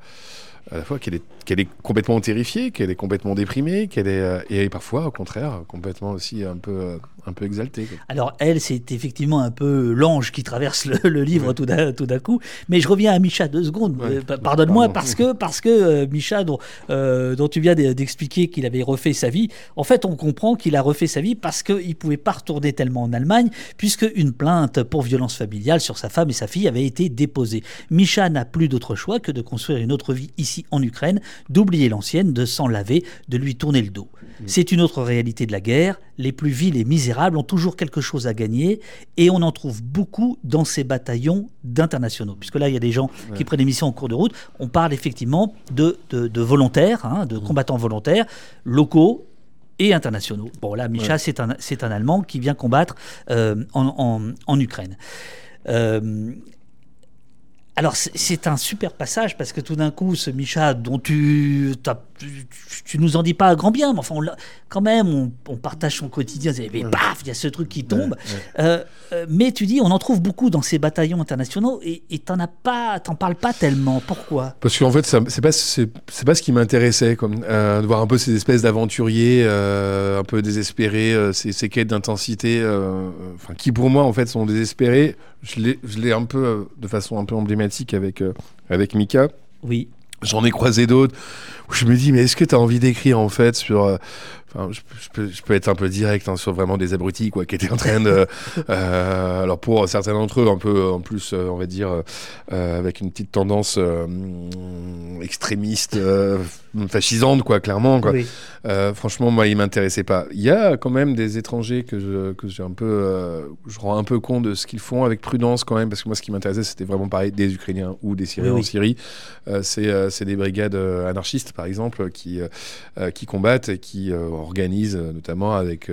à la fois qu'elle est, qu'elle est complètement terrifiée, qu'elle est complètement déprimée, qu'elle est euh, et parfois au contraire complètement aussi un peu euh, un peu exaltée. Alors elle, c'est effectivement un peu l'ange qui traverse le, livre tout d'un tout coup. Mais je reviens à Micha deux secondes. Euh, pardonne-moi parce que parce que Micha dont dont tu viens d'expliquer qu'il avait refait sa vie, en fait on comprend qu'il a refait sa vie parce qu'il pouvait pas retourner tellement en Allemagne puisque une plainte pour violence familiale sur sa femme et sa fille avait été déposée. Micha n'a plus d'autre choix que de construire une autre vie ici en Ukraine, d'oublier l'ancienne, de s'en laver, de lui tourner le dos. Mm. C'est une autre réalité de la guerre. Les plus vils et misérables ont toujours quelque chose à gagner et on en trouve beaucoup dans ces bataillons d'internationaux. Puisque là, il y a des gens qui prennent des missions en cours de route. On parle effectivement de, de, volontaires, hein, de mm. combattants volontaires, locaux et internationaux. Bon, là, Micha, c'est un, un, Allemand qui vient combattre euh, en, en, Ukraine. Euh, alors c'est un super passage parce que tout d'un coup, ce Micha dont tu, tu, nous en dis pas grand bien, mais enfin quand même, on, partage son quotidien. Et paf, il y a ce truc qui tombe. Euh, euh, mais tu dis, on en trouve beaucoup dans ces bataillons internationaux et t'en as pas, t'en parles pas tellement. Pourquoi? Parce qu'en fait, c'est pas c'est pas ce qui m'intéressait, comme euh, de voir un peu ces espèces d'aventuriers un peu désespérés, ces, ces, quêtes d'intensité, enfin qui pour moi en fait sont désespérés. Je l'ai un peu de façon un peu emblématique avec, euh, avec Mika. Oui. J'en ai croisé d'autres où je me dis, mais est-ce que tu as envie d'écrire en fait sur. Euh, enfin, je, peux, je, peux, être un peu direct hein, sur vraiment des abrutis quoi, qui étaient en train de. Euh, alors pour certains d'entre eux, un peu en plus, on va dire, avec une petite tendance extrémiste fascisante, quoi, clairement. Quoi. Euh, franchement, moi, il m'intéressait pas. Il y a quand même des étrangers que je, que j'ai un peu, euh, je rends un peu compte de ce qu'ils font avec prudence quand même, parce que moi, ce qui m'intéressait, c'était vraiment pareil des Ukrainiens ou des Syriens en Syrie. Euh, c'est, des brigades anarchistes, par exemple, qui, qui combattent et qui organisent, notamment avec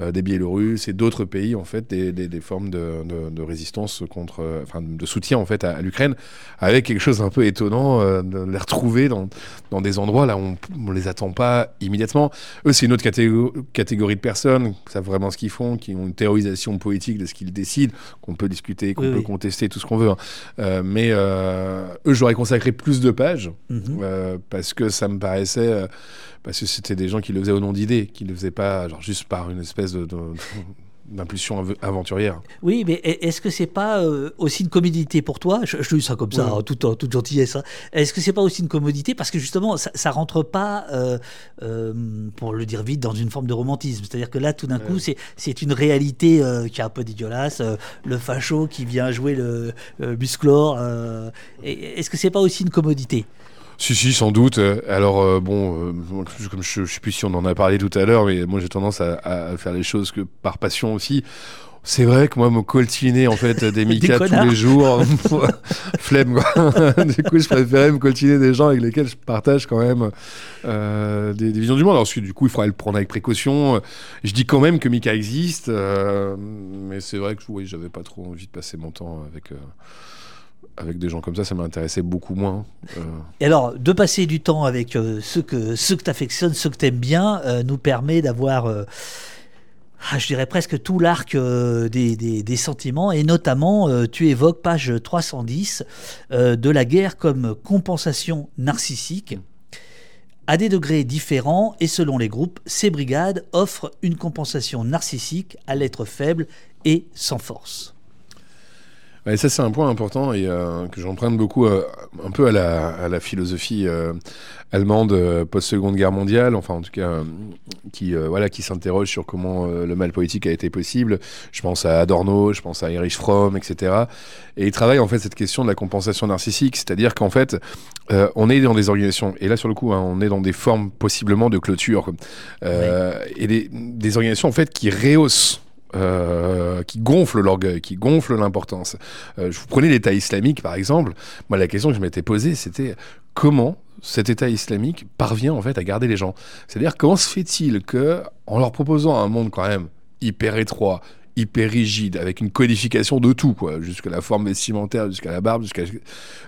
des Biélorusses et d'autres pays, en fait, des, des, formes de, de, résistance contre, enfin, de soutien en fait à, l'Ukraine, avec quelque chose d'un peu étonnant de les retrouver dans, dans des endroits là où on, ne les attend pas immédiatement. Eux, c'est une autre catégorie de personnes qui savent vraiment ce qu'ils font, qui ont une théorisation politique de ce qu'ils décident, qu'on peut discuter, qu'on peut contester, tout ce qu'on veut. Hein. Euh, mais euh, eux, j'aurais consacré plus de pages mhm. euh, parce que ça me paraissait. Parce que c'était des gens qui le faisaient au nom d'idées, qui ne le faisaient pas genre, juste par une espèce de d'impulsion aventurière. Oui, mais est-ce que c'est pas euh, aussi une commodité pour toi? Je, je, dis ça comme ça, tout, en toute gentillesse. Hein. Est-ce que c'est pas aussi une commodité? Parce que justement, ça, ça rentre pas, euh, euh, pour le dire vite, dans une forme de romantisme. C'est-à-dire que là, tout d'un coup, c'est une réalité qui est un peu dégueulasse. le facho qui vient jouer le musclore. Est-ce que c'est pas aussi une commodité? Si, si, sans doute. Alors, euh, bon, euh, comme je, ne sais plus si on en a parlé tout à l'heure, mais moi j'ai tendance à, faire les choses que par passion aussi. C'est vrai que moi, me coltiner en fait des Mika tous les jours, flemme quoi. du coup, je préférais me coltiner des gens avec lesquels je partage quand même euh, des, visions du monde. Alors, du coup, il faudrait le prendre avec précaution. Je dis quand même que Mika existe, mais c'est vrai que oui, j'avais pas trop envie de passer mon temps avec avec des gens comme ça, ça m'intéressait beaucoup moins. Euh. Et alors, de passer du temps avec euh, ceux que, tu affectionnes, ceux que tu aimes bien, euh, nous permet d'avoir, ah, je dirais presque tout l'arc des, des, sentiments. Et notamment, tu évoques, page 310, de la guerre comme compensation narcissique. À des degrés différents et selon les groupes, ces brigades offrent une compensation narcissique à l'être faible et sans force. Et ça, c'est un point important et euh, que j'emprunte beaucoup euh, un peu à la, à la philosophie euh, allemande post-seconde guerre mondiale, enfin en tout cas, qui, voilà, qui s'interroge sur comment le mal politique a été possible. Je pense à Adorno, je pense à Erich Fromm, etc. Et il travaille en fait cette question de la compensation narcissique, c'est-à-dire qu'en fait, on est dans des organisations, et là sur le coup, hein, on est dans des formes possiblement de clôture, et des, des organisations en fait qui rehaussent euh, qui gonfle l'orgueil, qui gonfle l'importance. Euh, je vous prenais l'État islamique, par exemple. Moi, la question que je m'étais posée, c'était comment cet État islamique parvient en fait à garder les gens? C'est-à-dire comment se fait-il que, en leur proposant un monde quand même hyper étroit, hyper rigide, avec une codification de tout, quoi, jusqu'à la forme vestimentaire, jusqu'à la barbe, jusqu'à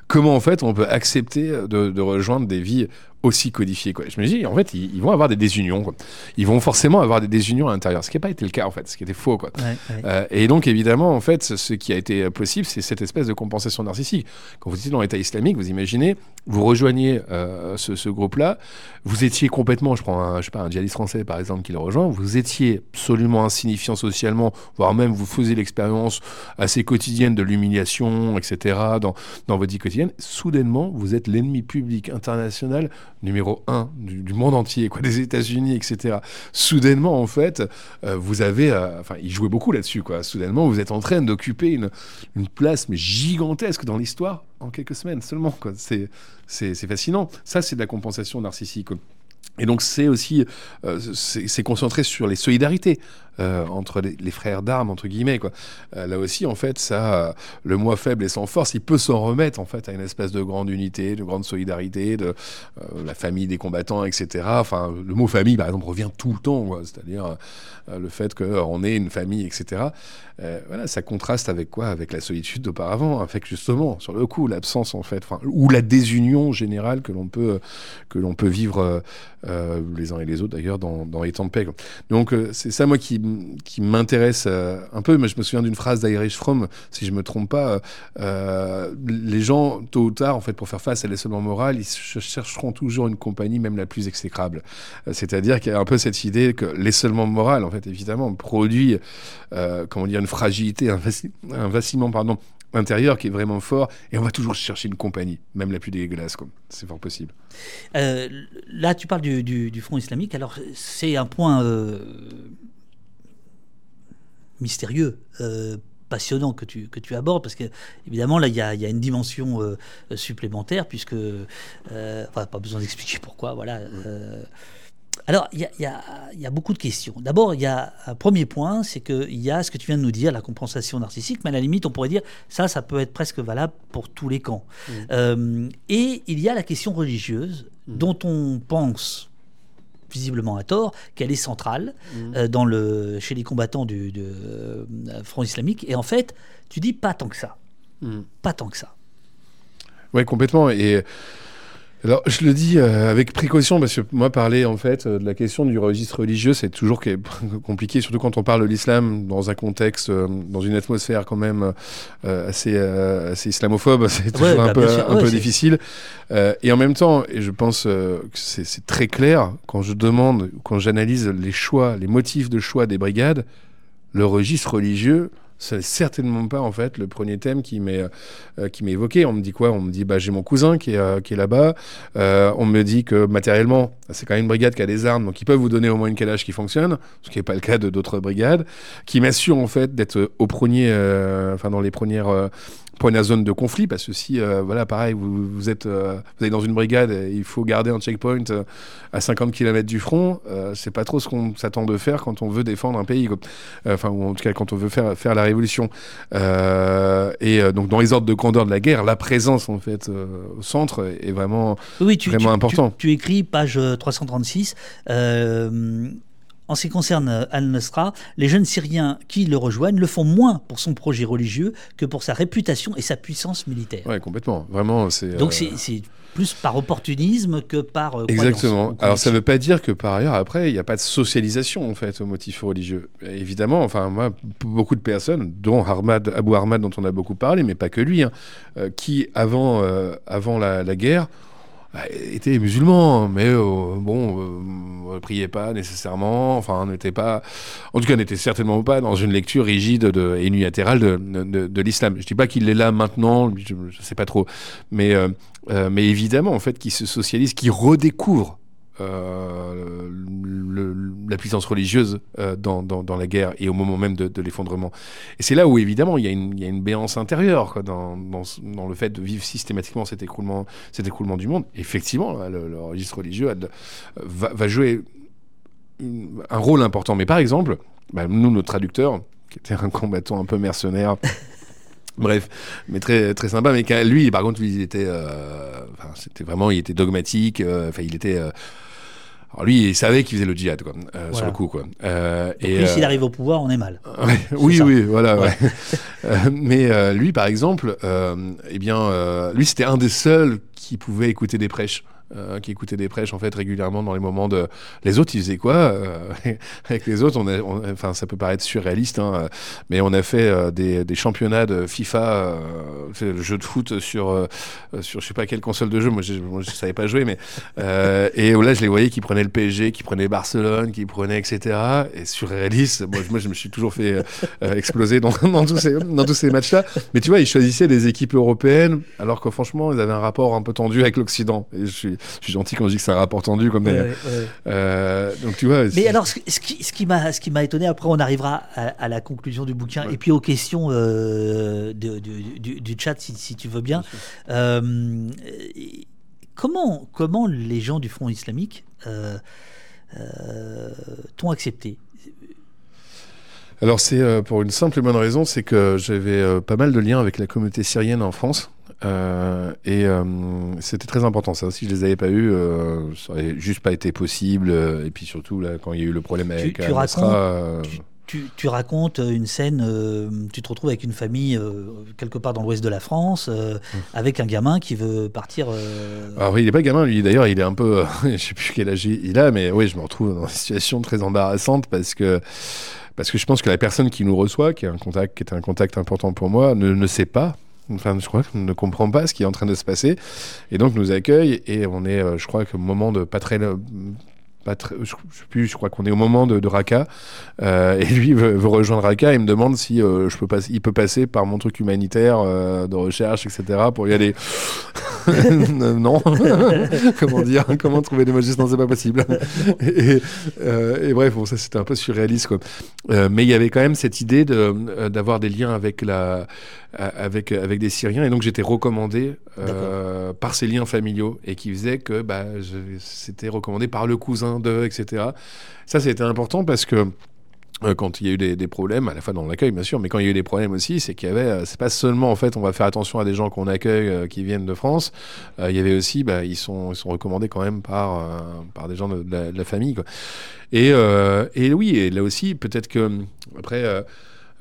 comment en fait on peut accepter de, de rejoindre des vies aussi codifié. Quoi. Je me dis, en fait, ils, vont avoir des désunions. Quoi. Ils vont forcément avoir des désunions à l'intérieur, ce qui n'a pas été le cas, en fait, ce qui était faux. Quoi. Euh, et donc, évidemment, en fait, ce qui a été possible, c'est cette espèce de compensation narcissique. Quand vous étiez dans l'État islamique, vous imaginez, vous rejoignez euh, ce, groupe-là, vous étiez complètement, je prends un, je sais pas, un djihadiste français, par exemple, qui le rejoint, vous étiez absolument insignifiant socialement, voire même vous faisiez l'expérience assez quotidienne de l'humiliation, etc., dans, dans votre vie quotidienne. Soudainement, vous êtes l'ennemi public international numéro un du, monde entier, quoi, des États-Unis, etc. Soudainement, en fait, euh, vous avez, euh, enfin, il jouait beaucoup là-dessus, quoi. Soudainement, vous êtes en train d'occuper une, une, place mais gigantesque dans l'histoire en quelques semaines seulement, quoi. C'est, c'est, fascinant. Ça, c'est de la compensation narcissique. Et donc c'est aussi, euh, c'est concentré sur les solidarités euh, entre les, frères d'armes entre guillemets quoi. Euh, là aussi en fait ça, le moi faible et sans force, il peut s'en remettre en fait à une espèce de grande unité, de grande solidarité, de la famille des combattants, etc. Enfin le mot famille par exemple revient tout le temps, c'est-à-dire le fait qu'on ait une famille, etc. voilà, ça contraste avec quoi? Avec la solitude d'auparavant, avec justement sur le coup l'absence en fait, ou la désunion générale que l'on peut peut vivre euh, les uns et les autres d'ailleurs, dans, les temps de paix. Donc euh, c'est ça moi qui, qui m'intéresse euh, un peu. Mais je me souviens d'une phrase d'Irish Fromm, si je me trompe pas, les gens tôt ou tard, en fait, pour faire face à l'isolement moral, ils chercheront toujours une compagnie, même la plus exécrable. C'est-à-dire qu'il y a un peu cette idée que l'isolement moral, en fait, évidemment, produit, comment dire, une fragilité, un, vacillement, pardon, intérieur qui est vraiment fort et on va toujours chercher une compagnie, même la plus dégueulasse. C'est fort possible. Euh, là, tu parles du, Front islamique. Alors, c'est un point euh, mystérieux. Euh, passionnant que tu, que tu abordes, parce que évidemment là il y a, y a, une dimension supplémentaire, puisque, enfin pas besoin d'expliquer pourquoi, voilà, alors, il y, a, beaucoup de questions. D'abord, il y a un premier point, c'est qu'il y a ce que tu viens de nous dire, la compensation narcissique, mais à la limite, on pourrait dire, ça, ça peut être presque valable pour tous les camps. Mmh. Euh, et il y a la question religieuse, mmh. dont on pense visiblement à tort, qu'elle est centrale mmh. euh, dans le, chez les combattants du, euh, Front islamique. Et en fait, tu dis pas tant que ça. Pas tant que ça. Oui, complètement. Et alors, je le dis euh, avec précaution parce que moi, parler en fait euh, de la question du registre religieux, c'est toujours compliqué, surtout quand on parle de l'islam dans un contexte, euh, dans une atmosphère quand même assez, assez islamophobe, c'est toujours un, bah, peu, un peu difficile. et en même temps, et je pense que c'est très clair, quand je demande, quand j'analyse les choix, les motifs de choix des brigades, le registre religieux, c'est certainement pas en fait le premier thème qui m'est euh, qui m'est évoqué. On me dit quoi? On me dit bah j'ai mon cousin qui est euh, qui est là-bas. Euh, on me dit que matériellement c'est quand même une brigade qui a des armes donc ils peuvent vous donner au moins une calage qui fonctionne, ce qui n'est pas le cas de d'autres brigades, qui m'assurent en fait d'être au premier, enfin dans les premières première zone de conflit parce que si voilà pareil vous, vous êtes vous êtes dans une brigade et il faut garder un checkpoint à 50 km du front c'est pas trop ce qu'on s'attend de faire quand on veut défendre un pays enfin ou en tout cas quand on veut faire faire la révolution. Euh, et euh, donc dans les ordres de grandeur de la guerre, la présence en fait euh, au centre est vraiment, oui, tu, vraiment important. Tu, écris page 336. En ce qui concerne Al-Nusra, les jeunes Syriens qui le rejoignent le font moins pour son projet religieux que pour sa réputation et sa puissance militaire. Oui, complètement. Vraiment, c'est. Donc c'est plus par opportunisme que par euh, Exactement. Alors ça ne veut pas dire que par ailleurs après il n'y a pas de socialisation en fait au motif religieux. Évidemment, enfin moi beaucoup de personnes, dont Ahmad, Abu Ahmad dont on a beaucoup parlé, mais pas que lui, hein, euh, qui avant euh, avant la, guerre bah, étaient musulmans, mais euh, bon, euh, ne priaient pas nécessairement, enfin, n'était pas, en tout cas, n'était certainement pas dans une lecture rigide de, et unilatérale de, de, l'islam. Je dis pas qu'il est là maintenant, je, ne sais pas trop, mais, euh, euh, mais évidemment, en fait, qu'il se socialise, qu'il redécouvre euh, la puissance religieuse euh, dans, dans, la guerre et au moment même de, l'effondrement. Et c'est là où évidemment il y a une, il y a une béance intérieure dans, dans, le fait de vivre systématiquement cet écroulement, cet écroulement du monde. Effectivement, le, registre religieux va, va, jouer un rôle important. Mais par exemple, bah, nous, notre traducteur, qui était un combattant un peu mercenaire, Bref, mais très très sympa. Mais lui, par contre, il était, euh, c'était vraiment, il était dogmatique. Euh, enfin, il était. Euh, alors lui, il savait qu'il faisait le djihad, quoi, euh, voilà. sur le coup, quoi. Euh, Donc et lui, s'il arrive au pouvoir, on est mal. Ouais, oui, oui, voilà. Ouais. mais lui, par exemple, eh bien, lui, c'était un des seuls qui pouvait écouter des prêches euh, qui écoutaient des prêches en fait régulièrement dans les moments de. Les autres, ils faisaient quoi euh, Avec les autres, enfin, ça peut paraître surréaliste, hein, mais on a fait euh, des, des, championnats de FIFA, le jeu de foot sur, sur je sais pas quelle console de jeu. Moi, je, moi, savais pas jouer, mais et là, je les voyais qui prenaient le PSG, qui prenaient Barcelone, qui prenaient etc. Et surréaliste. Moi, je me suis toujours fait exploser dans, dans, tous ces, dans tous ces matchs-là. Mais tu vois, ils choisissaient des équipes européennes, alors que franchement, ils avaient un rapport un peu tendu avec l'Occident. Et je suis je suis gentil quand je dis que c'est un rapport tendu comme ouais, euh, donc tu vois mais alors ce, ce qui ce qui m'a ce qui m'a étonné après on arrivera à, à, la conclusion du bouquin et puis aux questions euh, de, du, chat si, si, tu veux bien. Euh, comment comment les gens du Front islamique t'ont accepté? Alors c'est pour une simple et bonne raison, c'est que j'avais pas mal de liens avec la communauté syrienne en France. Euh, et euh, c'était très important. Ça aussi, je les avais pas eu, euh, ça aurait juste pas été possible. Et puis surtout là, quand il y a eu le problème avec tu, tu racontes, tu, tu, tu, racontes une scène, tu te retrouves avec une famille quelque part dans l'ouest de la France, mmh. avec un gamin qui veut partir. Alors oui, il n'est pas gamin, lui d'ailleurs, il est un peu, je sais plus quel âge il a, mais oui, je me retrouve dans une situation très embarrassante parce que parce que je pense que la personne qui nous reçoit, qui est un contact, qui est un contact important pour moi, ne, ne sait pas enfin je crois qu'on ne comprend pas ce qui est en train de se passer. Et donc nous accueille et on est je crois que moment de pas très pas très, je, je sais plus, je crois qu'on est au moment de, de Raqqa, euh, et lui veut, veut, rejoindre Raqqa et me demande si euh, je peux pas, il peut passer par mon truc humanitaire euh, de recherche, etc. pour y aller. non, comment dire, comment trouver des magistrats, non, c'est pas possible. et, et, bref, bon, ça c'était un peu surréaliste, quoi. Mais il y avait quand même cette idée de d'avoir des liens avec la, avec avec des Syriens, et donc j'étais recommandé par ces liens familiaux et qui faisait que bah, c'était recommandé par le cousin de, etc. Ça, c'était important parce que euh, quand il y a eu des, problèmes, à la fois dans l'accueil bien sûr, mais quand il y a eu des problèmes aussi, c'est qu'il y avait, euh, c'est pas seulement en fait, on va faire attention à des gens qu'on accueille euh, qui viennent de France, il y avait aussi, bah, ils sont, recommandés quand même par, par des gens de, la, famille. Et, et oui, et là aussi, peut-être que après.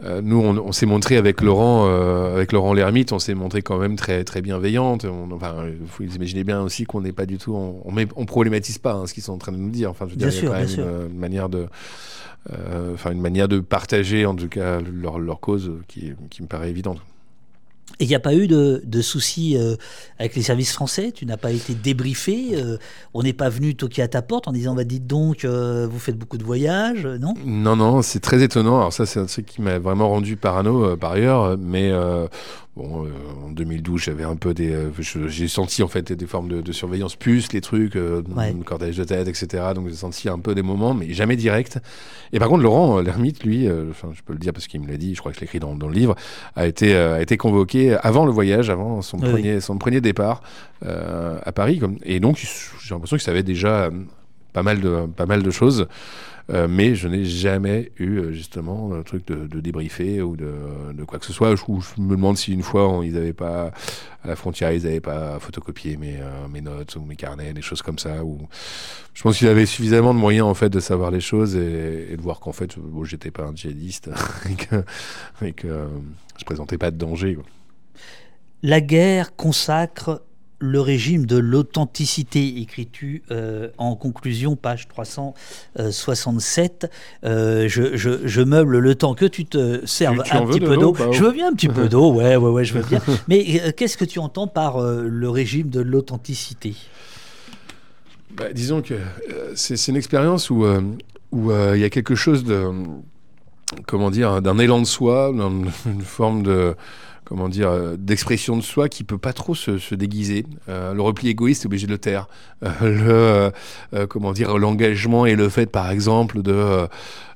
Euh, nous, on, on s'est montré avec Laurent, euh, avec Laurent l'ermite, on s'est montré quand même très très bienveillante. On, enfin, vous imaginez bien aussi qu'on n'est pas du tout, on, on, met, on problématise pas hein, ce qu'ils sont en train de nous dire. Enfin, je veux dire, il y a quand même une, une, manière de, euh, enfin, une manière de partager en tout cas leur, leur cause qui, qui me paraît évidente. Et il n'y a pas eu de, soucis euh, avec les services français Tu n'as pas été débriefé euh, On n'est pas venu toquer à ta porte en disant bah, Dites donc, euh, vous faites beaucoup de voyages, non? Non, non, c'est très étonnant. Alors, ça, c'est un truc qui m'a vraiment rendu parano par ailleurs. Mais Bon, euh, en 2012, j'avais un peu des. Euh, j'ai senti en fait des formes de, de surveillance, plus les trucs, euh, ouais. cordage de tête, etc. Donc j'ai senti un peu des moments, mais jamais direct. Et par contre, Laurent l'ermite, lui, enfin, je peux le dire parce qu'il me l'a dit, je crois que je l'écris dans, dans, le livre, a été, a été convoqué avant le voyage, avant son, oui. premier, son premier départ à Paris. Comme, et donc, j'ai l'impression qu'il savait déjà pas mal de, pas mal de choses. Euh, mais je n'ai jamais eu euh, justement un truc de, de débriefer ou de, quoi que ce soit. Je, me demande si une fois ils n'avaient pas à la frontière, ils n'avaient pas photocopié mes, euh, mes notes ou mes carnets, des choses comme ça. Ou je pense qu'ils avaient suffisamment de moyens en fait de savoir les choses et, de voir qu'en fait, bon, j'étais pas un djihadiste et que, et que je présentais pas de danger. La guerre consacre le régime de l'authenticité, écris-tu euh, en conclusion, page 367. Euh, je, je, je, meuble le temps que tu te serves tu, tu un petit peu d'eau. Je veux bien un petit peu d'eau, ouais, ouais, ouais, je veux bien. Mais euh, qu'est-ce que tu entends par euh, le régime de l'authenticité? Bah, disons que euh, c'est une expérience où euh, où euh, il y a quelque chose de comment dire d'un élan de soi, d'un- une forme de comment dire euh, d'expression de soi qui peut pas trop se, se déguiser. Euh, le repli égoïste est obligé de le taire. Euh, le euh, euh, comment dire l'engagement et le fait par exemple de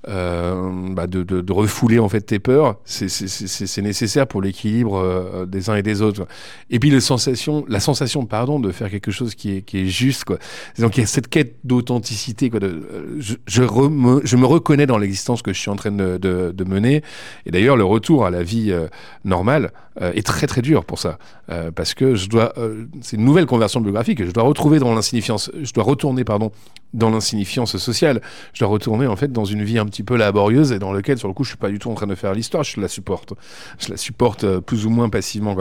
bah, de, de- de refouler en fait tes peurs, c'est- nécessaire pour l'équilibre euh, des uns et des autres. Et puis la sensation, la sensation pardon, de faire quelque chose qui est, qui est juste. Quoi. Donc il y a cette quête d'authenticité. euh, Je, je, reme- je me reconnais dans l'existence que je suis en train de, de- mener. Et d'ailleurs, le retour à la vie euh, normale euh, est très très dur pour ça. Euh, parce que je dois, euh, c'est une nouvelle conversion biographique. Je dois retrouver dans l'insignifiance, je dois retourner pardon dans l'insignifiance sociale. Je dois retourner en fait dans une vie un petit peu laborieuse et dans laquelle sur le coup je suis pas du tout en train de faire l'histoire. Je la supporte, je la supporte euh, plus ou moins passivement.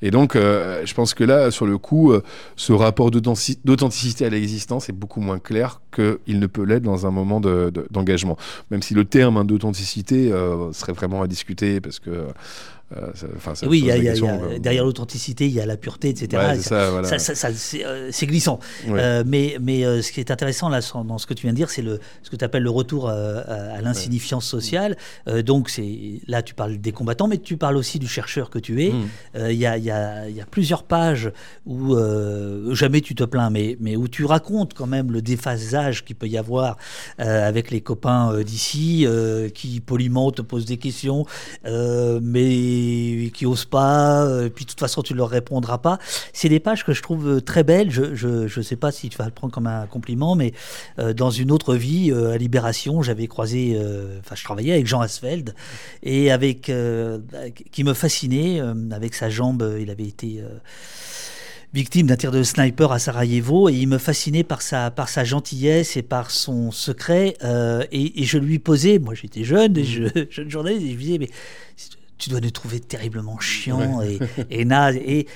Et donc euh, je pense que là sur le coup, euh, ce rapport d'authentic- d'authenticité à l'existence est beaucoup moins clair qu'il ne peut l'être dans un moment de- de- d'engagement. Même si le terme hein, d'authenticité euh, serait vraiment à discuter parce que euh, enfin, ça oui, y a- y a- y a- derrière l'authenticité, il y a la pureté, etc. Ouais, Et c'est ça- ça, voilà. ça- ça- ça- c'est euh, c'est glissant. Ouais. Euh, mais mais euh, ce qui est intéressant là, dans ce que tu viens de dire, c'est ce que tu appelles le retour euh, à, à l'insignifiance sociale. Euh, donc c'est là, tu parles des combattants, mais tu parles aussi du chercheur que tu es. Mm. Euh, Il y, a, il y a- plusieurs pages où euh, jamais tu te plains, mais, mais où tu racontes quand même le déphasage qu'il peut y avoir euh, avec les copains euh, d'ici, euh, qui poliment te posent des questions, euh, mais qui osent pas, euh, puis de toute façon tu leur répondras pas. C'est des pages que je trouve euh, très belles. Je je, je sais pas si tu vas le prendre comme un compliment, mais euh, dans une autre vie, euh, à Libération, j'avais croisé, enfin je travaillais avec Jean Asfeld, et avec qui me fascinait avec sa jambe. Il avait été victime d'un tir de sniper à Sarajevo et il me fascinait par sa par sa gentillesse et par son secret. euh, et, et je lui posais, moi j'étais jeune, et je, jeune journaliste, et je lui disais mais tu dois nous trouver terriblement chiant et, et naze. Et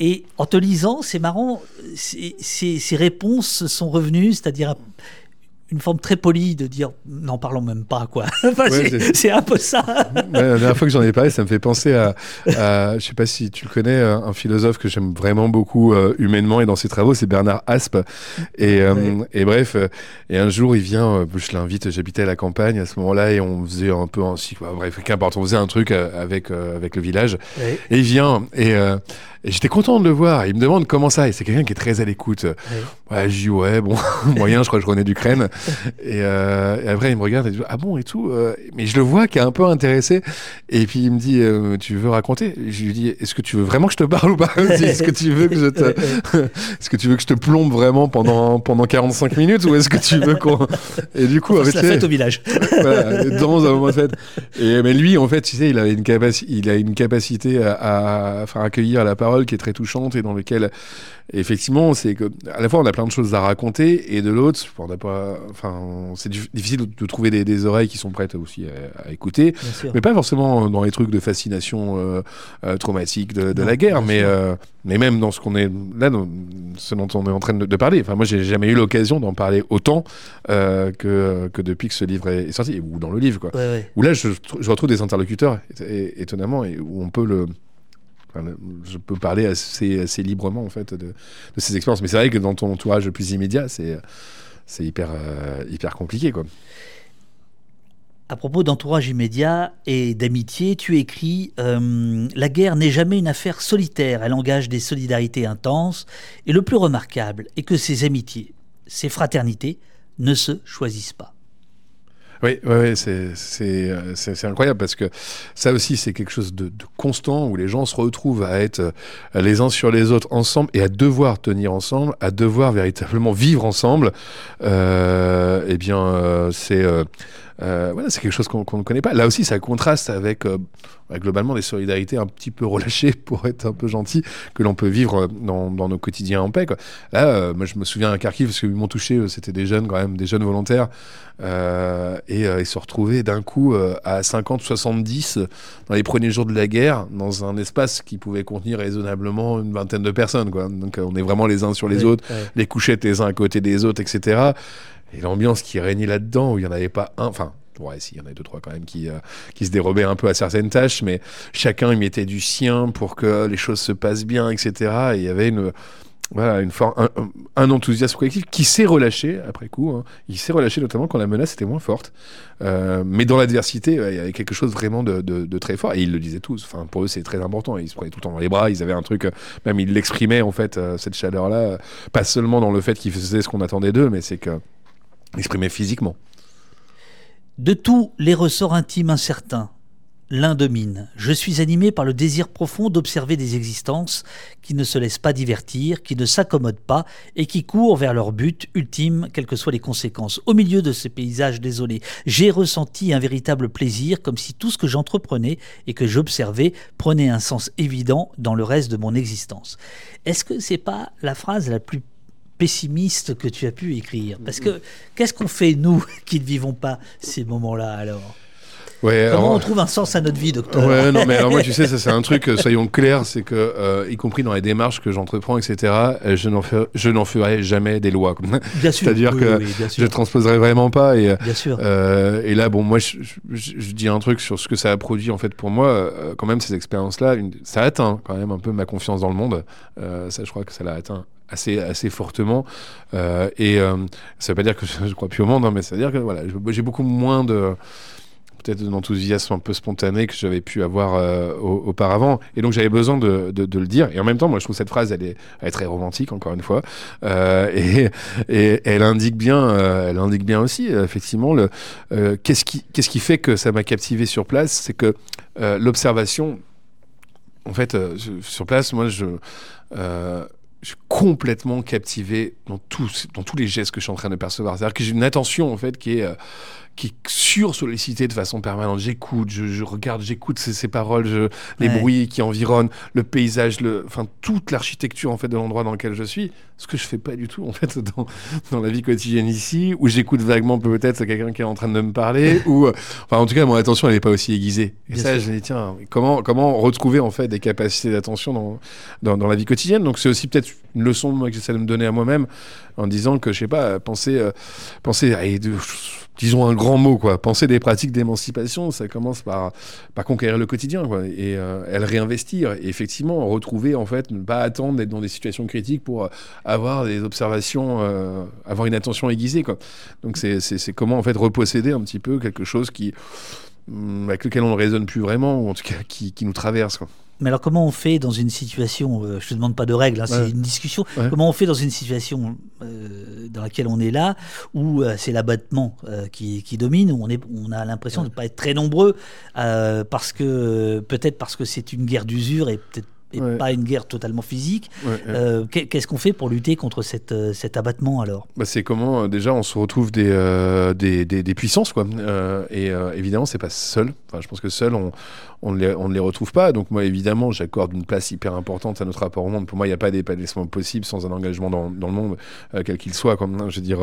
et en te lisant, c'est marrant, ces réponses sont revenues, c'est-à-dire une forme très polie de dire n'en parlons même pas quoi. Enfin, Ouais, c'est- un peu ça. Ouais, la dernière fois que j'en ai parlé, ça me fait penser à, à je sais pas si tu le connais, euh, un philosophe que j'aime vraiment beaucoup euh, humainement et dans ses travaux, c'est Bernard Aspe. Et, euh, Ouais. et bref, et un jour il vient, je l'invite, j'habitais à la campagne à ce moment-là et on faisait un peu un cycle, bref, qu'importe, on faisait un truc avec euh, avec le village. Et il vient et, et j'étais content de le voir. Il me demande comment ça. Et c'est quelqu'un qui est très à l'écoute. Ouais, je dis ouais, bon, moyen, je crois que je revenais d'Ukraine. Et, euh, et après, il me regarde et dit ah bon et tout. euh, mais je le vois qui est un peu intéressé. Et puis il me dit euh, tu veux raconter? Je lui dis est-ce que tu veux vraiment que je te parle ou pas? Est-ce que tu veux que je te, est-ce que tu veux que je te plombe vraiment pendant pendant 45 minutes ou est-ce que tu veux qu'on Et du coup, avec la fête au village. voilà, dans un moment de fête. Et, mais lui, en fait, tu sais, il a une, capaci- il a une capacité à, à faire accueillir la parole qui est très touchante et dans lequel, effectivement, c'est que à la fois on a plein de choses à raconter et de l'autre, on n'a pas, enfin, c'est dif- difficile de, de trouver des, des oreilles qui sont prêtes aussi à, à écouter, mais pas forcément dans les trucs de fascination euh, euh, traumatique de, de Non, la guerre, mais euh, mais même dans ce qu'on est là, dans ce dont on est en train de, de parler. Enfin, moi, j'ai jamais eu l'occasion d'en parler autant que que depuis que ce livre est, sorti ou dans le livre, quoi. Ouais, ouais. où là je, je retrouve des interlocuteurs étonnamment et où on peut le je peux parler assez, assez librement en fait de, de ces expériences. Mais c'est vrai que dans ton entourage le plus immédiat c'est c'est hyper euh, hyper compliqué quoi. À propos d'entourage immédiat et d'amitié, tu écris euh, La guerre n'est jamais une affaire solitaire, elle engage des solidarités intenses, et le plus remarquable est que ces amitiés, ces fraternités, ne se choisissent pas. Oui, ouais, ouais, euh, c'est- incroyable parce que ça aussi, c'est quelque chose de, de constant où les gens se retrouvent à être euh, les uns sur les autres ensemble et à devoir tenir ensemble, à devoir véritablement vivre ensemble. Euh, eh bien, c'est euh, voilà, c'est quelque chose qu'on ne connaît pas. Là aussi, ça contraste avec euh, globalement des solidarités un petit peu relâchées, pour être un peu gentil, que l'on peut vivre euh, dans, dans nos quotidiens en paix. Quoi. Là, euh, moi, je me souviens à Kharkiv, parce qu'ils m'ont touché, c'était des jeunes quand même, des jeunes volontaires, et ils se retrouvaient d'un coup à 50, 70 euh, dans les premiers jours de la guerre, dans un espace qui pouvait contenir raisonnablement une vingtaine de personnes. Quoi. Donc, on est vraiment les uns sur les autres, les couchettes les uns à côté des autres, etc. Et l'ambiance qui régnait là-dedans, où il n'y en avait pas un, enfin, ouais, si, il y en avait deux, trois quand même qui, euh, qui se dérobaient un peu à certaines tâches, mais chacun y mettait du sien pour que les choses se passent bien, etc. Et il y avait une, voilà, une un, un- enthousiasme collectif qui s'est relâché après coup. hein. Il s'est relâché notamment quand la menace était moins forte. Euh, mais dans l'adversité, il y avait quelque chose vraiment de, de- de très fort. Et ils le disaient tous. Enfin, pour eux, c'est très important. Ils se prenaient tout le temps dans les bras. Ils avaient un truc, euh, même ils l'exprimaient en fait, cette chaleur-là. Pas seulement dans le fait qu'ils faisaient ce qu'on attendait d'eux, mais c'est qu'ils exprimaient physiquement. De tous les ressorts intimes incertains, l'un domine. Je suis animé par le désir profond d'observer des existences qui ne se laissent pas divertir, qui ne s'accommodent pas et qui courent vers leur but ultime, quelles que soient les conséquences. Au milieu de ces paysages désolés, j'ai ressenti un véritable plaisir, comme si tout ce que j'entreprenais et que j'observais prenait un sens évident dans le reste de mon existence. Est-ce que c'est pas la phrase la plus pessimiste que tu as pu écrire Parce que qu'est-ce qu'on fait, nous, qui ne vivons pas ces moments-là alors? Ouais, Comment alors- on trouve un sens à notre vie, docteur? Ouais, non, mais alors moi, tu sais, ça c'est un truc, euh, soyons clairs, c'est que, euh, y compris dans les démarches que j'entreprends, etc., euh, je n'en fais- je n'en ferai jamais des lois. Bien sûr. C'est-à-dire oui, que oui, bien je transposerai vraiment pas. Et, Bien sûr. euh, et là, bon, moi, je, je- je dis un truc sur ce que ça a produit en fait pour moi. euh, quand même, ces expériences-là, une- ça atteint quand même un peu ma confiance dans le monde. Euh, ça, je crois que ça l'a atteint assez, assez fortement. Euh, et euh, ça veut pas dire que je, je crois plus au monde, hein, mais ça veut dire que voilà, j'ai beaucoup moins de peut-être d'enthousiasme un peu spontané que j'avais pu avoir euh, au- auparavant. Et donc j'avais besoin de, de- le dire. Et en même temps, moi je trouve cette phrase, elle est, elle est très romantique, encore une fois. Euh, et, elle indique bien, euh, elle indique bien aussi, effectivement, le, qu'est-ce qui, qu'est-ce qui fait que ça m'a captivé sur place, c'est que l'observation, en fait, sur place, moi je... je suis complètement captivé dans tous, dans tous les gestes que je suis en train de percevoir. C'est-à-dire que j'ai une attention en fait qui est, euh, qui est sur-sollicitée de façon permanente. J'écoute, je, je regarde, j'écoute ces, ces paroles, je- les Ouais. bruits qui environnent, le paysage, le, enfin toute l'architecture en fait de l'endroit dans lequel je suis. Ce que je fais pas du tout en fait dans, dans la vie quotidienne ici, où j'écoute vaguement peut-être quelqu'un qui est en train de me parler, ou enfin en tout cas mon attention elle est pas aussi aiguisée. Et Bien ça sûr. je me dis tiens comment comment retrouver en fait des capacités d'attention dans, dans, dans la vie quotidienne? Donc c'est aussi peut-être une leçon moi, que j'essaie de me donner à moi-même en disant que je sais pas penser euh, penser disons un grand mot quoi. Penser des pratiques d'émancipation ça commence par par conquérir le quotidien quoi et euh, elle réinvestir. Et effectivement retrouver en fait ne pas attendre d'être dans des situations critiques pour euh, avoir des observations euh, avoir une attention aiguisée quoi. Donc c'est comment en fait reposséder un petit peu quelque chose qui hum, avec lequel on ne raisonne plus vraiment ou en tout cas qui, qui nous traverse. Mais alors, comment on fait dans une situation, euh, je te demande pas de règles, hein, c'est Ouais. une discussion, Ouais. comment on fait dans une situation euh, dans laquelle on est là, où euh, c'est l'abattement qui, qui domine, où on, est, on a l'impression de ne pas être très nombreux, parce que peut-être parce que c'est une guerre d'usure et peut-être et Ouais. pas une guerre totalement physique. Ouais. Euh, qu'est- Qu'est-ce qu'on fait pour lutter contre cette, euh, cet abattement alors? Bah, c'est comment euh, déjà on se retrouve des, euh, des, des, des puissances quoi. Euh, et évidemment c'est pas seul. Enfin je pense que seul on, on, ne les, on ne les retrouve pas. Donc moi évidemment j'accorde une place hyper importante à notre rapport au monde. Pour moi il n'y a pas d'épanouissement possible sans un engagement dans, dans le monde quel qu'il soit comme hein, je veux dire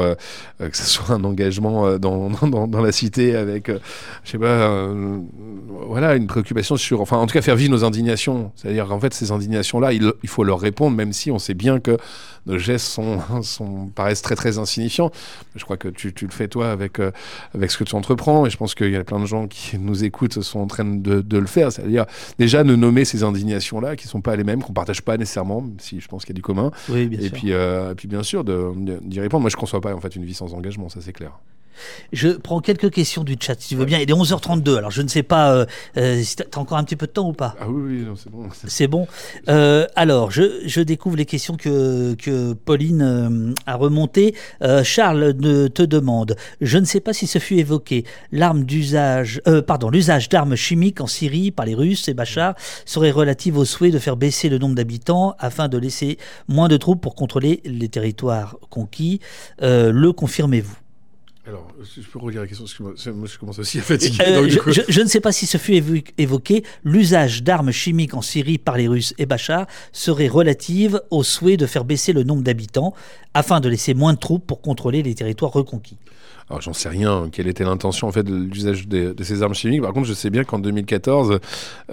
que ce soit un engagement dans, dans, dans la cité avec je sais pas voilà une préoccupation sur enfin en tout cas faire vivre nos indignations. C'est à dire qu'en fait ces indignations là il, il faut leur répondre même si on sait bien que nos gestes sont, sont, paraissent très très insignifiants. Je crois que tu, tu le fais toi avec, euh, avec ce que tu entreprends et je pense qu'il y a plein de gens qui nous écoutent sont en train de, de le faire. C'est-à-dire déjà de nommer ces indignations-là qui ne sont pas les mêmes, qu'on ne partage pas nécessairement, même si je pense qu'il y a du commun. Oui, bien et, sûr. puis, euh, et puis bien sûr d'y répondre. Moi je ne conçois pas en fait une vie sans engagement, ça c'est clair. Je prends quelques questions du chat, si tu veux bien. Il est 11h32, alors je ne sais pas euh, euh, si tu as encore un petit peu de temps ou pas. Ah oui, c'est bon. C'est bon. Euh, alors, je, je découvre les questions que, que Pauline a remontées. Charles ne- te demande, je ne sais pas si ce fut évoqué, l'arme d'usage, pardon, l'usage d'armes chimiques en Syrie par les Russes et Bachar serait relative au souhait de faire baisser le nombre d'habitants afin de laisser moins de troupes pour contrôler les territoires conquis. Le confirmez-vous? Alors, je peux relire la question parce que moi, c'est- moi, je commence aussi à fatiguer. Euh, donc, du je, coup- je- je ne sais pas si ce fut évo- évoqué, l'usage d'armes chimiques en Syrie par les Russes et Bachar serait relative au souhait de faire baisser le nombre d'habitants afin de laisser moins de troupes pour contrôler les territoires reconquis. Alors j'en sais rien, quelle était l'intention en fait de l'usage de, de, ces armes chimiques. Par contre, je sais bien qu'en 2014,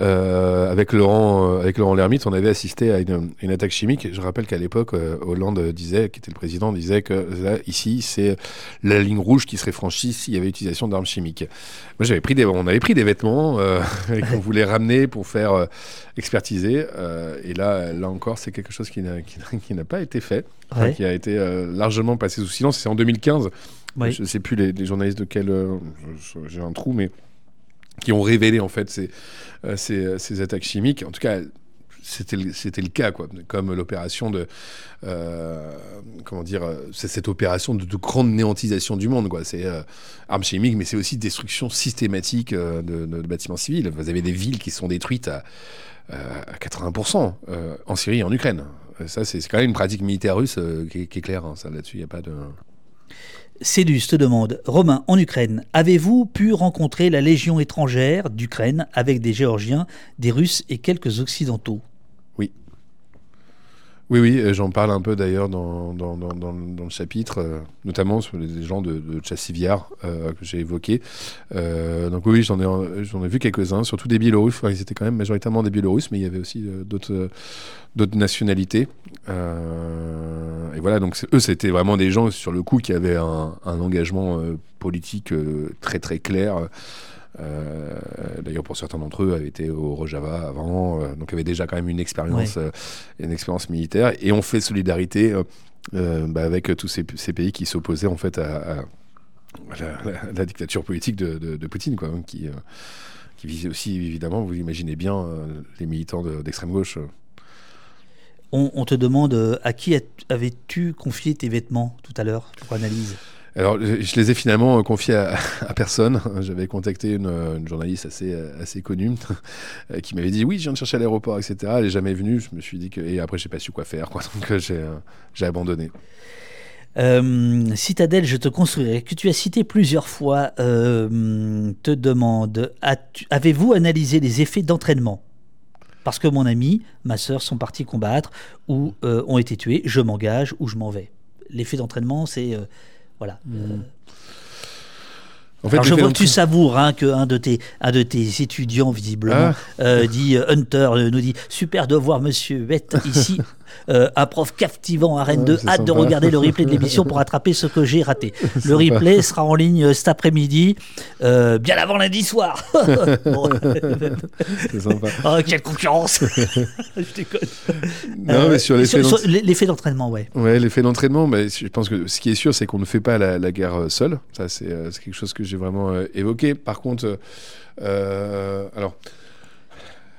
euh, avec Laurent, euh, avec Laurent Lermite, on avait assisté à une, une attaque chimique. Je rappelle qu'à l'époque, euh, Hollande disait, qui était le président, disait que là, ici, c'est la ligne rouge qui serait franchie s'il y avait utilisation d'armes chimiques. Moi, j'avais pris des, on avait pris des vêtements euh, qu'on voulait ramener pour faire expertiser. et là, là encore, c'est quelque chose qui n'a, pas été fait, Ouais. qui a été largement passé sous silence. C'est en 2015. Oui. Je ne sais plus les, les journalistes de quel. euh, j'ai un trou, mais qui ont révélé en fait ces, euh, ces, ces attaques chimiques. En tout cas, c'était le, cas, quoi. Comme l'opération de. euh, comment dire euh, C'est cette opération de, de grande néantisation du monde, quoi. C'est euh, armes chimiques, mais c'est aussi destruction systématique euh, de, bâtiments civils. Vous avez des villes qui sont détruites à, euh, à 80% euh, en Syrie et en Ukraine. Euh, Ça, c'est quand même une pratique militaire russe euh, qui, est- qui est claire. hein. Ça, là-dessus, il n'y a pas de. Cédus te demande Romain, en Ukraine, avez-vous pu rencontrer la Légion étrangère d'Ukraine avec des Géorgiens, des Russes et quelques Occidentaux? Oui, oui, euh, j'en parle un peu d'ailleurs dans, dans, dans, le- chapitre, euh, notamment sur les gens de, de euh, que j'ai évoqués. Euh, donc oui, j'en ai, j'en ai vu quelques-uns, surtout des Biélorusses. Ils étaient quand même majoritairement des Biélorusses, mais il y avait aussi d'autres, d'autres nationalités. Et voilà, donc eux, c'était vraiment des gens sur le coup qui avaient un, engagement politique très très clair. Euh, D'ailleurs, pour certains d'entre eux, avaient été au Rojava avant, euh, donc avaient déjà quand même une expérience, euh, une expérience militaire, et on fait solidarité bah, avec tous ces, ces pays qui s'opposaient en fait à, à la, la- la dictature politique de, de- de Poutine, quoi, hein, qui, euh, qui visait aussi évidemment, vous imaginez bien, euh, les militants de- d'extrême gauche. on, on te demande euh, à qui avais-tu confié tes vêtements tout à l'heure pour analyse? Alors, je les ai finalement euh, confiés à, personne. J'avais contacté une, euh, journaliste assez, euh, connue qui m'avait dit Oui, je viens de chercher à l'aéroport, etc. Elle n'est jamais venue. Je me suis dit que. Et après, j'ai pas su quoi faire, quoi. Donc, j'ai abandonné. Euh, Citadelle, je te construirai, que tu as cité plusieurs fois, te demande avez-vous analysé les effets d'entraînement? Parce que mon ami, ma sœur sont partis combattre ou ont été tués, je m'engage ou je m'en vais. L'effet d'entraînement, c'est. Voilà. En fait, alors je vois que tu savoures hein, qu'un de tes, un de tes étudiants, visiblement, Ah. euh, dit euh, Hunter, euh, nous dit Super de voir monsieur Huette ici, euh, un prof captivant à Rennes Ouais, 2. c'est Hâte de regarder le replay de l'émission pour rattraper ce que j'ai raté. Le replay sera en ligne euh, cet après-midi, euh, bien avant lundi soir. Bon. C'est sympa. Oh, quelle concurrence Je déconne. Non, mais sur l'effet sur- d'ent- sur l'effet d'entraînement, ouais. Ouais, l'effet d'entraînement, mais je pense que ce qui est sûr, c'est qu'on ne fait pas la, la guerre seul. Ça, c'est c'est quelque chose que j'ai vraiment évoqué. Par contre, alors.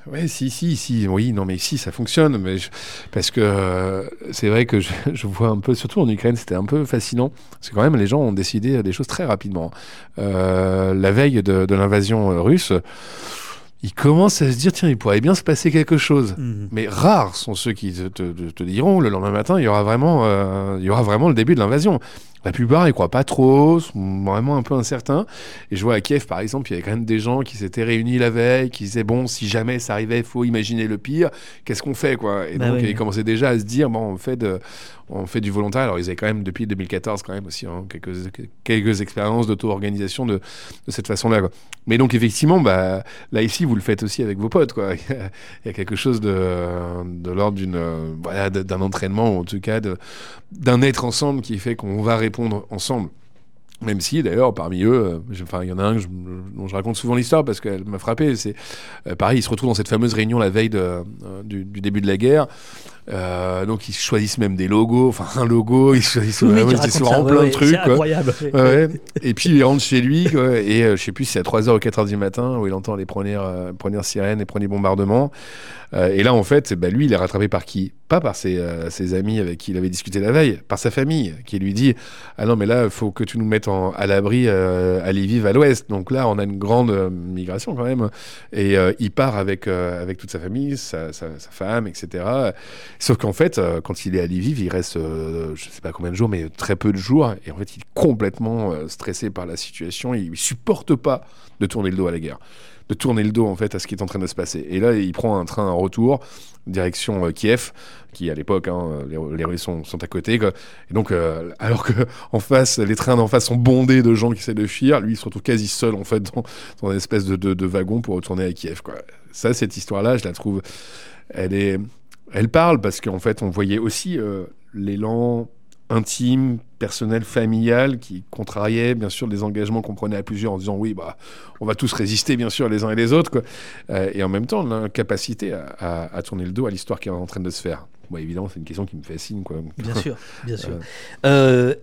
Ouais, si, si, si, oui, non, mais si, ça fonctionne, mais je- parce que euh, c'est vrai que je, je vois un peu, surtout en Ukraine, c'était un peu fascinant, parce que quand même, les gens ont décidé des choses très rapidement. Euh, la veille de, de l'invasion euh, russe, ils commencent à se dire, tiens, il pourrait bien se passer quelque chose. Mhm. Mais rares sont ceux qui te, te- te diront le lendemain matin, il y aura vraiment, euh, il y aura vraiment le début de l'invasion. La plupart, ils croient pas trop, sont vraiment un peu incertains. Et je vois à Kiev, par exemple, il y avait quand même des gens qui s'étaient réunis la veille, qui disaient bon, si jamais ça arrivait, il faut imaginer le pire. Qu'est-ce qu'on fait, quoi? Et Bah donc, oui. ils commençaient déjà à se dire bon, on fait de, on fait du volontariat. Alors, ils avaient quand même depuis 2014 quand même aussi hein, quelques quelques expériences d'auto-organisation de, de cette façon-là. Mais donc, effectivement, bah là ici, vous le faites aussi avec vos potes. Il y a quelque chose de, de l'ordre d'une d'un entraînement ou en tout cas d'un être ensemble qui fait qu'on va répondre ensemble. Même si, d'ailleurs, parmi eux, euh, enfin, il y en a un je- dont je raconte souvent l'histoire parce qu'elle m'a frappé. C'est euh, pareil, ils se retrouvent dans cette fameuse réunion la veille euh, du début de la guerre. Euh, donc, ils choisissent même des logos, enfin un logo. Ils choisissent Oui, vraiment, tu ils ça, ouais, plein ouais, de trucs. C'est quoi. incroyable. Ouais, ouais. Et puis il rentre chez lui, quoi, et euh, je sais plus si c'est à 3h ou 4h du matin, où il entend les premières, euh, premières sirènes, les premiers bombardements. Euh, et là, en fait, bah, lui, il est rattrapé par qui? Pas par ses, euh, ses amis avec qui il avait discuté la veille, par sa famille, qui lui dit Ah non, mais là, il faut que tu nous mettes en- à l'abri à Lviv, à l'ouest. Donc là, on a une grande migration quand même. Et il part avec, avec toute sa famille, sa, sa- sa femme, etc. Sauf qu'en fait, euh, quand il est à Lviv, il reste, euh, je sais pas combien de jours, mais très peu de jours. Et en fait, il est complètement euh, stressé par la situation. Il, il supporte pas de tourner le dos à la guerre. de tourner le dos en fait à ce qui est en train de se passer. Et là, il prend un train en retour direction Kiev, qui à l'époque, hein, les, rues sont, à côté. Et donc, alors que en face, les trains d'en face sont bondés de gens qui essaient de fuir, lui, il se retrouve quasi seul en fait dans, une espèce de, wagon pour retourner à Kiev. Ça, cette histoire-là, je la trouve, elle est, elle parle parce qu'en fait, on voyait aussi euh, l'élan intime, personnel, familial qui contrariait bien sûr des engagements qu'on prenait à plusieurs en disant oui, bah, on va tous résister bien sûr les uns et les autres. Quoi. Euh, et en même temps, l'incapacité à, à- à tourner le dos à l'histoire qui est en train de se faire. Bon, évidemment, c'est une question qui me fascine. Quoi. Bien sûr, bien sûr. Euh,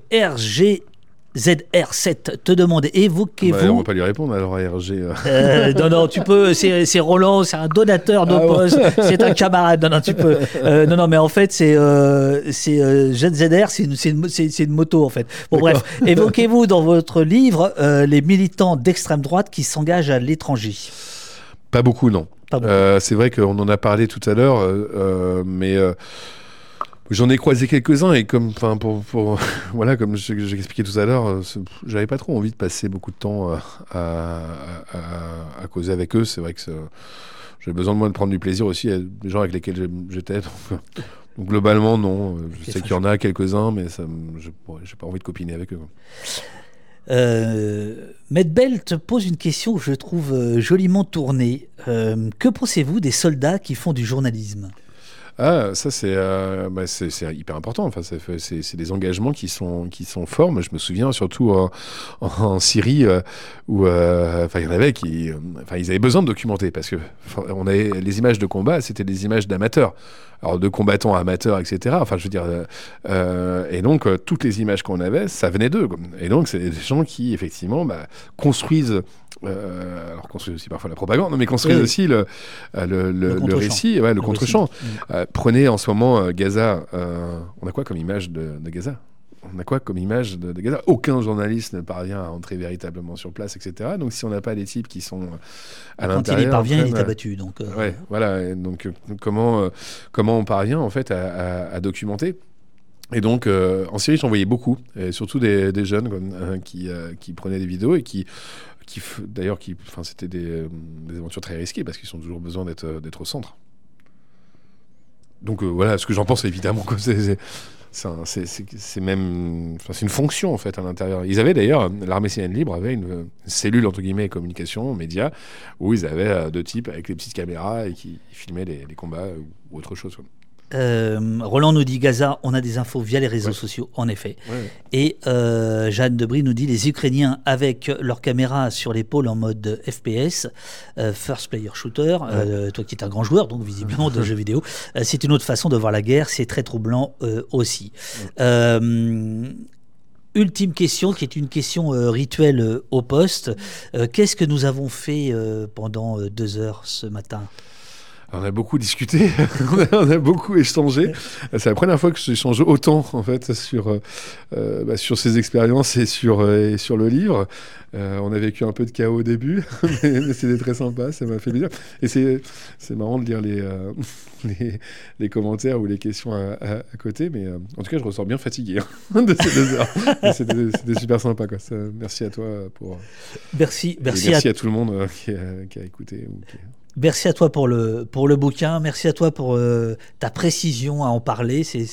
RGZR7 te demande, Bah, on évoquez-vous va pas lui répondre alors RG. euh. Euh, non, non, tu peux. C'est Roland, c'est un donateur Ah bon d'Opos, c'est un camarade. Non, non, tu peux. Euh, non, non, mais en fait, c'est euh, c'est euh, ZZR, c'est une, c'est une, c'est- c'est une moto en fait. Bon, bref, évoquez-vous dans votre livre euh, les militants d'extrême droite qui s'engagent à l'étranger. Pas beaucoup, non. Pas beaucoup. Euh, c'est vrai qu'on en a parlé tout à l'heure, mais euh, j'en ai croisé quelques-uns et comme, enfin, pour, pour- voilà, comme je- j'ai expliqué tout à l'heure, euh, j'avais pas trop envie de passer beaucoup de temps euh, à, à- à causer avec eux. C'est vrai que j'ai besoin de moi de prendre du plaisir aussi à des gens avec lesquels j'étais. Donc, donc globalement, non. Euh, Je sais qu'il y en a quelques-uns, mais ça, j'ai pas envie de copiner avec eux. Euh, te pose une question que je trouve joliment tournée. Euh, que pensez-vous des soldats qui font du journalisme? Ah, ça c'est euh, bah, c'est hyper important. Enfin, c'est des engagements qui sont forts. Moi, je me souviens surtout en, Syrie euh, où euh, il y en avait qui enfin ils avaient besoin de documenter parce que on avait les images de combat, c'était des images d'amateurs. Alors de combattants amateurs, etc. Enfin, je veux dire, et donc toutes les images qu'on avait, ça venait d'eux. Et donc c'est des gens qui effectivement bah, construisent euh, alors construisent aussi parfois la propagande, mais construisent Oui, aussi le, euh, le, le- Le le contre-champ. récit, ouais, le contre-champ. Euh, prenez en ce moment euh, Gaza. on a quoi comme image de, de Gaza? On a quoi comme image de, de Gaza? Aucun journaliste ne parvient à entrer véritablement sur place, etc. Donc si on n'a pas des types qui sont à Quand l'intérieur, il y parvient, en il est abattu. Donc, euh, Ouais, voilà. Et donc comment euh, comment on parvient en fait à, à- à documenter? Et donc, euh, en Syrie, j'en voyais beaucoup, et surtout des, des jeunes qui, euh, qui prenaient des vidéos et qui, qui d'ailleurs, qui, enfin, c'était des, euh, des aventures très risquées parce qu'ils ont toujours besoin d'être, euh, au centre. Donc euh, voilà, ce que j'en pense évidemment, c'est, c'est, même, c'est une fonction en fait à l'intérieur. Ils avaient d'ailleurs, l'armée syrienne libre avait une, cellule entre guillemets communication, médias, où ils avaient deux types avec des petites caméras et qui filmaient les, combats ou, autre chose. Euh, Roland nous dit Gaza, on a des infos via les réseaux Ouais. sociaux, en effet. Ouais. Et euh, Jeanne Debris nous dit les Ukrainiens avec leur caméra sur l'épaule en mode FPS, euh, First Player Shooter, toi qui es un grand joueur, donc visiblement de jeux vidéo, c'est une autre façon de voir la guerre, c'est très troublant aussi. Ultime question, qui est une question rituelle au poste. Qu'est-ce que nous avons fait pendant deux heures ce matin? On a beaucoup discuté, on a- on a beaucoup échangé. C'est la première fois que j'échange autant en fait sur euh, euh, bah, sur ces expériences et sur euh, et sur le livre. Euh, on a vécu un peu de chaos au début, mais, mais c'était très sympa, ça m'a fait plaisir. Et c'est c'est marrant de lire les, les les commentaires ou les questions à, à- à côté, mais en tout cas je ressors bien fatigué hein, de ces deux heures. C'était super sympa quoi. Ça- merci à toi pour Merci, merci, merci à à, tout le monde qui, a, qui a écouté. Ou qui- Merci à toi pour le, pour le bouquin, merci à toi pour euh, ta précision à en parler, c'est-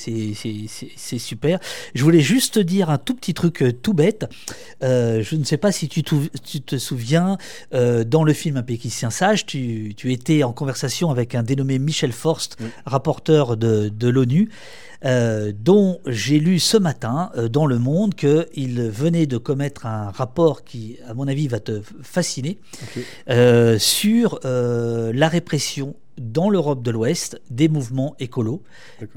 super. Je voulais juste te dire un tout petit truc euh, tout bête. Euh, je ne sais pas si tu, tu te souviens, dans le film Un péquicien sage, tu, tu étais en conversation avec un dénommé Michel Forst, Oui. rapporteur de, de l'ONU. Euh, dont j'ai lu ce matin euh, dans Le Monde qu'il venait de commettre un rapport qui, à mon avis, va te fasciner, euh, sur la répression dans l'Europe de l'Ouest des mouvements écolos,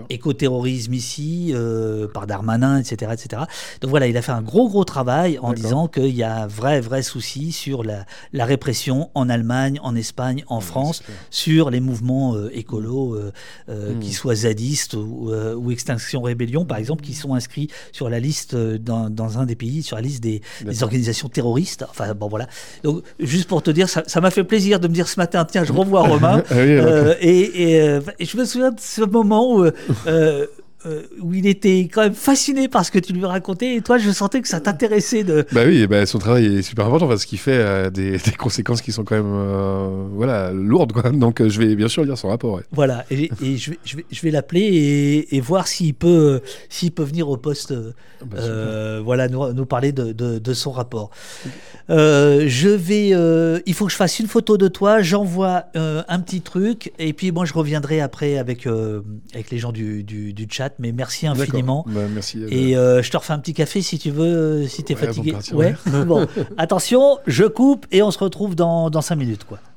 écoterrorisme ici, euh, par Darmanin, etc., etc. Donc voilà, il a fait un gros, gros travail en disant qu'il y a un vrai, vrai souci sur la, la répression en Allemagne, en Espagne, en Ouais, France, sur les mouvements euh, écolos, euh, euh, Mm. qui soient zadistes ou, ou Extinction Rébellion, par exemple, qui sont inscrits sur la liste dans, dans un des pays, sur la liste des, organisations terroristes. Enfin bon voilà. Donc juste pour te dire, ça m'a fait plaisir de me dire ce matin, tiens, je revois Romain. Ah oui, Euh, et, et, euh, et je me souviens de ce moment où euh, où il était quand même fasciné par ce que tu lui racontais. Et toi, je sentais que ça t'intéressait de. Bah oui, bah, son travail est super important parce qu'il fait euh, des, des conséquences qui sont quand même euh, voilà, lourdes. Quoi. Donc je vais bien sûr lire son rapport. ouais. Voilà, et, et je vais, je vais, je vais l'appeler et, et voir s'il peut, s'il peut venir au poste, euh, Bah, voilà, nous, nous parler de, de, de son rapport. Je vais, il faut que je fasse une photo de toi, j'envoie un petit truc, et puis moi je reviendrai après avec, avec les gens du, du, du chat. Mais merci infiniment. Bah, merci. Et euh, je te refais un petit café si tu veux, euh, si tu es Ouais, fatigué. partir, ouais. bon, attention, je coupe et on se retrouve dans, dans 5 minutes. Quoi.